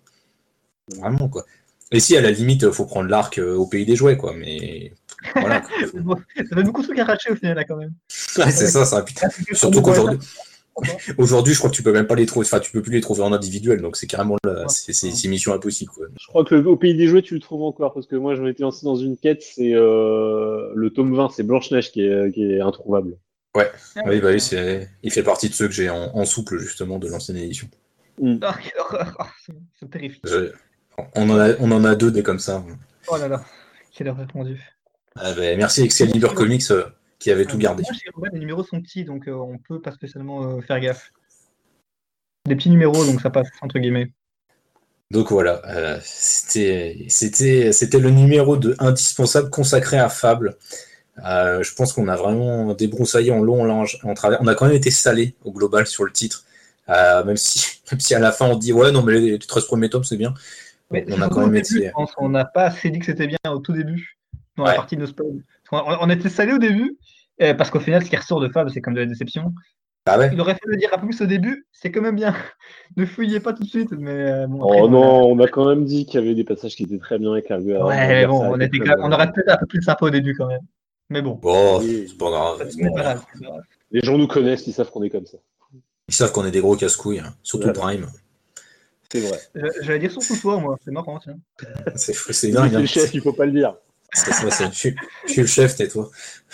Vraiment, quoi. Et si, à la limite, il faut prendre l'arc euh, au pays des jouets, quoi, mais. Voilà, [LAUGHS] ça fait beaucoup de trucs arrachés au final, là, quand même. Ouais, c'est ça, ça. Surtout qu'aujourd'hui. Aujourd'hui, je crois que tu peux même pas les trouver. Enfin, tu peux plus les trouver en individuel, donc c'est carrément là, c'est mission impossible. Quoi. Je crois que au pays des jouets, tu le trouves encore parce que moi, je m'étais lancé dans une quête. C'est euh, le tome 20, c'est Blanche Neige qui est, qui est introuvable. Ouais. Ah oui, bah oui, c'est. Il fait partie de ceux que j'ai en, souple justement de l'ancienne édition. Mm. Oh, quelle horreur oh, C'est terrifiant. On en a, on en a deux des comme ça. Oh là là, quelle horreur, mon dieu. Ah bah, merci Excalibur Comics. Euh, qui avait tout gardé. les numéros sont petits, donc euh, on peut pas spécialement euh, faire gaffe. Des petits numéros, donc ça passe, entre guillemets. Donc voilà, euh, c'était le numéro de indispensable consacré à Fable. je pense qu'on a vraiment débroussaillé en long, en en travers. On a quand même été salé au global sur le titre, même, si, [LAUGHS] même si à la fin on dit ouais, non, mais les, 13 premiers tomes c'est bien. Mais on a quand même été. On n'a pas assez dit que c'était bien au tout début, dans la partie de Spawn. On, était salé au début, euh, parce qu'au final, ce qui ressort de Fab, c'est comme de la déception. Ah ouais. Il aurait fallu le dire un peu plus au début, c'est quand même bien. [LAUGHS] ne fouillez pas tout de suite. Mais euh, oh non, on a quand même dit qu'il y avait des passages qui étaient très bien avec Ouais, mais bon, on, était on aurait peut-être un peu plus sympa au début quand même. Mais bon. Oh, c'est pas grave. Les gens nous connaissent, ils savent qu'on est comme ça. Ils savent qu'on est des gros casse-couilles, hein. surtout Prime. C'est vrai. J'allais dire surtout toi, moi, c'est marrant, tiens. [LAUGHS] c'est dingue. C'est le chef, il faut pas le dire. C'est ça, je, suis, le chef, tais-toi.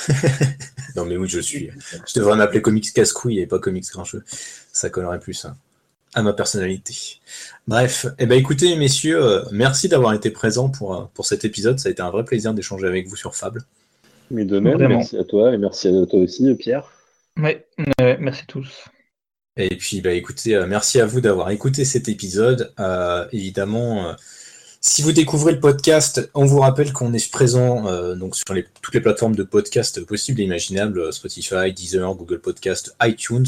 [LAUGHS] non, mais oui, je suis. Je devrais m'appeler Comics Casse-Couille et pas Comics Grincheux. Ça collerait plus hein, à ma personnalité. Bref, eh ben, écoutez, messieurs, euh, merci d'avoir été présents pour, euh, pour cet épisode. Ça a été un vrai plaisir d'échanger avec vous sur Fable. Mais de même, merci à toi et merci à toi aussi, Pierre. Oui, merci à tous. Et puis, bah, écoutez, euh, merci à vous d'avoir écouté cet épisode. évidemment, si vous découvrez le podcast, on vous rappelle qu'on est présent euh, donc sur toutes les plateformes de podcast possibles et imaginables, euh, Spotify, Deezer, Google Podcast, iTunes.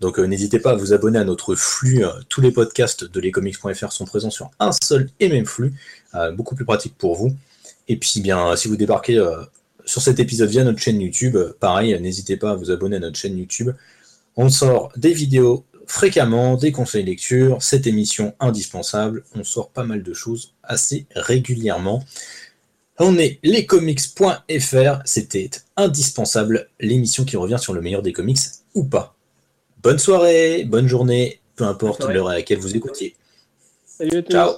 Donc euh, n'hésitez pas à vous abonner à notre flux. tous les podcasts de lescomics.fr sont présents sur un seul et même flux, beaucoup plus pratique pour vous. Et puis bien, si vous débarquez sur cet épisode via notre chaîne YouTube, pareil, n'hésitez pas à vous abonner à notre chaîne YouTube. On sort des vidéos fréquemment des conseils lecture, cette émission indispensable, on sort pas mal de choses assez régulièrement. On est lescomics.fr, c'était indispensable, l'émission qui revient sur le meilleur des comics ou pas. Bonne soirée, bonne journée, peu importe l'heure à laquelle vous écoutiez. Salut à tous. Ciao